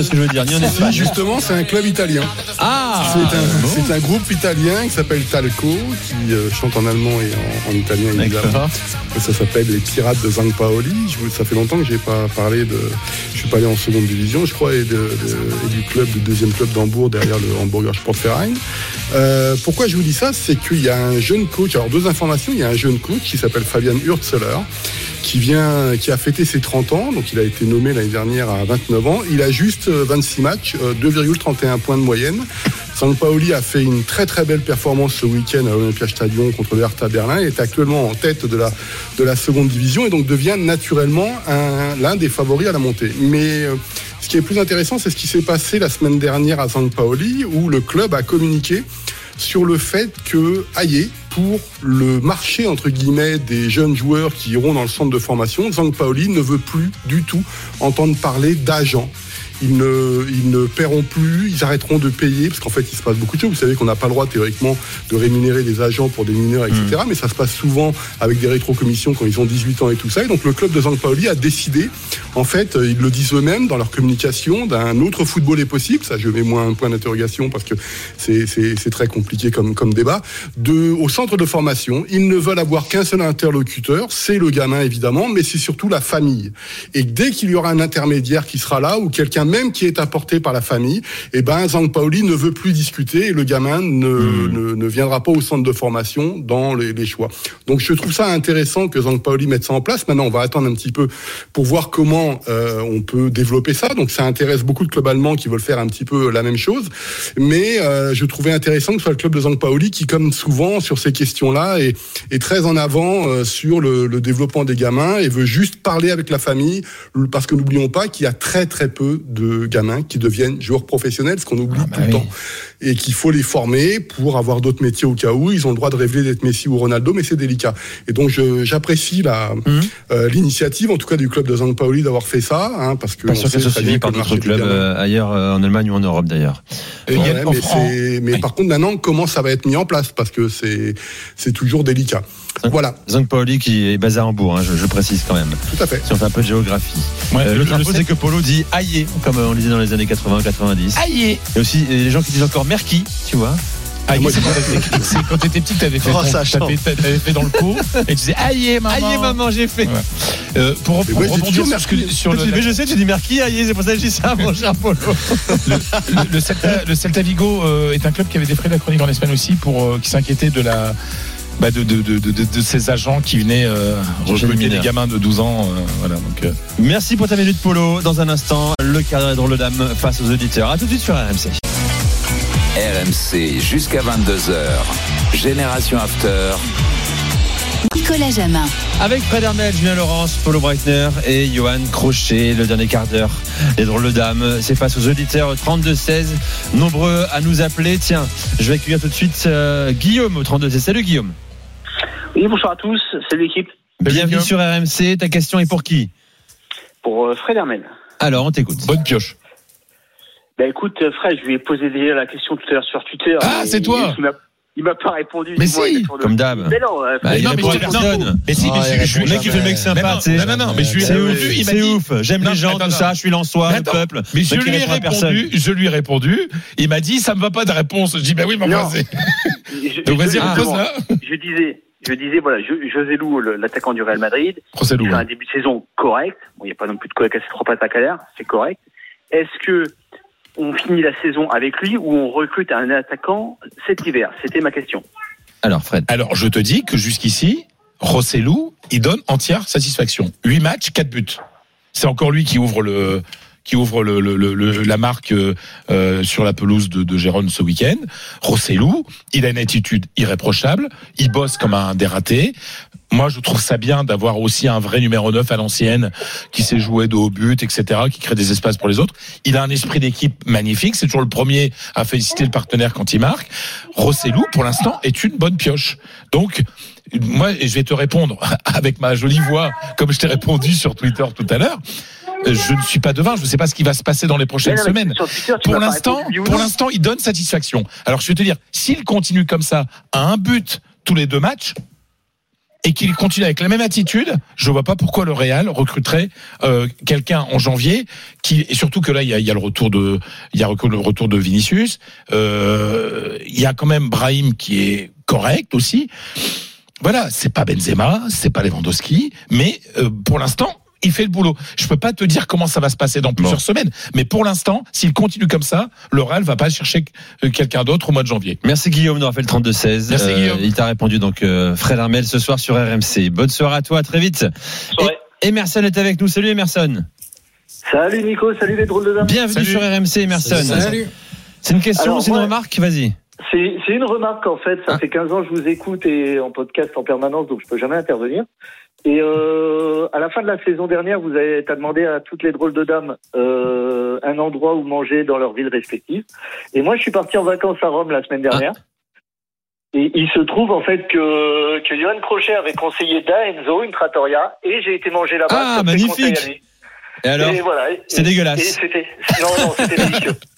Ce que je veux dire, ni en Si, Espagne. justement, c'est un club italien. Ah. C'est un, c'est un groupe italien qui s'appelle Talco, qui euh, chante en allemand et en, en italien évidemment. D'accord. Et ça s'appelle les Pirates de San Paoli. Je ça fait longtemps que j'ai pas parlé de. Je suis pas allé en seconde division, je crois, et, de- de- et du club, du deuxième club d'Hambourg derrière le Hamburger Sportverein. Euh, pourquoi je vous dis ça? C'est qu'il y a un jeune coach. Alors deux informations. Il y a un jeune coach qui s'appelle Fabian Hurtzeler qui vient, qui a fêté ses 30 ans, donc il a été nommé l'année dernière à 29 ans. Il a juste euh, 26 matchs, euh, 2,31 points de moyenne. Sampaoli a fait une très très belle performance ce week-end à l'Olympia Stadion contre le Hertha Berlin. Il est actuellement en tête de la, de la seconde division et donc devient naturellement un- l'un des favoris à la montée. Mais euh, ce qui est plus intéressant, c'est ce qui s'est passé la semaine dernière à San Paoli, où le club a communiqué sur le fait que Aye, pour le marché entre guillemets des jeunes joueurs qui iront dans le centre de formation, Zang Paoli ne veut plus du tout entendre parler d'agents. Ils ne, ils ne paieront plus, ils arrêteront de payer, parce qu'en fait, il se passe beaucoup de choses. Vous savez qu'on n'a pas le droit théoriquement de rémunérer des agents pour des mineurs, etc. Mais ça se passe souvent avec des rétrocommissions quand ils ont 18 ans et tout ça. Et donc le club de Zang Paoli a décidé, en fait, euh, ils le disent eux-mêmes dans leur communication, d'un autre football est possible. Ça, je mets moins un point d'interrogation parce que c'est très compliqué comme, comme débat. De, au centre de formation, ils ne veulent avoir qu'un seul interlocuteur, c'est le gamin évidemment, mais c'est surtout la famille. Et dès qu'il y aura un intermédiaire qui sera là, ou quelqu'un même qui est apporté par la famille, eh ben Zang Paoli ne veut plus discuter et le gamin ne, ne, ne viendra pas au centre de formation dans les, les choix. Donc je trouve ça intéressant que Zang Paoli mette ça en place. Maintenant, on va attendre un petit peu pour voir comment euh, on peut développer ça. Donc ça intéresse beaucoup de clubs allemands qui veulent faire un petit peu la même chose. Mais euh, je trouvais intéressant que ce soit le club de Zang Paoli qui, comme souvent sur ces questions-là, est, est très en avant euh, sur le, le développement des gamins et veut juste parler avec la famille. Parce que n'oublions pas qu'il y a très très peu de gamins qui deviennent joueurs professionnels, ce qu'on oublie tout le temps. Et qu'il faut les former pour avoir d'autres métiers au cas où. Ils ont le droit de rêver d'être Messi ou Ronaldo, mais c'est délicat. Et donc j'apprécie la euh, l'initiative, en tout cas du club de Zang Paoli, d'avoir fait ça, hein, parce que Pas sûr qu'elle soit suivie par d'autres clubs euh, ailleurs euh, en Allemagne ou en Europe d'ailleurs. Ouais, mais c'est- mais par contre maintenant comment ça va être mis en place? Parce que c'est c'est toujours délicat. Voilà. Zang Paoli qui est basé à Hambourg, hein, je, je précise quand même. Tout à fait. Si on fait un peu de géographie. Ouais, Euh, le- L'autre info, c'est que Polo dit aïe, comme on le disait dans les années 80-90. Aïe Et aussi les gens qui disent encore Merki, tu vois. Aïe, c'est quand t'étais- c'est quand t'étais petit, t'avais fait, Oh, ton- t'avais- fait dans le pot et tu disais aïe maman. Aïe maman, j'ai fait. Ouais. Euh, pour, moi, je dis rebondir sur, sur le, mais je sais, tu dis Merki, aïe, c'est pour ça que je dis ça, mon cher Polo. le, le Celta, le Celta Vigo euh, est un club qui avait défrayé la chronique en Espagne aussi pour euh, qui s'inquiétait de la bah, de, de, de, de, de ces agents qui venaient euh, recruter des gamins de 12 ans euh, voilà donc euh, Merci pour ta minute Polo. Dans un instant, le quart d'heure de dame face aux auditeurs. À tout de suite sur RMC. RMC jusqu'à 22h. Génération After. Nicolas Jamin. Avec Fred Hermel, Julien Laurence, Paulo Breitner et Johan Crochet, le dernier quart d'heure. Les drôles de dames, c'est face aux auditeurs 32-16, nombreux à nous appeler. Tiens, je vais accueillir tout de suite euh, Guillaume au 32-16. Salut Guillaume. Oui, bonsoir à tous, c'est l'équipe. Bienvenue sur RMC. Ta question est pour qui? Pour euh, Fred Hermel. Alors, on t'écoute. Bonne pioche. Bah écoute, euh, Fred, je lui ai posé déjà la question tout à l'heure sur Twitter. Ah, c'est toi Il m'a, pas répondu. Mais si, comme d'hab. Mais non, il non, répond mais à je- personne. mais si, mais je- je- Le mec, il fait le mec sympa, Mais non, non, non, mais je lui ai C'est répondu, c'est ouf. J'aime les gens, attends, tout ça. Je suis l'ensoir, le peuple. Mais je lui ai répondu, je lui ai répondu. Il m'a dit, ça me va pas de réponse. Je dis, bah oui, mais je- [laughs] Donc vas-y, repose là. Je disais, je disais, voilà, Jo- José Lou, l'attaquant du Real Madrid, il ouais. un début de saison correct. Bon, il n'y a pas non plus de quoi casser trois pattes à l'air, c'est correct. Est-ce que on finit la saison avec lui ou on recrute un attaquant cet hiver? C'était ma question. Alors, Fred. Alors, je te dis que jusqu'ici, Rossellou, il donne entière satisfaction. 8 matchs, 4 buts. C'est encore lui qui ouvre le qui ouvre le, le- le- la marque euh, euh, sur la pelouse de, de Gérone ce week-end. Rossellou, il a une attitude irréprochable, il bosse comme un dératé. Moi, je trouve ça bien d'avoir aussi un vrai numéro 9 à l'ancienne qui sait jouer de haut but, etc., qui crée des espaces pour les autres. Il a un esprit d'équipe magnifique. C'est toujours le premier à féliciter le partenaire quand il marque. Rossellou, pour l'instant, est une bonne pioche. Donc, moi, je vais te répondre [laughs] avec ma jolie voix, comme je t'ai répondu sur Twitter tout à l'heure. Euh, Je ne suis pas devin, je ne sais pas ce qui va se passer dans les prochaines non, semaines. Twitter, Pour l'instant, pour l'instant, il donne satisfaction. Alors, je vais te dire, s'il continue comme ça, à un but tous les deux matchs, et qu'il continue avec la même attitude, je vois pas pourquoi le Real recruterait euh, quelqu'un en janvier qui et surtout que là il y a, y a le retour de il y a le retour de Vinicius, euh, il y a quand même Brahim qui est correct aussi. Voilà, c'est pas Benzema, c'est pas Lewandowski, mais euh, pour l'instant il fait le boulot. Je peux pas te dire comment ça va se passer dans plusieurs semaines, mais pour l'instant, s'il continue comme ça, le Real va pas chercher euh, quelqu'un d'autre au mois de janvier. Merci Guillaume nous rappelle 32 16. Merci, Guillaume. Il t'a répondu donc euh, Fred Armel ce soir sur RMC. Bonne soirée à toi, à très vite. Et Emerson est avec nous. Salut Emerson. Salut Nico, salut les drôles de dames. Bienvenue Salut. sur RMC Emerson. Salut. C'est une question, c'est une remarque, vas-y. C'est une remarque en fait, ça fait 15 ans que je vous écoute et en podcast en permanence, donc je peux jamais intervenir. Et euh, à la fin de la saison dernière, vous avez t'as demandé à toutes les drôles de dames euh, un endroit où manger dans leur ville respective. Et moi, je suis parti en vacances à Rome la semaine dernière. Et il se trouve en fait que, que Johan Crochet avait conseillé Da Enzo, une trattoria, et j'ai été manger là-bas. Ah, magnifique. Et alors voilà. C'est dégueulasse. et c'était non non c'était délicieux. [laughs]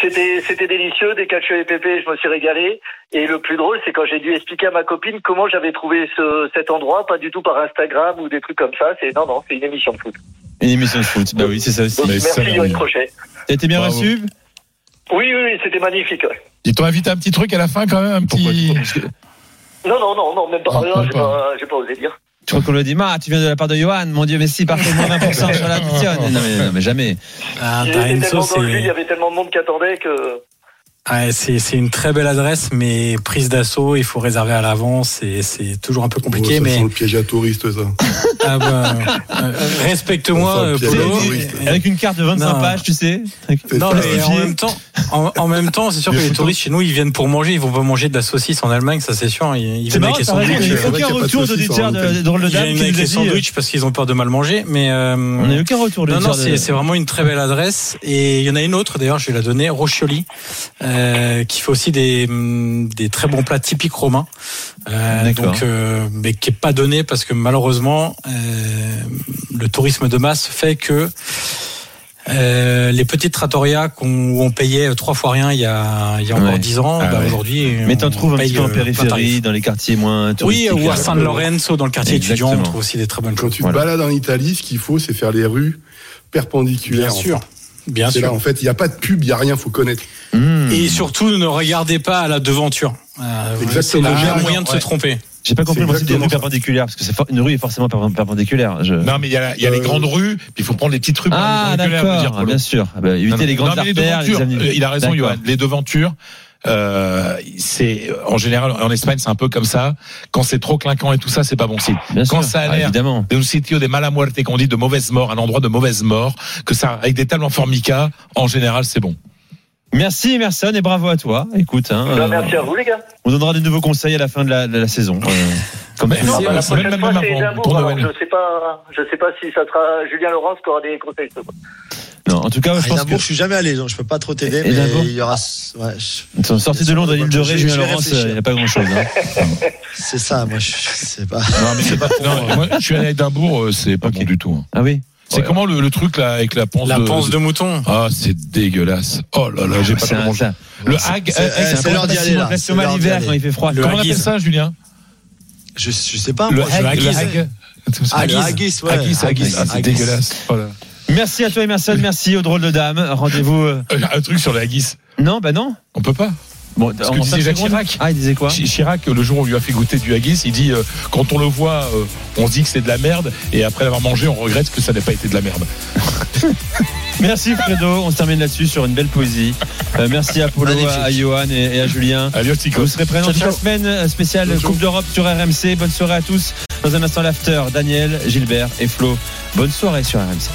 C'était c'était délicieux, des cacio et pépé, je me suis régalé. Et le plus drôle, c'est quand j'ai dû expliquer à ma copine comment j'avais trouvé ce, cet endroit, pas du tout par Instagram ou des trucs comme ça. C'est non non, c'est une émission de foot. Une émission de foot. Bah oui, c'est ça aussi. Donc, merci Johan Crochet. T'as été bien Bravo. reçu? Oui oui, oui c'était magnifique. ouais. Ils t'ont invité un petit truc à la fin quand même, un petit. Non non non non, même pas. Ah, Non, j'ai pas. pas osé dire. Je crois qu'on lui a dit, Ma, tu viens de la part de Johan, mon Dieu, mais si, parfait, moins 20% sur l'addition. Non mais, non, mais jamais. Ah, il le y avait tellement de monde qui attendait que. Ouais, c'est c'est une très belle adresse, mais prise d'assaut, il faut réserver à l'avance et c'est toujours un peu compliqué. Oh, ça mais sent le piège à touristes, ça. [laughs] ah bah, euh, respecte-moi, euh, le piège Polo. à touristes. Avec une carte de 25 Non. pages, tu sais. Non, mais en même temps, en, en même temps, c'est sûr que les touristes chez nous, ils viennent pour manger, ils vont pas manger de la saucisse en Allemagne, ça c'est sûr. Ils, ils C'est viennent marrant, avec les sandwichs. il y a euh, aucun retour d'auditeur de, Drôle de Ils viennent avec les dit, sandwichs parce qu'ils ont peur de mal manger, mais euh, On n'a eu aucun retour non, non, c'est vraiment une très belle adresse. Et il y en a une autre, d'ailleurs, je vais la donner, Roscioli, euh, qui fait aussi des, hum, des très bons plats typiques romains. Euh, donc, euh, mais qui est pas donné parce que malheureusement, euh, le tourisme de masse fait que euh, les petites trattorias qu'on où on payait trois fois rien il y a, il y a encore Ouais. dix ans, Ah bah, ouais. aujourd'hui. Mais on t'en trouves un petit peu en euh, périphérie, dans les quartiers moins Oui, touristiques. ou à San Lorenzo, dans le quartier étudiant, on trouve aussi des très bonnes Quand choses. tu te balades en Italie, ce qu'il faut, c'est faire les rues perpendiculaires. Bien sûr. en fait. Bien C'est sûr. là, en fait, il n'y a pas de pub, il n'y a rien, faut connaître. Mmh. Et surtout, ne regardez pas à la devanture. Euh, Exactement. C'est le Ah, meilleur non, moyen de se tromper. J'ai pas compris le principe des rues perpendiculaires, parce que c'est une rue est forcément per- perpendiculaire. Je- Non, mais il y a, il y a les Euh, grandes rues, puis il faut prendre les petites rues. Ah, d'accord, bien sûr. Ah bah, éviter Non, les non, grandes mais les artères, les avenues. euh, il a raison. Johan. Les devantures, euh, c'est en général en Espagne, c'est un peu comme ça. Quand c'est trop clinquant et tout ça, c'est pas bon signe. Bien Quand sûr. ça a Ah, l'air évidemment. de un sitio de mala muerte qu'on dit de mauvaise mort, un endroit de mauvaise mort, que ça avec des talents formica, en général, c'est bon. Merci Emerson et bravo à toi. Écoute, hein, Bah, euh, merci à vous les gars. on donnera de nouveaux conseils à la fin de la, de la saison. Euh, comme non, Bah, la prochaine fois, c'est. Je sais pas, je sais pas si ça sera Julien Laurence qui aura des conseils. Non, en tout cas, je À pense que je suis jamais allé, donc je peux pas trop t'aider, mais il y aura. Ouais, je- ils sont sortis de Londres à l'île de Ré, Julien Laurence, réfléchir. il n'y a pas grand chose. [laughs] c'est ça, moi, je je sais pas. Non, mais c'est pas. non, moi, je suis allé à Édimbourg, euh, c'est pas bon du tout. hein. Ah oui C'est Ouais. comment le, le truc là avec la panse La de panse de mouton. Ah, c'est dégueulasse. Oh là là, j'ai pas pu un- manger. ça- Le hag, c'est- euh, l'heure d'y aller, là. Reste C'est l'hiver quand il fait froid. Le Comment on appelle ça, Julien Je, je sais pas, Le hag, le hag. Ah, le Haggis. ouais. Haggis, haggis. Ah, c'est dégueulasse. Oh là. Merci à toi Emerson, merci aux drôles de dames. Rendez-vous. euh, Euh, Un truc sur le haggis. Non, bah non. On peut pas. Bon, Ce que disait Jacques. Chirac. Ah, il disait quoi Chi- Chirac, le jour où on lui a fait goûter du haggis, il dit euh, quand on le voit, euh, on se dit que c'est de la merde, et après l'avoir mangé, on regrette que ça n'ait pas été de la merde. [laughs] Merci Fredo, on se termine là-dessus sur une belle poésie. Euh, merci à Polo, Magnifique. à Johan et, et à Julien. Adios. Vous serez présents toute la semaine euh, spéciale Coupe d'Europe sur RMC. Bonne soirée à tous. Dans un instant, l'after, Daniel, Gilbert et Flo. Bonne soirée sur RMC.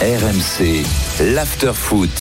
RMC, l'after foot.